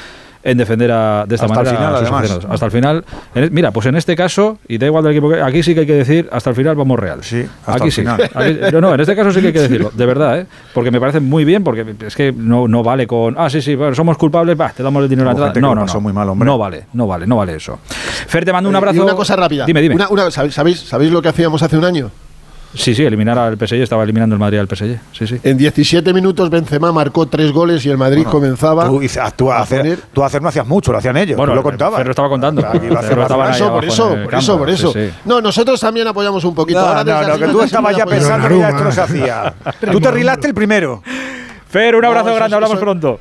S1: en defender a, de esta
S6: Hasta el
S1: manera
S6: final,
S1: a sus
S6: además.
S1: aficionados. Hasta el final. En- mira, pues en este caso, y da igual del equipo que. Aquí sí que hay que decir, hasta el final vamos real.
S6: Sí, hasta
S1: aquí
S6: el
S1: sí.
S6: final.
S1: Aquí- no, no, en este caso sí que hay que decirlo, de verdad, ¿eh? Porque me parece muy bien, porque es que no, no vale con. Ah, sí, sí, bueno, somos culpables, va, te damos el dinero a la No, no, no.
S6: muy mal, hombre.
S1: No vale, no vale, no vale eso. Fer, te mando un
S19: Eh,
S1: abrazo.
S19: Y una cosa rápida.
S1: Dime, dime.
S19: Una- una- ¿sabéis, sabéis, sabéis lo que hacíamos hace un año?
S1: Sí, sí, eliminar al PSG, estaba eliminando el Madrid al PSG. Sí, sí.
S19: En 17 minutos Benzema marcó tres goles y el Madrid comenzaba
S6: Tú, ah, tú a hacer,
S19: poner-
S6: tú a hacer no hacías mucho, lo hacían ellos.
S1: Bueno,
S6: tú lo contabas.
S1: Fer lo estaba contando. Ahí
S19: eso, por eso, por eso, por eso.
S1: sí.
S19: No, nosotros también apoyamos un poquito.
S6: No,
S19: Ahora
S6: no, no, que tú estabas ya pensando que ya esto no se hacía. Tú te rilaste el primero.
S1: Fer, un abrazo grande,
S19: es-
S1: hablamos pronto.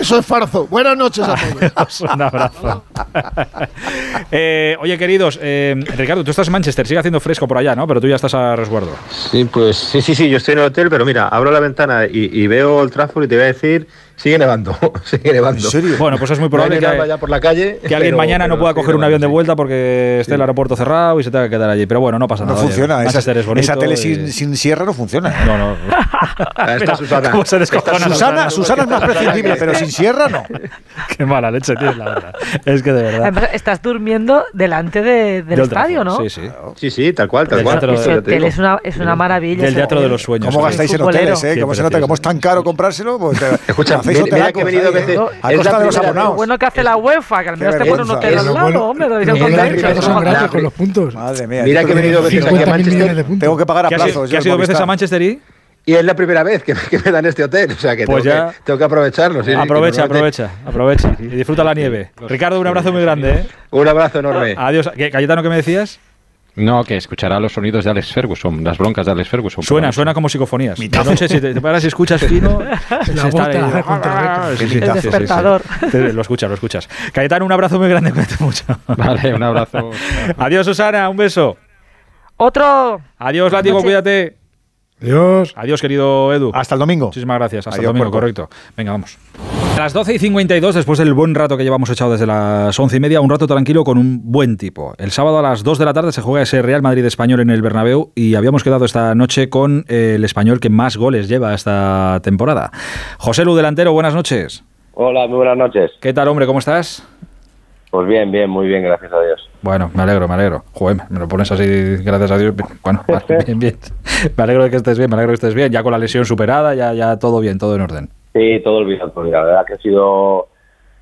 S19: Eso es farzo. Buenas noches a todos.
S1: Un abrazo. Eh, oye, queridos, eh, Ricardo, tú estás en Manchester, sigue haciendo fresco por allá, ¿no? Pero tú ya estás a resguardo.
S10: Sí, pues sí, sí, sí, yo estoy en el hotel, pero mira, abro la ventana y, y veo el Trafford y te voy a decir Sigue nevando, sigue nevando.
S6: ¿En serio?
S1: Bueno, pues es muy
S10: No
S1: probable que,
S10: nada ya por la calle,
S1: que alguien
S10: pero-
S1: mañana no pueda coger un avión de vuelta porque esté el aeropuerto cerrado y se tenga que quedar allí. Pero bueno, no pasa
S6: No
S1: nada. oye,
S6: funciona. Esa,
S1: es bonito
S6: esa tele
S1: y-
S6: sin, sin sierra no funciona.
S1: No, no.
S10: Está Susana.
S1: ¿Cómo se descojona
S6: Susana, Susana es más prescindible, pero sin sierra no.
S1: Qué mala leche tienes, la verdad. Es que de verdad.
S8: Además, estás durmiendo delante de- del
S1: De
S8: estadio, ¿no?
S1: Sí, sí.
S10: Sí, sí, tal cual, tal cual.
S8: es una, es una maravilla.
S1: Del teatro de los sueños.
S6: ¿Cómo gastáis en hoteles, eh?
S1: Qué
S6: ¿Cómo se nota? ¿Cómo es tan caro comprárselo? Pues
S10: Escucha,
S6: hacéis
S10: mira- que he venido.
S6: A costa de los abonados.
S8: bueno que hace la UEFA, que al menos te pone un hotel al lado, hombre. con
S7: los puntos.
S6: Madre mía.
S10: Mira que he venido veces aquí a
S7: 50.000
S10: Manchester.
S6: Tengo que pagar a
S1: ¿Qué has
S6: plazos.
S1: qué has ido veces a Manchester y?
S10: Y es la primera vez que, que me dan este hotel, o sea que,
S1: Pues
S10: tengo,
S1: ya-
S10: que tengo que aprovecharlo. sí,
S1: Aprovecha, aprovecha, aprovecha. Y disfruta la nieve. Ricardo, un abrazo muy grande, ¿eh?
S10: Un abrazo enorme.
S1: Adiós. ¿Qué, Cayetano, ¿qué me decías?
S9: No, que escuchará los sonidos de Alex Ferguson, las broncas de Alex Ferguson.
S1: Suena, suena como psicofonías. De noche, si te, paras y escuchas fino, se está ahí-
S7: Reca.
S1: Sí,
S6: El
S1: sí, sí, sí, sí.
S8: despertador.
S1: Lo escuchas, lo escuchas. Cayetano, un abrazo muy grande, cuídate mucho.
S9: Vale, un abrazo.
S1: Adiós, Susana, un beso.
S8: Otro.
S1: Adiós, Látigo, cuídate.
S7: Dios.
S1: Adiós, querido Edu.
S6: Hasta el domingo.
S1: Muchísimas gracias. Hasta
S6: Adiós,
S1: el domingo,
S6: Puerco.
S1: correcto. Venga, vamos. A las 12 y 52, después del buen rato que llevamos echado desde las 11 y media, un rato tranquilo con un buen tipo. El sábado a las 2 de la tarde se juega ese Real Madrid español en el Bernabéu y habíamos quedado esta noche con eh, el español que más goles lleva esta temporada. José Lu, delantero, buenas noches.
S20: Hola, muy buenas noches.
S1: ¿Qué tal, hombre? ¿Cómo estás?
S20: Pues bien, bien, muy bien, gracias a Dios.
S1: Bueno, me alegro, me alegro. Joder, me lo pones así, gracias a Dios. Bueno, vale, bien, bien. Me alegro de que estés bien, me alegro de que estés bien. Ya con la lesión superada, ya, ya todo bien, todo en orden.
S20: Sí, todo porque La verdad que ha sido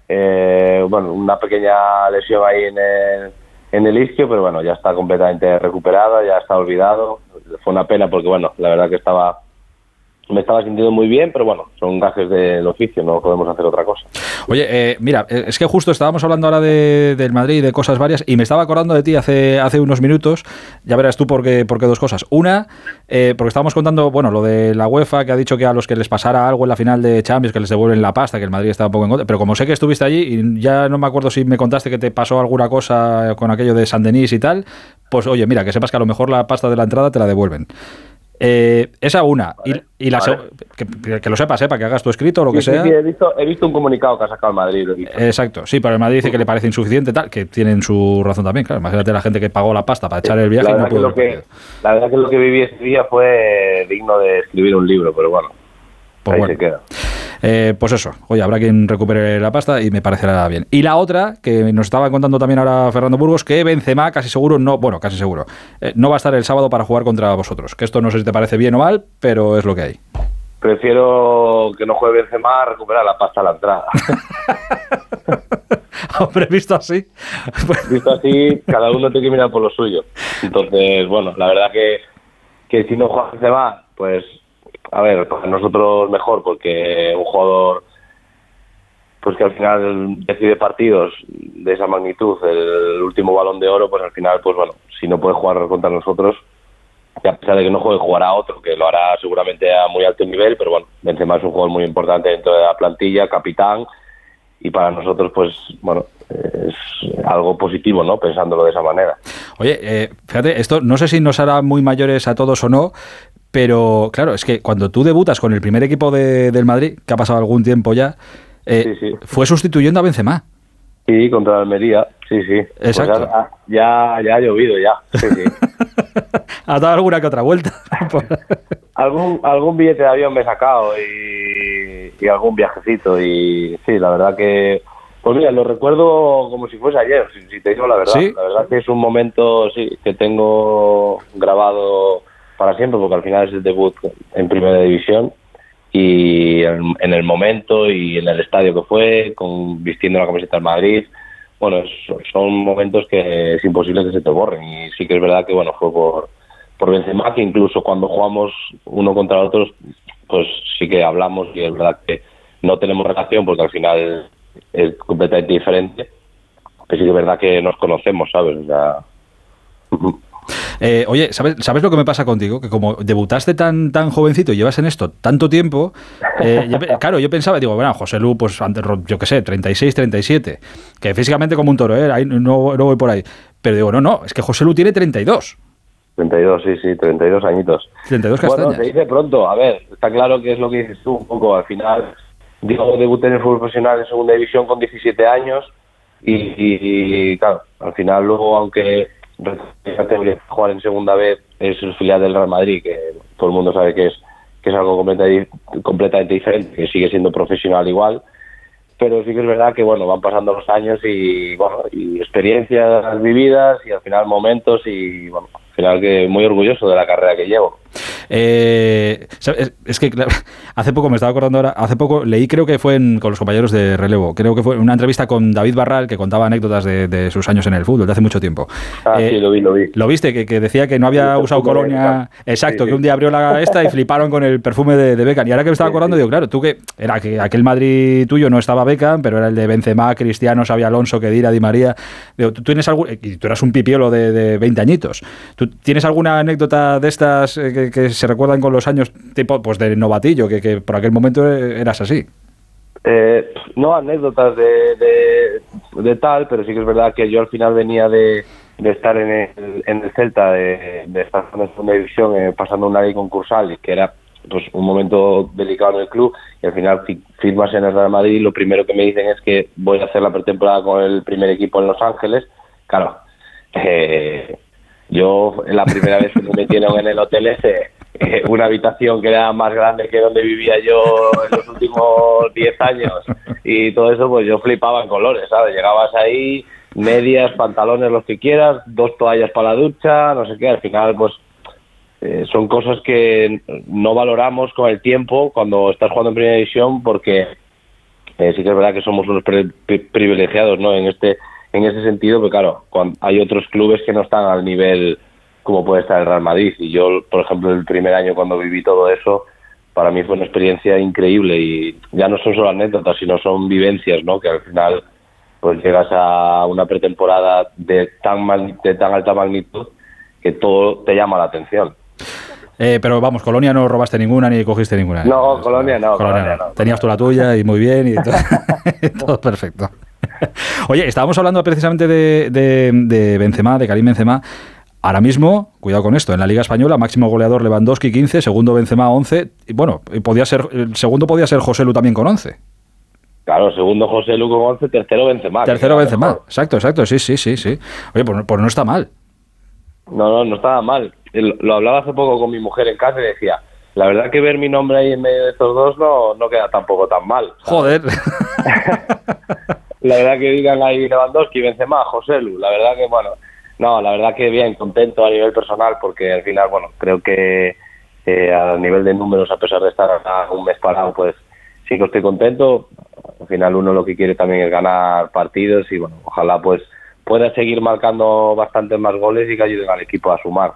S20: eh, bueno, una pequeña lesión ahí en el, en el isquio, pero bueno, ya está completamente recuperada, ya está olvidado. Fue una pena porque, bueno, la verdad que estaba me estaba sintiendo muy bien, pero bueno, son gajes del oficio, no podemos hacer otra cosa.
S1: Oye, eh, mira, eh, es que justo estábamos hablando ahora de, del Madrid y de cosas varias y me estaba acordando de ti hace, hace unos minutos. Ya verás tú por qué, dos cosas. Una, eh, porque estábamos contando, bueno, lo de la UEFA que ha dicho que a los que les pasara algo en la final de Champions, que les devuelven la pasta, que el Madrid estaba un poco en contra. Pero como sé que estuviste allí y ya no me acuerdo si me contaste que te pasó alguna cosa con aquello de San Denis y tal, pues oye, mira, que sepas que a lo mejor la pasta de la entrada te la devuelven. Eh, esa una. y, y la
S20: vale.
S1: que, que lo sepas, eh, para que hagas tu escrito o lo que
S20: Sí,
S1: sea.
S20: sí, he, visto, he visto un comunicado que ha sacado el Madrid. lo he visto.
S1: Exacto, sí, pero el Madrid dice que le parece insuficiente, tal, que tienen su razón también, claro. Imagínate la gente que pagó la pasta para echar el viaje
S20: la,
S1: y no
S20: verdad que lo que, la verdad que lo que viví ese día fue digno de escribir un libro, pero bueno,
S1: Pues
S20: ahí
S1: bueno.
S20: se queda.
S1: Eh, pues eso, oye, habrá quien recupere la pasta y me parecerá bien. Y la otra, que nos estaba contando también ahora Fernando Burgos, que Benzema casi seguro no, bueno, casi seguro, eh, no va a estar el sábado para jugar contra vosotros. Que esto no sé si te parece bien o mal, pero es lo que hay.
S20: Prefiero que no juegue Benzema a recuperar la pasta a la entrada.
S1: Hombre, visto así.
S20: Visto así, cada uno tiene que mirar por lo suyo. Entonces, bueno, la verdad que, que si no juega Benzema, pues, a ver, para nosotros mejor, porque un jugador pues que al final decide partidos de esa magnitud, el último balón de oro, pues al final, pues bueno, si no puede jugar contra nosotros, que a pesar de que no juegue, jugará otro, que lo hará seguramente a muy alto nivel, pero bueno, Benzema es un jugador muy importante dentro de la plantilla, capitán, y para nosotros, pues, bueno, es algo positivo, ¿no? Pensándolo de esa manera.
S1: Oye, eh, fíjate, esto no sé si nos hará muy mayores a todos o no, pero claro, es que cuando tú debutas con el primer equipo de- del Madrid, que ha pasado algún tiempo ya, eh, fue sustituyendo a Benzema.
S20: Sí, contra Almería, sí, sí. Pues
S1: Exacto.
S20: ya, ya, ya ha llovido, ya. Sí, sí.
S1: Ha dado alguna que otra vuelta.
S20: algún, algún billete de avión me he sacado y, y algún viajecito y sí, la verdad que... Pues mira, lo recuerdo como si fuese ayer, si, si te digo la verdad.
S1: ¿Sí?
S20: La verdad que es un momento, sí, que tengo grabado para siempre porque al final es el debut en Primera División y en, el momento y en el estadio que fue, con vistiendo la camiseta del Madrid, bueno, son momentos que es imposible que se te borren y sí que es verdad que bueno fue por por Benzema que incluso cuando jugamos uno contra otros pues sí que hablamos y es verdad que no tenemos relación porque al final es completamente diferente pero sí que es verdad que nos conocemos sabes o sea
S1: Eh, oye, ¿sabes, ¿sabes lo que me pasa contigo? Que como debutaste tan, tan jovencito y llevas en esto tanto tiempo, eh, yo claro, yo pensaba, digo, bueno, José Lu, pues yo qué sé, 36, 37, que físicamente como un toro, ¿eh? Ahí no, no voy por ahí. Pero digo, no, no, es que José Lu tiene 32.
S20: 32 sí sí 32 añitos
S1: 32
S20: Bueno,
S1: castañas.
S20: se dice pronto. A ver, está claro que es lo que dices tú un poco. Al final, yo debuté en el fútbol profesional en segunda división con 17 años y, y- y, claro, al final luego, aunque jugar en segunda vez es el filial del Real Madrid, que todo el mundo sabe que es que es algo completamente, completamente diferente, que sigue siendo profesional igual, pero sí que es verdad que bueno van pasando los años y bueno y experiencias vividas y al final momentos y bueno final que muy orgulloso de la carrera que llevo
S1: Eh, es que claro, hace poco me estaba acordando ahora, hace poco leí, creo que fue en- con los compañeros de relevo, creo que fue una entrevista con David Barral que contaba anécdotas de, de sus años en el fútbol, de hace mucho tiempo.
S20: ah
S1: Eh,
S20: sí lo vi lo vi
S1: ¿Lo viste? Que, que decía que no había usado colonia. Exacto,
S20: Sí,
S1: que un día abrió la esta y fliparon con el perfume de, de Beckham. Y ahora que me estaba acordando, digo, claro, tú que era que aquel Madrid tuyo no estaba Beckham, pero era el de Benzema, Cristiano, Xavi Alonso, Kedira, Di María. Digo, ¿tú tienes algún, y tú eras un pipiolo de, de 20 añitos. ¿Tú tienes alguna anécdota de estas eh, que, se recuerdan con los años, tipo pues de novatillo, que, que por aquel momento eh, eras así?
S20: Eh, no anécdotas de, de, tal, pero sí que es verdad que yo al final venía de, de estar en el, en el Celta, de, estar en segunda división, eh, pasando una ley concursal, que era pues un momento delicado en el club, y al final fi- firmas en el Real Madrid lo primero que me dicen es que voy a hacer la pretemporada con el primer equipo en Los Ángeles. Claro, eh, yo la primera vez que me metieron en el hotel ese, eh, una habitación que era más grande que donde vivía yo en los últimos 10 años y todo eso, pues yo flipaba en colores, ¿sabes? Llegabas ahí, medias, pantalones, los que quieras, dos toallas para la ducha, no sé qué, al final pues eh, son cosas que no valoramos con el tiempo cuando estás jugando en primera división porque eh, sí que es verdad que somos unos pri- pri- privilegiados ¿no? en este en ese sentido, pero claro, cuando hay otros clubes que no están al nivel como puede estar el Real Madrid. Y yo, por ejemplo, el primer año cuando viví todo eso, para mí fue una experiencia increíble y ya no son solo anécdotas, sino son vivencias, ¿no? Que al final pues llegas a una pretemporada de tan, de tan alta magnitud que todo te llama la atención.
S1: Eh, pero vamos, Colonia no robaste ninguna ni cogiste ninguna. ¿eh?
S20: No, Colonia no,
S1: Colonia no. Tenías tú la tuya y muy bien y todo, todo perfecto. Oye, estábamos hablando precisamente de, de, de Benzema, de Karim Benzema. Ahora mismo, cuidado con esto, en la Liga Española, máximo goleador Lewandowski 15, segundo Benzema 11, y bueno, y podía ser, el segundo podía ser José Lu también con 11.
S20: Claro, segundo José Lu con 11, tercero Benzema.
S1: Tercero Benzema,
S20: mejor.
S1: exacto, exacto, sí, sí, sí, sí. Oye, pues, no- pues no está mal.
S20: No, no, no estaba mal. Lo, hablaba hace poco con mi mujer en casa y decía, la verdad que ver mi nombre ahí en medio de estos dos no, no queda tampoco tan mal.
S1: Joder.
S20: La verdad que digan ahí Lewandowski, Benzema, José Lu, la verdad que, bueno, no, la verdad que bien, contento a nivel personal porque al final, bueno, creo que eh, a nivel de números, a pesar de estar un mes parado, pues sí que estoy contento. Al final uno lo que quiere también es ganar partidos y, bueno, ojalá pues pueda seguir marcando bastantes más goles y que ayuden al equipo a sumar.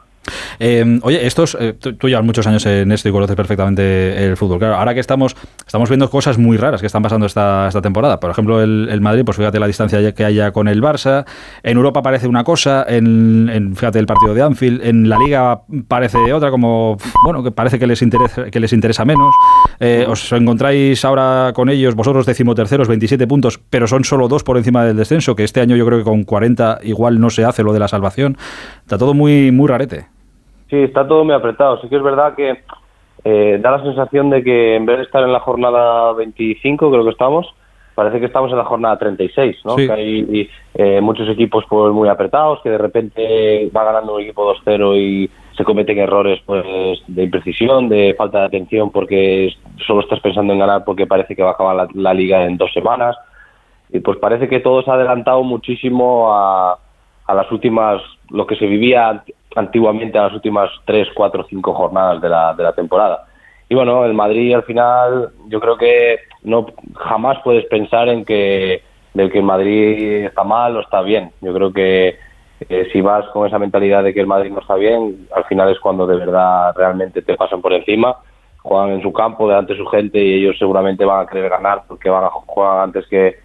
S1: Eh, oye, estos, eh, tú, llevas muchos años en esto y conoces perfectamente el fútbol. Claro, ahora que estamos, estamos viendo cosas muy raras que están pasando esta, esta temporada. Por ejemplo, el, Madrid, pues fíjate la distancia que haya con el Barça. En Europa parece una cosa, en, fíjate el partido de Anfield. En la Liga parece otra, como, bueno, que parece que les interesa, que les interesa menos. Eh, os encontráis ahora con ellos, vosotros decimoterceros, 27 puntos, pero son solo dos por encima del descenso, que este año yo creo que con 40 igual no se hace lo de la salvación. Está todo muy, muy rarete.
S20: Sí, está todo muy apretado. Sí que es verdad que eh, da la sensación de que en vez de estar en la jornada 25, creo que estamos, parece que estamos en la jornada 36, ¿no?
S1: Sí.
S20: Que hay eh, muchos equipos pues muy apretados, que de repente va ganando un equipo 2-0 y se cometen errores pues de imprecisión, de falta de atención porque solo estás pensando en ganar porque parece que va a acabar la, la liga en dos semanas. Y pues parece que todo se ha adelantado muchísimo a, a las últimas, lo que se vivía antiguamente a las últimas tres, cuatro, cinco jornadas de la, de la temporada. Y bueno, el Madrid al final, yo creo que no jamás puedes pensar en que de que el Madrid está mal o está bien. Yo creo que eh, si vas con esa mentalidad de que el Madrid no está bien, al final es cuando de verdad realmente te pasan por encima. Juegan en su campo, delante de su gente y ellos seguramente van a querer ganar porque van a jugar antes que,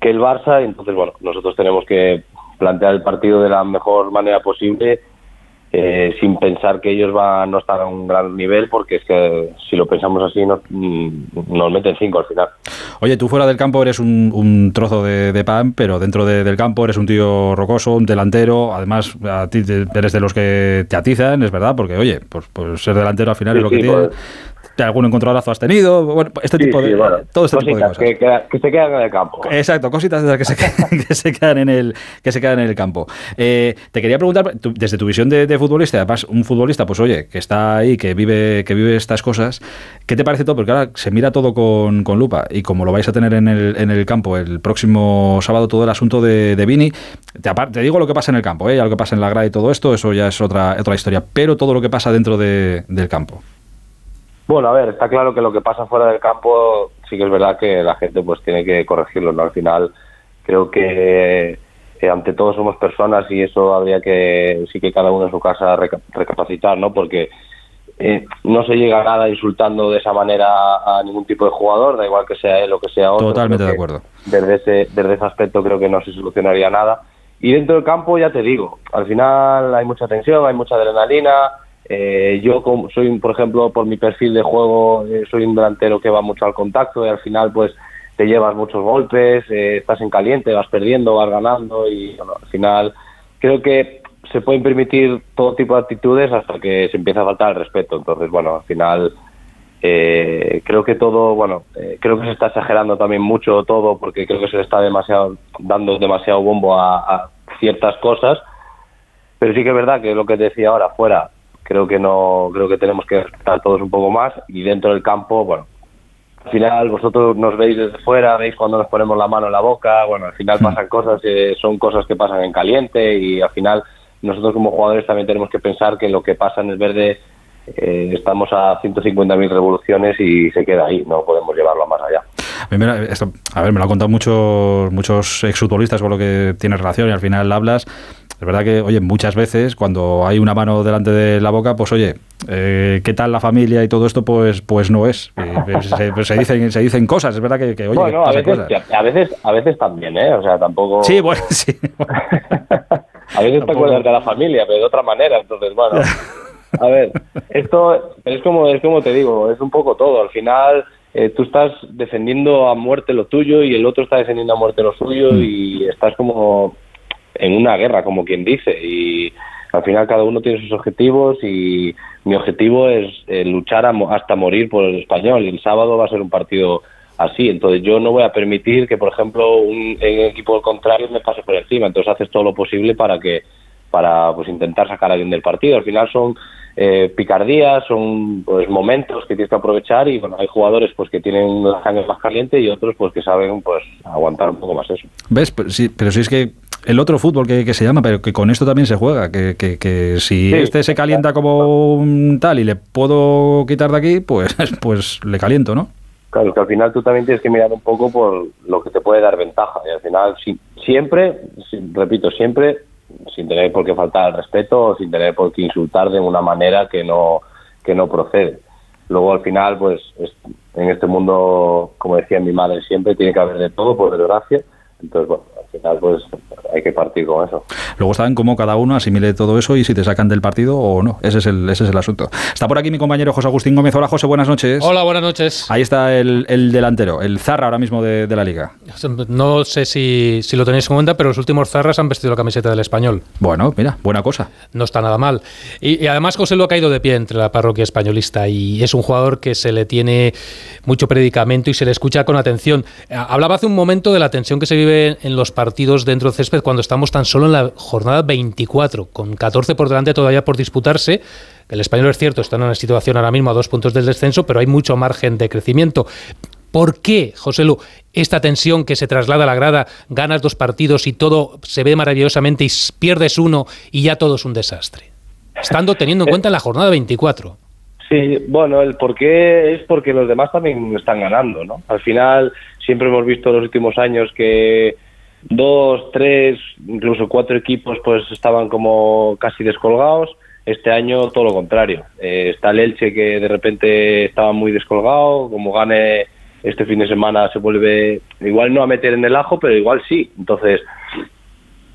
S20: que el Barça. Y entonces, bueno, nosotros tenemos que plantear el partido de la mejor manera posible, eh, sin pensar que ellos van no estar a un gran nivel, porque es que si lo pensamos así, nos, mm, nos meten cinco al final.
S1: Oye, tú fuera del campo eres un, un trozo de, de pan, pero dentro de- del campo eres un tío rocoso, un delantero. Además, a ti te- eres de los que te atizan, es verdad, porque oye, pues, pues ser delantero al final
S20: Sí,
S1: es lo que tiene. Algún encontronazo has tenido, bueno, este
S20: Sí,
S1: tipo de,
S20: sí, bueno,
S1: todo este tipo de cosas.
S20: que, que- que se quedan en el campo.
S1: Exacto, cositas de las que se, quedan- que se quedan en el que se quedan en el campo. Eh, te quería preguntar, tú, desde tu visión de, de futbolista, además un futbolista, pues oye, que está ahí, que vive, que vive estas cosas, ¿qué te parece todo? Porque ahora se mira todo con, con lupa y como lo vais a tener en el, en el campo el próximo sábado, todo el asunto de, de Vini, te, digo lo que pasa en el campo, ¿eh? ya lo que pasa en la grada y todo esto, eso ya es otra, otra historia, pero todo lo que pasa dentro de- del campo.
S20: Bueno, a ver, está claro que lo que pasa fuera del campo sí que es verdad que la gente pues tiene que corregirlo, ¿no? Al final creo que eh, ante todo somos personas y eso habría que sí que cada uno en su casa reca- recapacitar, ¿no? Porque eh, no se llega a nada insultando de esa manera a ningún tipo de jugador, da igual que sea él o que sea otro.
S1: Totalmente de acuerdo.
S20: Desde ese, desde ese aspecto creo que no se solucionaría nada. Y dentro del campo, ya te digo, al final hay mucha tensión, hay mucha adrenalina. Eh, yo como soy, por ejemplo, por mi perfil de juego, eh, soy un delantero que va mucho al contacto y al final pues te llevas muchos golpes, eh, estás en caliente, vas perdiendo, vas ganando y bueno, al final creo que se pueden permitir todo tipo de actitudes hasta que se empieza a faltar el respeto. Entonces, bueno, al final eh, creo que todo, bueno, creo que se está exagerando también mucho todo porque creo que se le está demasiado dando demasiado bombo a, a ciertas cosas. Pero sí que es verdad que lo que decía ahora, fuera, creo que no, creo que tenemos que respetar todos un poco más y dentro del campo, bueno, al final vosotros nos veis desde fuera, veis cuando nos ponemos la mano en la boca, bueno, al final pasan cosas, eh, son cosas que pasan en caliente y al final nosotros como jugadores también tenemos que pensar que lo que pasa en el verde eh, estamos a 150.000 revoluciones y se queda ahí, no podemos llevarlo más allá.
S1: A, mí me la- esto- a ver, me lo han contado muchos, muchos exfutbolistas con lo que tienes relación y al final hablas. Es verdad que, oye, muchas veces cuando hay una mano delante de la boca, pues oye, eh, ¿qué tal la familia y todo esto? Pues, pues no es. Eh, pues se, pues se dicen, se dicen cosas, es verdad que, que, oye, que
S20: a veces,
S1: cosas.
S20: a veces, a veces también, ¿eh? O sea, tampoco.
S1: Sí, bueno, sí.
S20: A veces te acuerdas de la familia, pero de otra manera. Entonces, bueno, a ver, esto es como es como te digo, es un poco todo. Al final, eh, tú estás defendiendo a muerte lo tuyo y el otro está defendiendo a muerte lo suyo y estás como en una guerra, como quien dice. Y al final cada uno tiene sus objetivos y mi objetivo es eh, luchar a hasta morir por el español. Y el sábado va a ser un partido así. Entonces yo no voy a permitir que, por ejemplo, un, el equipo contrario me pase por encima. Entonces haces todo lo posible para que para pues intentar sacar a alguien del partido. Al final son eh, picardías, son pues momentos que tienes que aprovechar y bueno, hay jugadores pues que tienen la sangre más caliente y otros pues que saben pues aguantar un poco más eso.
S1: ¿Ves? Pero sí, pero sí es que el otro fútbol que, que se llama, pero que con esto también se juega, que, que, que si
S20: Sí.
S1: este se calienta como un tal y le puedo quitar de aquí, pues, pues le caliento, ¿no?
S20: Claro, que al final tú también tienes que mirar un poco por lo que te puede dar ventaja. Y al final, si- siempre, si- repito, siempre sin tener por qué faltar al respeto o sin tener por qué insultar de una manera que no, que no procede. Luego, al final, pues es- en este mundo, como decía mi madre siempre, tiene que haber de todo, por desgracia. Entonces, bueno, final, pues hay que partir con eso.
S1: Luego está en cómo cada uno asimile todo eso y si te sacan del partido o no. Ese es el, ese es el asunto. Está por aquí mi compañero José Agustín Gómez. Hola, José, buenas noches.
S21: Hola, buenas noches.
S1: Ahí está el, el delantero, el zarra ahora mismo de, de la liga.
S21: No sé si, si lo tenéis en cuenta, pero los últimos zarras han vestido la camiseta del español.
S1: Bueno, mira, buena cosa.
S21: No está nada mal. Y, y además José lo ha caído de pie entre la parroquia españolista y es un jugador que se le tiene mucho predicamento y se le escucha con atención. Hablaba hace un momento de la tensión que se vive en los partidos dentro del césped cuando estamos tan solo en la jornada 24, con 14 por delante todavía por disputarse. El español es cierto, está en una situación ahora mismo a dos puntos del descenso, pero hay mucho margen de crecimiento. ¿Por qué, José Lu, esta tensión que se traslada a la grada, ganas dos partidos y todo se ve maravillosamente y pierdes uno y ya todo es un desastre? Estando teniendo en cuenta la jornada 24.
S20: Sí, bueno, el por qué es porque los demás también están ganando, ¿no? Al final siempre hemos visto en los últimos años que dos, tres, incluso cuatro equipos pues estaban como casi descolgados. Este año todo lo contrario. Eh, está el Elche que de repente estaba muy descolgado, como gane este fin de semana se vuelve igual no a meter en el ajo, pero igual sí. Entonces,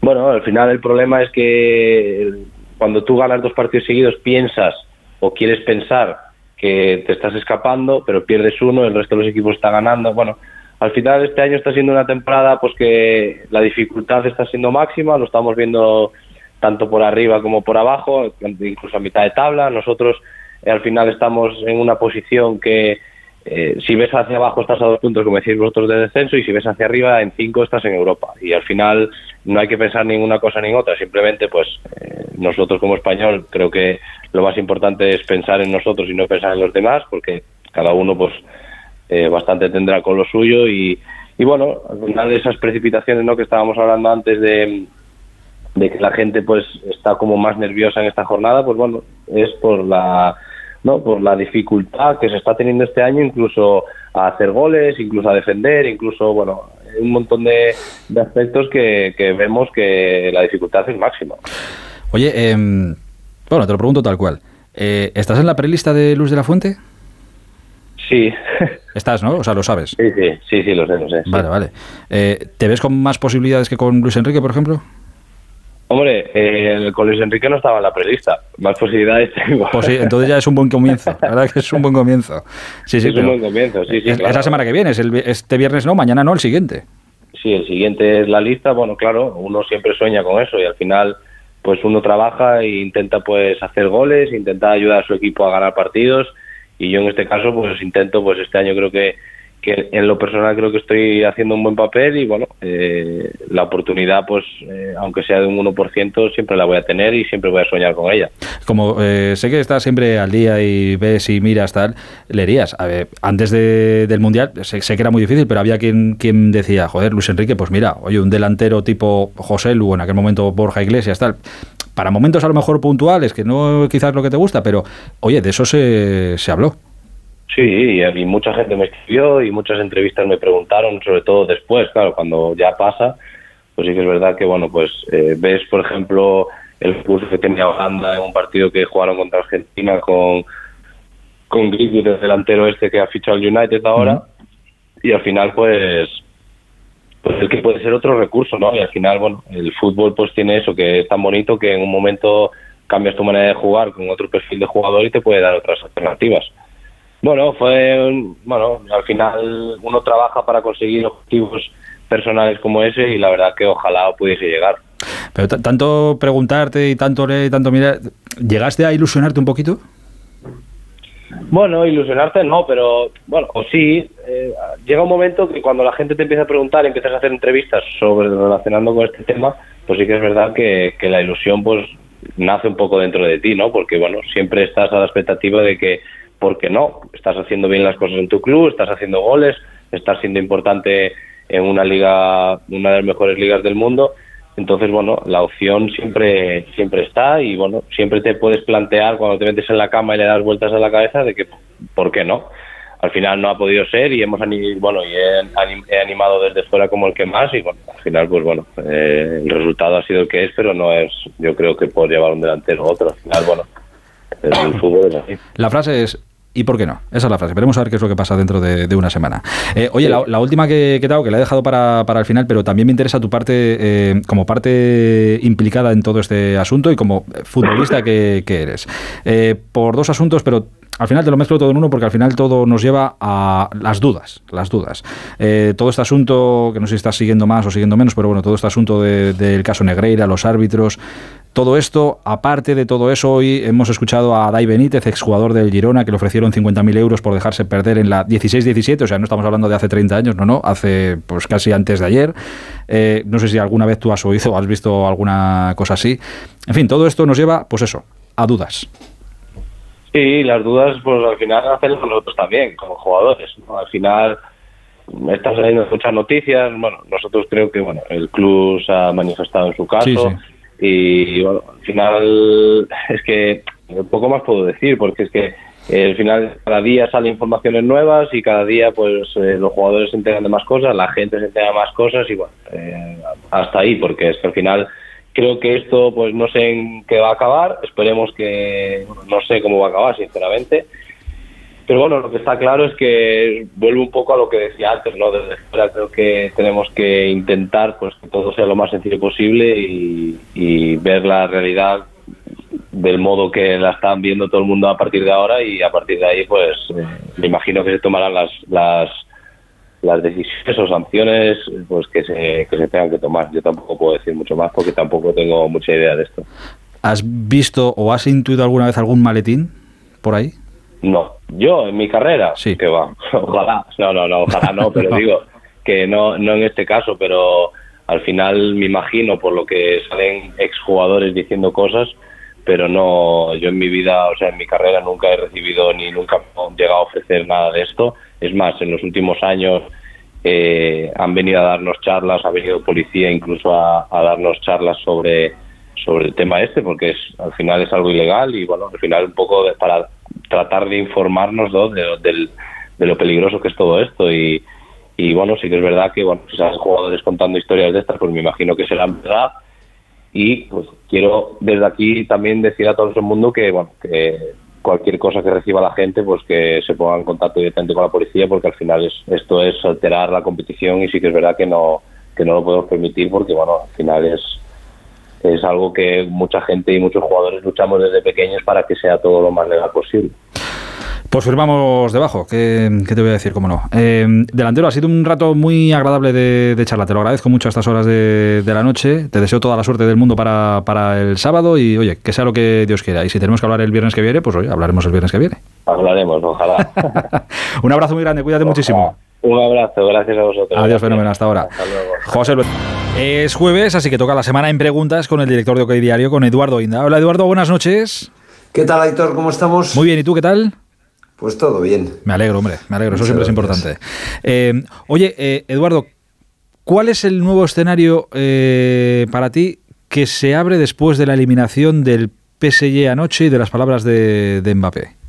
S20: bueno, al final el problema es que cuando tú ganas dos partidos seguidos piensas o quieres pensar que te estás escapando, pero pierdes uno, el resto de los equipos está ganando. Bueno, al final este año está siendo una temporada pues que la dificultad está siendo máxima, lo estamos viendo tanto por arriba como por abajo, incluso a mitad de tabla. Nosotros eh, al final estamos en una posición que eh, si ves hacia abajo estás a dos puntos, como decís vosotros, de descenso, y si ves hacia arriba en cinco estás en Europa. Y al final no hay que pensar ni en una cosa ni en otra, simplemente pues eh, nosotros como español creo que lo más importante es pensar en nosotros y no pensar en los demás, porque cada uno pues eh, bastante tendrá con lo suyo y, y bueno, al final de esas precipitaciones ¿no? que estábamos hablando antes de, de que la gente pues está como más nerviosa en esta jornada, pues bueno, es por la no por la dificultad que se está teniendo este año incluso a hacer goles, incluso a defender, incluso bueno, un montón de, aspectos que, vemos que la dificultad es máxima.
S1: Oye, em, bueno, te lo pregunto tal cual. Eh, ¿Estás en la prelista de Luz de la Fuente?
S20: Sí.
S1: Estás, ¿no? O sea, lo sabes.
S20: Sí, sí, sí, sí lo sé, lo sé. sí.
S1: Vale, vale. Eh, ¿Te ves con más posibilidades que con Luis Enrique, por ejemplo?
S20: Hombre, eh, con Luis Enrique no estaba en la prelista. Más posibilidades tengo.
S1: Pues sí, entonces ya es un buen comienzo. La verdad que es un buen comienzo. Sí, sí,
S20: es un buen comienzo, sí, sí,
S1: es,
S20: claro.
S1: es la semana que viene, es el- este viernes no, mañana no, el siguiente.
S20: Sí, el siguiente es la lista. Bueno, claro, uno siempre sueña con eso y al final, pues uno trabaja e intenta pues hacer goles, intenta ayudar a su equipo a ganar partidos y yo en este caso pues intento, pues este año creo que que en lo personal creo que estoy haciendo un buen papel y bueno, eh, la oportunidad pues eh, aunque sea de un 1% siempre la voy a tener y siempre voy a soñar con ella.
S1: Como eh, sé que estás siempre al día y ves y miras tal, leerías. A ver, antes de- del Mundial, sé, sé que era muy difícil, pero había quien, quien decía, joder, Luis Enrique, pues mira, oye, un delantero tipo José Lu, en aquel momento Borja Iglesias, tal. Para momentos a lo mejor puntuales, que no quizás lo que te gusta, pero oye, de eso se, se habló.
S20: Sí, y, y mucha gente me escribió y muchas entrevistas me preguntaron, sobre todo después, claro, cuando ya pasa, pues sí que es verdad que, bueno, pues eh, ves, por ejemplo, el curso que tenía Holanda en un partido que jugaron contra Argentina con, con Griffith, el delantero este que ha fichado el United ahora, y al final, pues, pues el que puede ser otro recurso, ¿no? Y al final, bueno, el fútbol pues tiene eso, que es tan bonito que en un momento cambias tu manera de jugar con otro perfil de jugador y te puede dar otras alternativas. Bueno, fue, bueno, al final uno trabaja para conseguir objetivos personales como ese y la verdad que ojalá pudiese llegar.
S1: Pero tanto preguntarte y tanto leer y tanto mirar, ¿llegaste a ilusionarte un poquito?
S20: Bueno, ilusionarte no, pero bueno, o sí, eh, llega un momento que cuando la gente te empieza a preguntar, empiezas a hacer entrevistas sobre relacionando con este tema, pues sí que es verdad que, que la ilusión pues nace un poco dentro de ti, ¿no? Porque bueno, siempre estás a la expectativa de que, ¿por qué no? Estás haciendo bien las cosas en tu club, estás haciendo goles, estás siendo importante en una liga, una de las mejores ligas del mundo. Entonces, bueno, la opción siempre siempre está y, bueno, siempre te puedes plantear cuando te metes en la cama y le das vueltas a la cabeza de que, ¿por qué no? Al final no ha podido ser y hemos bueno, y he, anim- he animado desde fuera como el que más y, bueno, al final, pues bueno, eh, el resultado ha sido el que es, pero no es, yo creo que por llevar un delantero otro. Al final, bueno, el fútbol es así.
S1: La frase es ¿y por qué no? Esa es la frase. Veremos a ver qué es lo que pasa dentro de, de una semana. Eh, oye, la, última que, que te hago, que la he dejado para, para el final, pero también me interesa tu parte eh, como parte implicada en todo este asunto y como futbolista que, eres. Eh, por dos asuntos, pero al final te lo mezclo todo en uno porque al final todo nos lleva a las dudas, las dudas. Todo este asunto, que no sé si estás siguiendo más o siguiendo menos, pero bueno, todo este asunto de- del caso Negreira, los árbitros, todo esto, aparte de todo eso, hoy hemos escuchado a Dai Benítez, exjugador del Girona, que le ofrecieron 50.000 euros por dejarse perder en la 16-17, o sea, no estamos hablando de hace 30 años, no, no, hace pues casi antes de ayer. Eh, no sé si alguna vez tú has oído o has visto alguna cosa así. En fin, todo esto nos lleva, pues eso, a dudas.
S20: Sí, las dudas, pues al final hacemos nosotros también, como jugadores. ¿no? Al final están saliendo muchas noticias. Bueno, nosotros creo que bueno, el club se ha manifestado en su caso.
S1: Sí, sí.
S20: Y bueno, al final es que poco más puedo decir, porque es que al final cada día salen informaciones nuevas y cada día pues eh, los jugadores se enteran de más cosas, la gente se entera de más cosas y bueno, eh, hasta ahí, porque es que al final creo que esto pues no sé en qué va a acabar, esperemos que no sé cómo va a acabar sinceramente, pero bueno, lo que está claro es que vuelve un poco a lo que decía antes, ¿no? Desde fuera creo que tenemos que intentar pues que todo sea lo más sencillo posible y, y ver la realidad del modo que la están viendo todo el mundo a partir de ahora y a partir de ahí pues eh, me imagino que se tomarán las las las decisiones o sanciones pues que se, que se tengan que tomar. Yo tampoco puedo decir mucho más porque tampoco tengo mucha idea de esto.
S1: ¿Has visto o has intuido alguna vez algún maletín por ahí?
S20: No, yo en mi carrera,
S1: sí.
S20: que va, ojalá, no, no, no, ojalá no, pero digo que no, no en este caso, pero al final me imagino por lo que salen exjugadores diciendo cosas, pero no, yo en mi vida, o sea, en mi carrera nunca he recibido ni nunca he llegado a ofrecer nada de esto. Es más, en los últimos años eh, han venido a darnos charlas, ha venido policía incluso a, a darnos charlas sobre sobre el tema este, porque es al final es algo ilegal y bueno, al final un poco de- para tratar de informarnos ¿no? de, de lo peligroso que es todo esto y, y bueno, sí que es verdad que bueno, si salen jugadores contando historias de estas, pues me imagino que serán verdad y pues quiero desde aquí también decir a todo el mundo que bueno, que cualquier cosa que reciba la gente, pues que se ponga en contacto directamente con la policía, porque al final es, esto es alterar la competición y sí que es verdad que no que no lo podemos permitir porque bueno, al final es es algo que mucha gente y muchos jugadores luchamos desde pequeños para que sea todo lo más legal posible.
S1: Pues firmamos debajo, ¿qué, qué te voy a decir? ¿Cómo no? Eh, delantero, ha sido un rato muy agradable de, de charla, te lo agradezco mucho a estas horas de, de la noche, te deseo toda la suerte del mundo para, para el sábado y oye, que sea lo que Dios quiera. Y si tenemos que hablar el viernes que viene, pues oye, hablaremos el viernes que viene.
S20: Hablaremos, ojalá.
S1: Un abrazo muy grande, cuídate muchísimo.
S20: Un abrazo, gracias a vosotros.
S1: Adiós, fenómeno, hasta ahora.
S20: Hasta luego.
S1: José Luis. Es jueves, así que toca la semana en preguntas con el director de OK Diario, con Eduardo Inda. Hola Eduardo, buenas noches.
S22: ¿Qué tal, Aitor? ¿Cómo estamos?
S1: Muy bien, ¿y tú qué tal?
S22: Pues todo bien.
S1: Me alegro, hombre, me alegro, eso siempre es importante. Eh, oye, eh, Eduardo, ¿cuál es el nuevo escenario eh, para ti que se abre después de la eliminación del PSG anoche y de las palabras de, de Mbappé?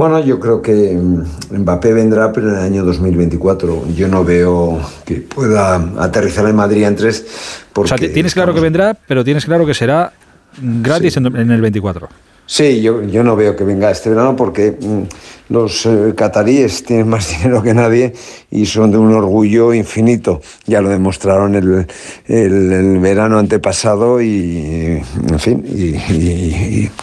S22: Bueno, yo creo que mm, Mbappé vendrá, pero en el año 2024. Yo no veo que pueda aterrizar en Madrid en tres.
S1: O
S22: Porque
S1: sea, ti- tienes claro que vendrá, pero tienes claro que será gratis en, en el 24.
S22: Sí, yo, yo no veo que venga este verano porque mm, los eh, cataríes tienen más dinero que nadie y son de un orgullo infinito. Ya lo demostraron el, el- verano antepasado y, en fin,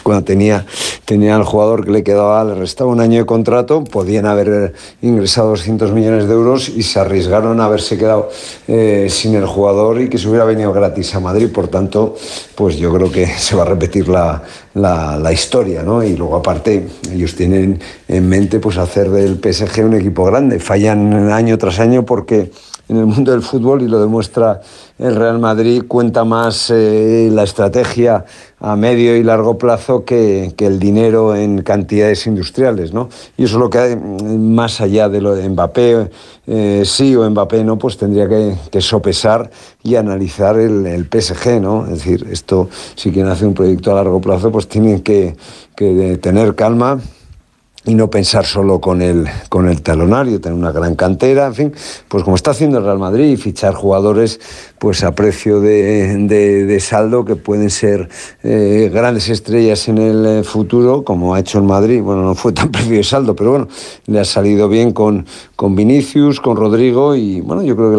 S22: cuando tenía, tenía al jugador que le quedaba, le restaba un año de contrato, podían haber ingresado 200 millones de euros y se arriesgaron a haberse quedado eh, sin el jugador y que se hubiera venido gratis a Madrid. Por tanto, pues yo creo que se va a repetir la, la, la historia, ¿no? Y luego aparte ellos tienen en mente pues hacer del PSG un equipo grande. Fallan año tras año porque en el mundo del fútbol, y lo demuestra el Real Madrid, cuenta más eh, la estrategia a medio y largo plazo que, que el dinero en cantidades industriales, ¿no? Y eso es lo que hay, más allá de lo de Mbappé, eh, sí o Mbappé no, pues tendría que, sopesar y analizar el, el PSG, ¿no? Es decir, esto, si quieren hacer un proyecto a largo plazo, pues tienen que, que tener calma y no pensar solo con el, con el talonario, tener una gran cantera, en fin, pues como está haciendo el Real Madrid, fichar jugadores pues a precio de, de- saldo que pueden ser eh, grandes estrellas en el eh, futuro, como ha hecho el Madrid. Bueno, no fue tan precio de saldo, pero bueno, le ha salido bien con, con Vinicius, con Rodrigo y bueno, yo creo que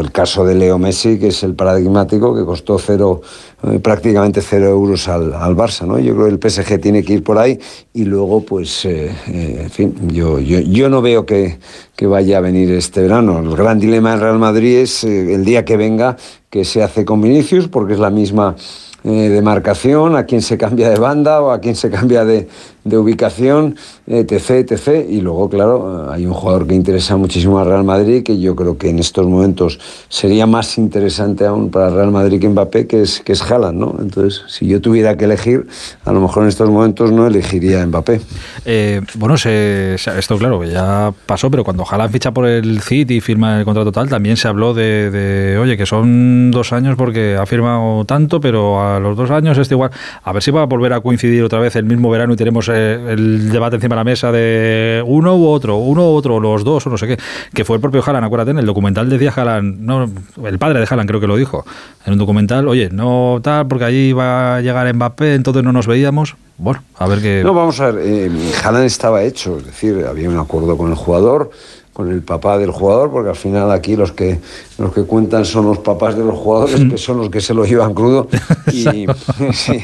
S22: el caso de Leo Messi, que es el paradigmático, que costó cero, eh, prácticamente cero euros al, al Barça, ¿no? Yo creo que el PSG tiene que ir por ahí y luego, pues, eh, eh, en fin, yo, yo, yo no veo que, que vaya a venir este verano. El gran dilema del Real Madrid es el día que venga, que se hace con Vinicius, porque es la misma demarcación, a quién se cambia de banda o a quién se cambia de, de ubicación, etc, etc. Y luego, claro, hay un jugador que interesa muchísimo al Real Madrid, que yo creo que en estos momentos sería más interesante aún para Real Madrid que Mbappé, que es, que es Haaland, ¿no? Entonces, si yo tuviera que elegir, a lo mejor en estos momentos no elegiría a Mbappé.
S1: Eh, bueno, se, esto claro, ya pasó, pero cuando Haaland ficha por el City y firma el contrato tal, también se habló de, de, oye, que son dos años porque ha firmado tanto, pero a los dos años este igual. A ver si va a volver a coincidir otra vez el mismo verano y tenemos eh, el debate encima de la mesa de uno u otro, uno u otro, los dos o no sé qué, que fue el propio Haaland, acuérdate, en el documental decía Haaland, no, el padre de Haaland creo que lo dijo, en un documental, oye, no tal, porque allí va a llegar Mbappé, entonces no nos veíamos. Bueno, a ver qué...
S22: No, vamos a ver, eh, Haaland estaba hecho, es decir, había un acuerdo con el jugador, con el papá del jugador, porque al final aquí los que los que cuentan son los papás de los jugadores, que son los que se lo llevan crudo. Y, sí,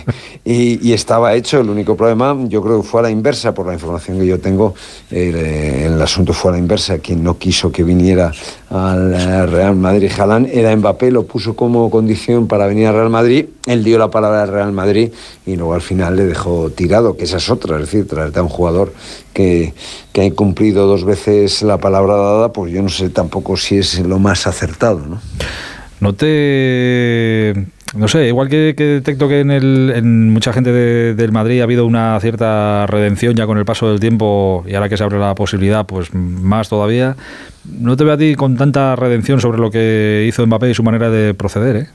S22: y- y estaba hecho. El único problema, yo creo que fue a la inversa, por la información que yo tengo, el, eh, el asunto fue a la inversa. Quien no quiso que viniera al eh, Real Madrid Jalán era Mbappé, lo puso como condición para venir al Real Madrid. Él dio la palabra al Real Madrid y luego al final le dejó tirado, que esa es otra, es decir, traerte a un jugador que, que ha cumplido dos veces la palabra dada, pues yo no sé tampoco si es lo más acertado, ¿no?
S1: No te. No sé, igual que, detecto que en, el, mucha gente de- del Madrid ha habido una cierta redención ya con el paso del tiempo y ahora que se abre la posibilidad, pues más todavía. No te veo a ti con tanta redención sobre lo que hizo Mbappé y su manera de proceder, ¿eh?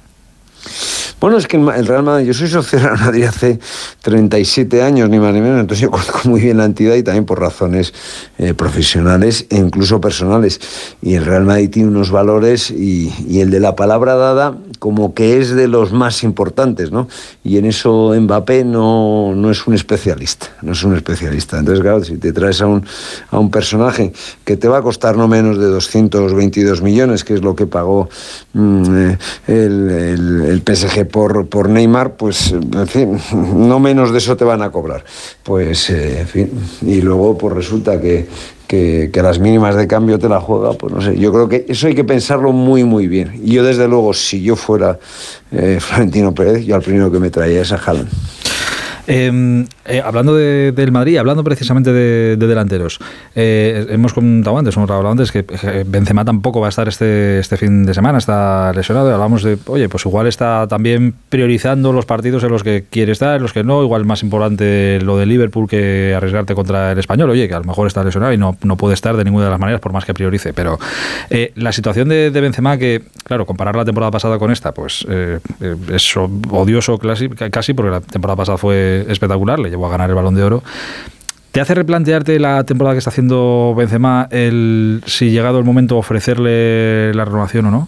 S22: Bueno, es que el Real Madrid, yo soy socio del Real Madrid hace 37 años, ni más ni menos, entonces yo conozco muy bien la entidad y también por razones eh, profesionales e incluso personales. Y el Real Madrid tiene unos valores y, el de la palabra dada como que es de los más importantes, ¿no? Y en eso Mbappé no, no es un especialista, no es un especialista. Entonces, claro, si te traes a un, a un personaje que te va a costar no menos de 222 millones, que es lo que pagó mm, eh, el- el PSG por, por Neymar, pues, en fin, no menos de eso te van a cobrar. Pues, eh, en fin, y luego pues resulta que, que, las mínimas de cambio te la juega, pues no sé, yo creo que eso hay que pensarlo muy, muy bien. Y yo, desde luego, si yo fuera eh, Florentino Pérez, yo al primero que me traía es a Haaland.
S1: Eh, eh, hablando de- del Madrid, hablando precisamente de, de delanteros, eh, hemos contado antes, hemos hablado antes que eh, Benzema tampoco va a estar este, este fin de semana, está lesionado. Hablamos de, oye, pues igual está también priorizando los partidos en los que quiere estar, en los que no. Igual más importante lo de Liverpool que arriesgarte contra el español. Oye, que a lo mejor está lesionado y no, no puede estar de ninguna de las maneras, por más que priorice. Pero eh, la situación de, de Benzema, que, claro, comparar la temporada pasada con esta, pues eh, es odioso casi, porque la temporada pasada fue espectacular, le llevó a ganar el balón de oro. ¿Te hace replantearte la temporada que está haciendo Benzema, el si llegado el momento ofrecerle la renovación o no?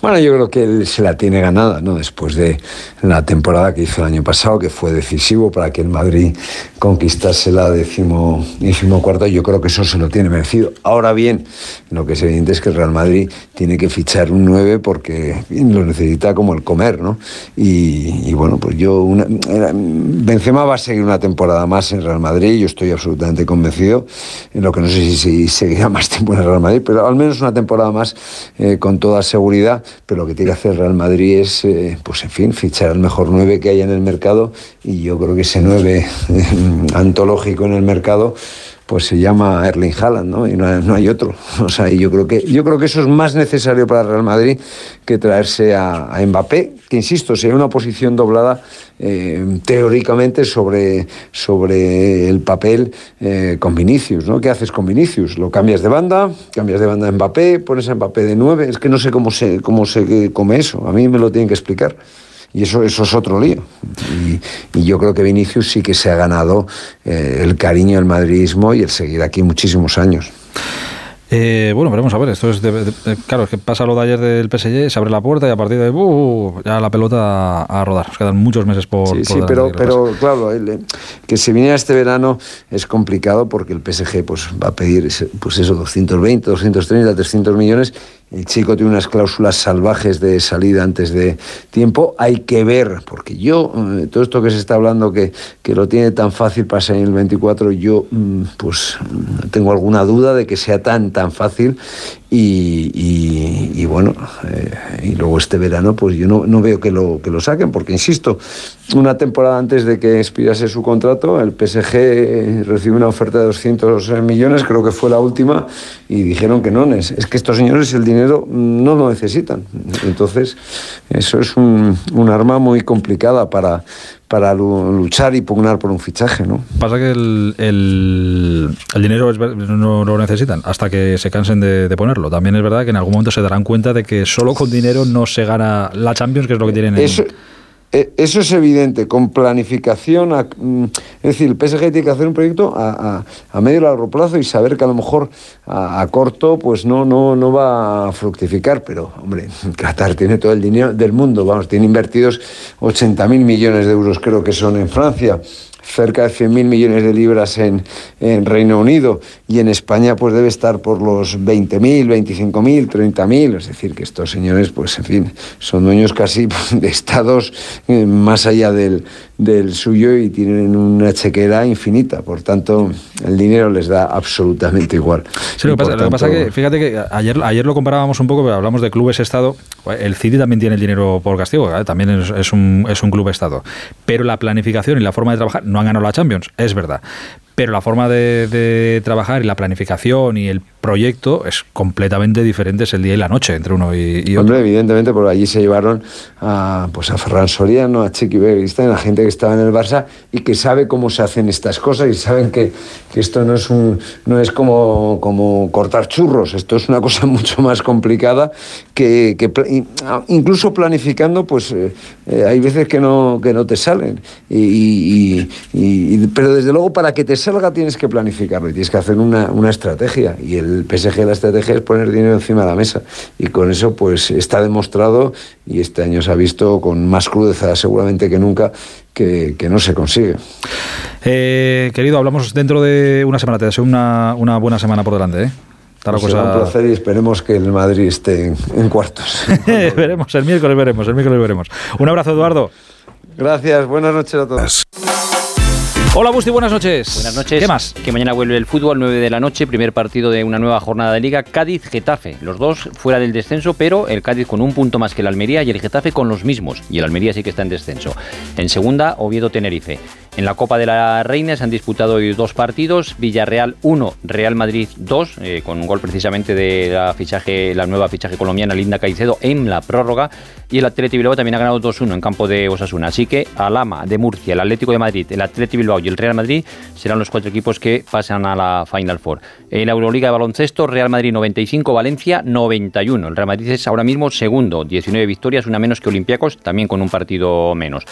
S22: Bueno, yo creo que él se la tiene ganada, ¿no? Después de la temporada que hizo el año pasado, que fue decisivo para que el Madrid conquistase la décimo, yo creo que eso se lo tiene merecido. Ahora bien, lo que es evidente es que el Real Madrid tiene que fichar un 9 porque lo necesita como el comer, ¿no? Y, bueno, pues yo, una, Benzema va a seguir una temporada más en Real Madrid, yo estoy absolutamente convencido, en lo que no sé si, seguirá más tiempo en Real Madrid, pero al menos una temporada más eh, con toda seguridad, pero lo que tiene que hacer Real Madrid es, eh, pues en fin, fichar al mejor 9 que haya en el mercado y yo creo que ese 9 antológico en el mercado pues se llama Erling Haaland, ¿no? Y no hay, no hay otro. O sea, y yo creo que yo creo que eso es más necesario para Real Madrid que traerse a, a Mbappé, que insisto, sería una posición doblada eh, teóricamente sobre, sobre el papel eh, con Vinicius, ¿no? ¿Qué haces con Vinicius? Lo cambias de banda, cambias de banda a Mbappé, pones a Mbappé de 9, es que no sé cómo se, cómo se come eso, a mí me lo tienen que explicar. Y eso, eso es otro lío. Y, yo creo que Vinicius sí que se ha ganado eh, el cariño del madridismo y el seguir aquí muchísimos años.
S1: Eh, bueno, veremos a ver. Esto es de- de- de- claro, es que pasa lo de ayer del PSG, se abre la puerta y a partir de ahí, ¡uh! ya la pelota a, rodar. Nos quedan muchos meses por.
S22: Sí,
S1: por
S22: sí, pero, claro, el, que se viniera este verano es complicado porque el PSG pues, va a pedir ese- pues eso, 220, 230, 300 millones. El chico tiene unas cláusulas salvajes de salida antes de tiempo. Hay que ver, porque yo, eh, todo esto que se está hablando que, que lo tiene tan fácil para salir el 24, yo mm, pues mm, tengo alguna duda de que sea tan, tan fácil. Y, y- bueno, eh, y luego este verano, pues yo no, no veo que lo, que lo saquen, porque insisto, una temporada antes de que expirase su contrato, el PSG recibió una oferta de 200 millones, creo que fue la última, y dijeron que no, es, es que estos señores el dinero no lo necesitan. Entonces, eso es un, un arma muy complicada para, para lu- luchar y pugnar por un fichaje, ¿no?
S1: Pasa que el, el- el dinero es no lo necesitan hasta que se cansen de, de ponerlo. También es verdad que en algún momento se darán cuenta de que solo con dinero no se gana la Champions, que es lo que tienen en,
S22: Eso, eh, eso es evidente, con planificación. mm, es decir, el PSG tiene que hacer un proyecto a, a- medio y largo plazo y saber que a lo mejor a, a corto pues no, no, no va a fructificar. Pero, hombre, Qatar tiene todo el dinero del mundo, vamos, tiene invertidos 80.000 millones de euros, creo que son en Francia. Cerca de 100.000 millones de libras en, en Reino Unido y en España pues debe estar por los 20.000, 25.000, 30.000, es decir, que estos señores pues en fin, son dueños casi de estados eh, más allá del, del suyo y tienen una chequera infinita, por tanto el dinero les da absolutamente igual.
S1: Sí, lo, que pasa, es que, fíjate que ayer, ayer lo comparábamos un poco, pero hablamos de clubes Estado. El City también tiene el dinero por castigo, ¿eh? también es, un, es un club Estado. Pero la planificación y la forma de trabajar no han ganado la Champions, es verdad pero la forma de, trabajar y la planificación y el proyecto es completamente diferente, es el día y la noche entre uno y, otro.
S22: Hombre, evidentemente, por allí se llevaron a, pues a Ferran Soriano, a Chiqui Beguistán, a gente que estaba en el Barça y que sabe cómo se hacen estas cosas y saben que, esto no es, un, no es como, como cortar churros, esto es una cosa mucho más complicada que, incluso planificando, pues eh, eh, hay veces que no, que no te salen. Y, pero desde luego para que te salga tienes que planificarlo y tienes que hacer una, una, estrategia. Y el PSG la estrategia es poner dinero encima de la mesa. Y con eso pues está demostrado y este año se ha visto con más crudeza seguramente que nunca que, no se consigue.
S1: Eh, querido, hablamos dentro de una semana. Te deseo una, una buena semana por delante. ¿eh?
S22: Pues cosa... un placer y esperemos que el Madrid esté en, cuartos.
S1: veremos, el miércoles veremos, el miércoles veremos. Un abrazo, Eduardo.
S22: Gracias, buenas noches a todos.
S1: Hola Busti, buenas noches.
S23: Buenas noches.
S1: ¿Qué más?
S23: Que mañana vuelve el fútbol, 9 de la noche, primer partido de una nueva jornada de liga, Cádiz-Getafe. Los dos fuera del descenso, pero el Cádiz con un punto más que el Almería y el Getafe con los mismos. Y el Almería sí que está en descenso. En segunda, Oviedo-Tenerife. En la Copa de la Reina se han disputado hoy dos partidos, Villarreal 1, Real Madrid 2, eh, con un gol precisamente de la, fichaje, la nueva fichaje colombiana Linda Caicedo en la prórroga, y el Atlético Bilbao también ha ganado 2-1 en campo de Osasuna. Así que Alama de Murcia, el Atlético de Madrid, el Atlético Bilbao y el Real Madrid serán los cuatro equipos que pasan a la Final Four. En la Euroliga de baloncesto, Real Madrid 95, Valencia 91. El Real Madrid es ahora mismo segundo, 19 victorias, una menos que Olympiacos, también con un partido menos.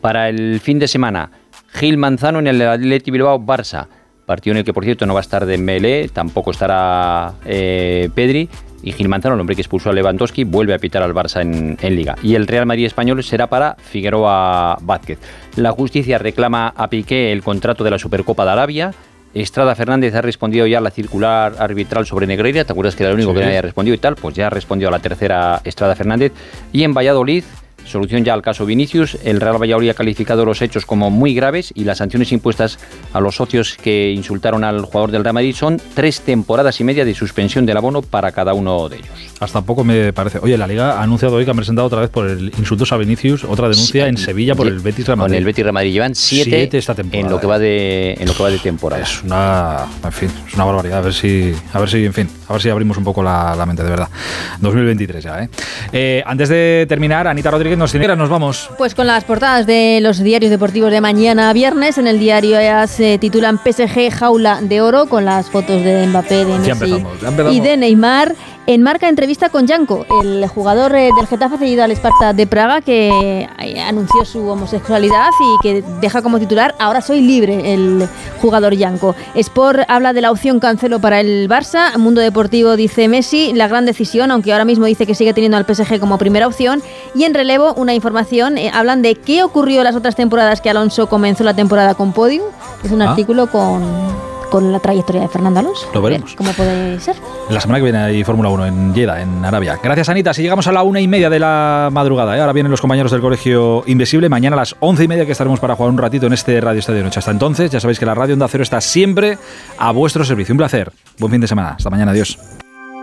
S23: Para el fin de semana, Gil Manzano en el Atleti Bilbao Barça. Partido en el que, por cierto, no va a estar de Melé, tampoco estará eh, Pedri. Y Gil Manzano, el hombre que expulsó a Lewandowski, vuelve a pitar al Barça en, en, Liga. Y el Real Madrid español será para Figueroa Vázquez. La justicia reclama a Piqué el contrato de la Supercopa de Arabia. Estrada Fernández ha respondido ya a la circular arbitral sobre Negreira. ¿Te acuerdas que era el único que no había respondido y tal? Pues ya ha respondido a la tercera Estrada Fernández. Y en Valladolid, Solución ya al caso Vinicius. El Real Valladolid ha calificado los hechos como muy graves y las sanciones impuestas a los socios que insultaron al jugador del Real Madrid son tres temporadas y media de suspensión del abono para cada uno de ellos.
S1: Hasta poco me parece. Oye, la Liga ha anunciado hoy que han presentado otra vez por el insultos a Vinicius otra denuncia en Sevilla por el Betis Real Madrid.
S23: Con el Betis Real Madrid llevan siete, esta temporada, en lo que va de en lo que va de temporada.
S1: Es una, en fin, es una barbaridad. A ver si, a ver si, en fin, a ver si abrimos un poco la, mente de verdad. 2023 ya, ¿eh? ¿eh? Antes de terminar, Anita Rodríguez nos tiene, nos vamos.
S24: Pues con las portadas de los diarios deportivos de mañana viernes, en el diario ya se titulan PSG Jaula de Oro con las fotos de Mbappé, de Messi y de Neymar. En marca entrevista con Janko, el jugador eh, del Getafe cedido al Esparta de Praga que eh, anunció su homosexualidad y que deja como titular ahora soy libre el jugador Janko. Sport habla de la opción cancelo para el Barça, Mundo Deportivo dice Messi, la gran decisión, aunque ahora mismo dice que sigue teniendo al PSG como primera opción y en relevo una información, eh, hablan de qué ocurrió las otras temporadas que Alonso comenzó la temporada con podium, es un ah. artículo con con la trayectoria de Fernando Alonso.
S1: Lo veremos.
S24: ¿Cómo puede ser?
S1: La semana que viene hay Fórmula 1 en Jeddah, en Arabia. Gracias, Anita. Si llegamos a la una y media de la madrugada, ¿eh? ahora vienen los compañeros del Colegio Invisible. Mañana a las once y media que estaremos para jugar un ratito en este Radio Estadio Noche. Hasta entonces, ya sabéis que la Radio Onda Cero está siempre a vuestro servicio. Un placer. Buen fin de semana. Hasta mañana. Adiós.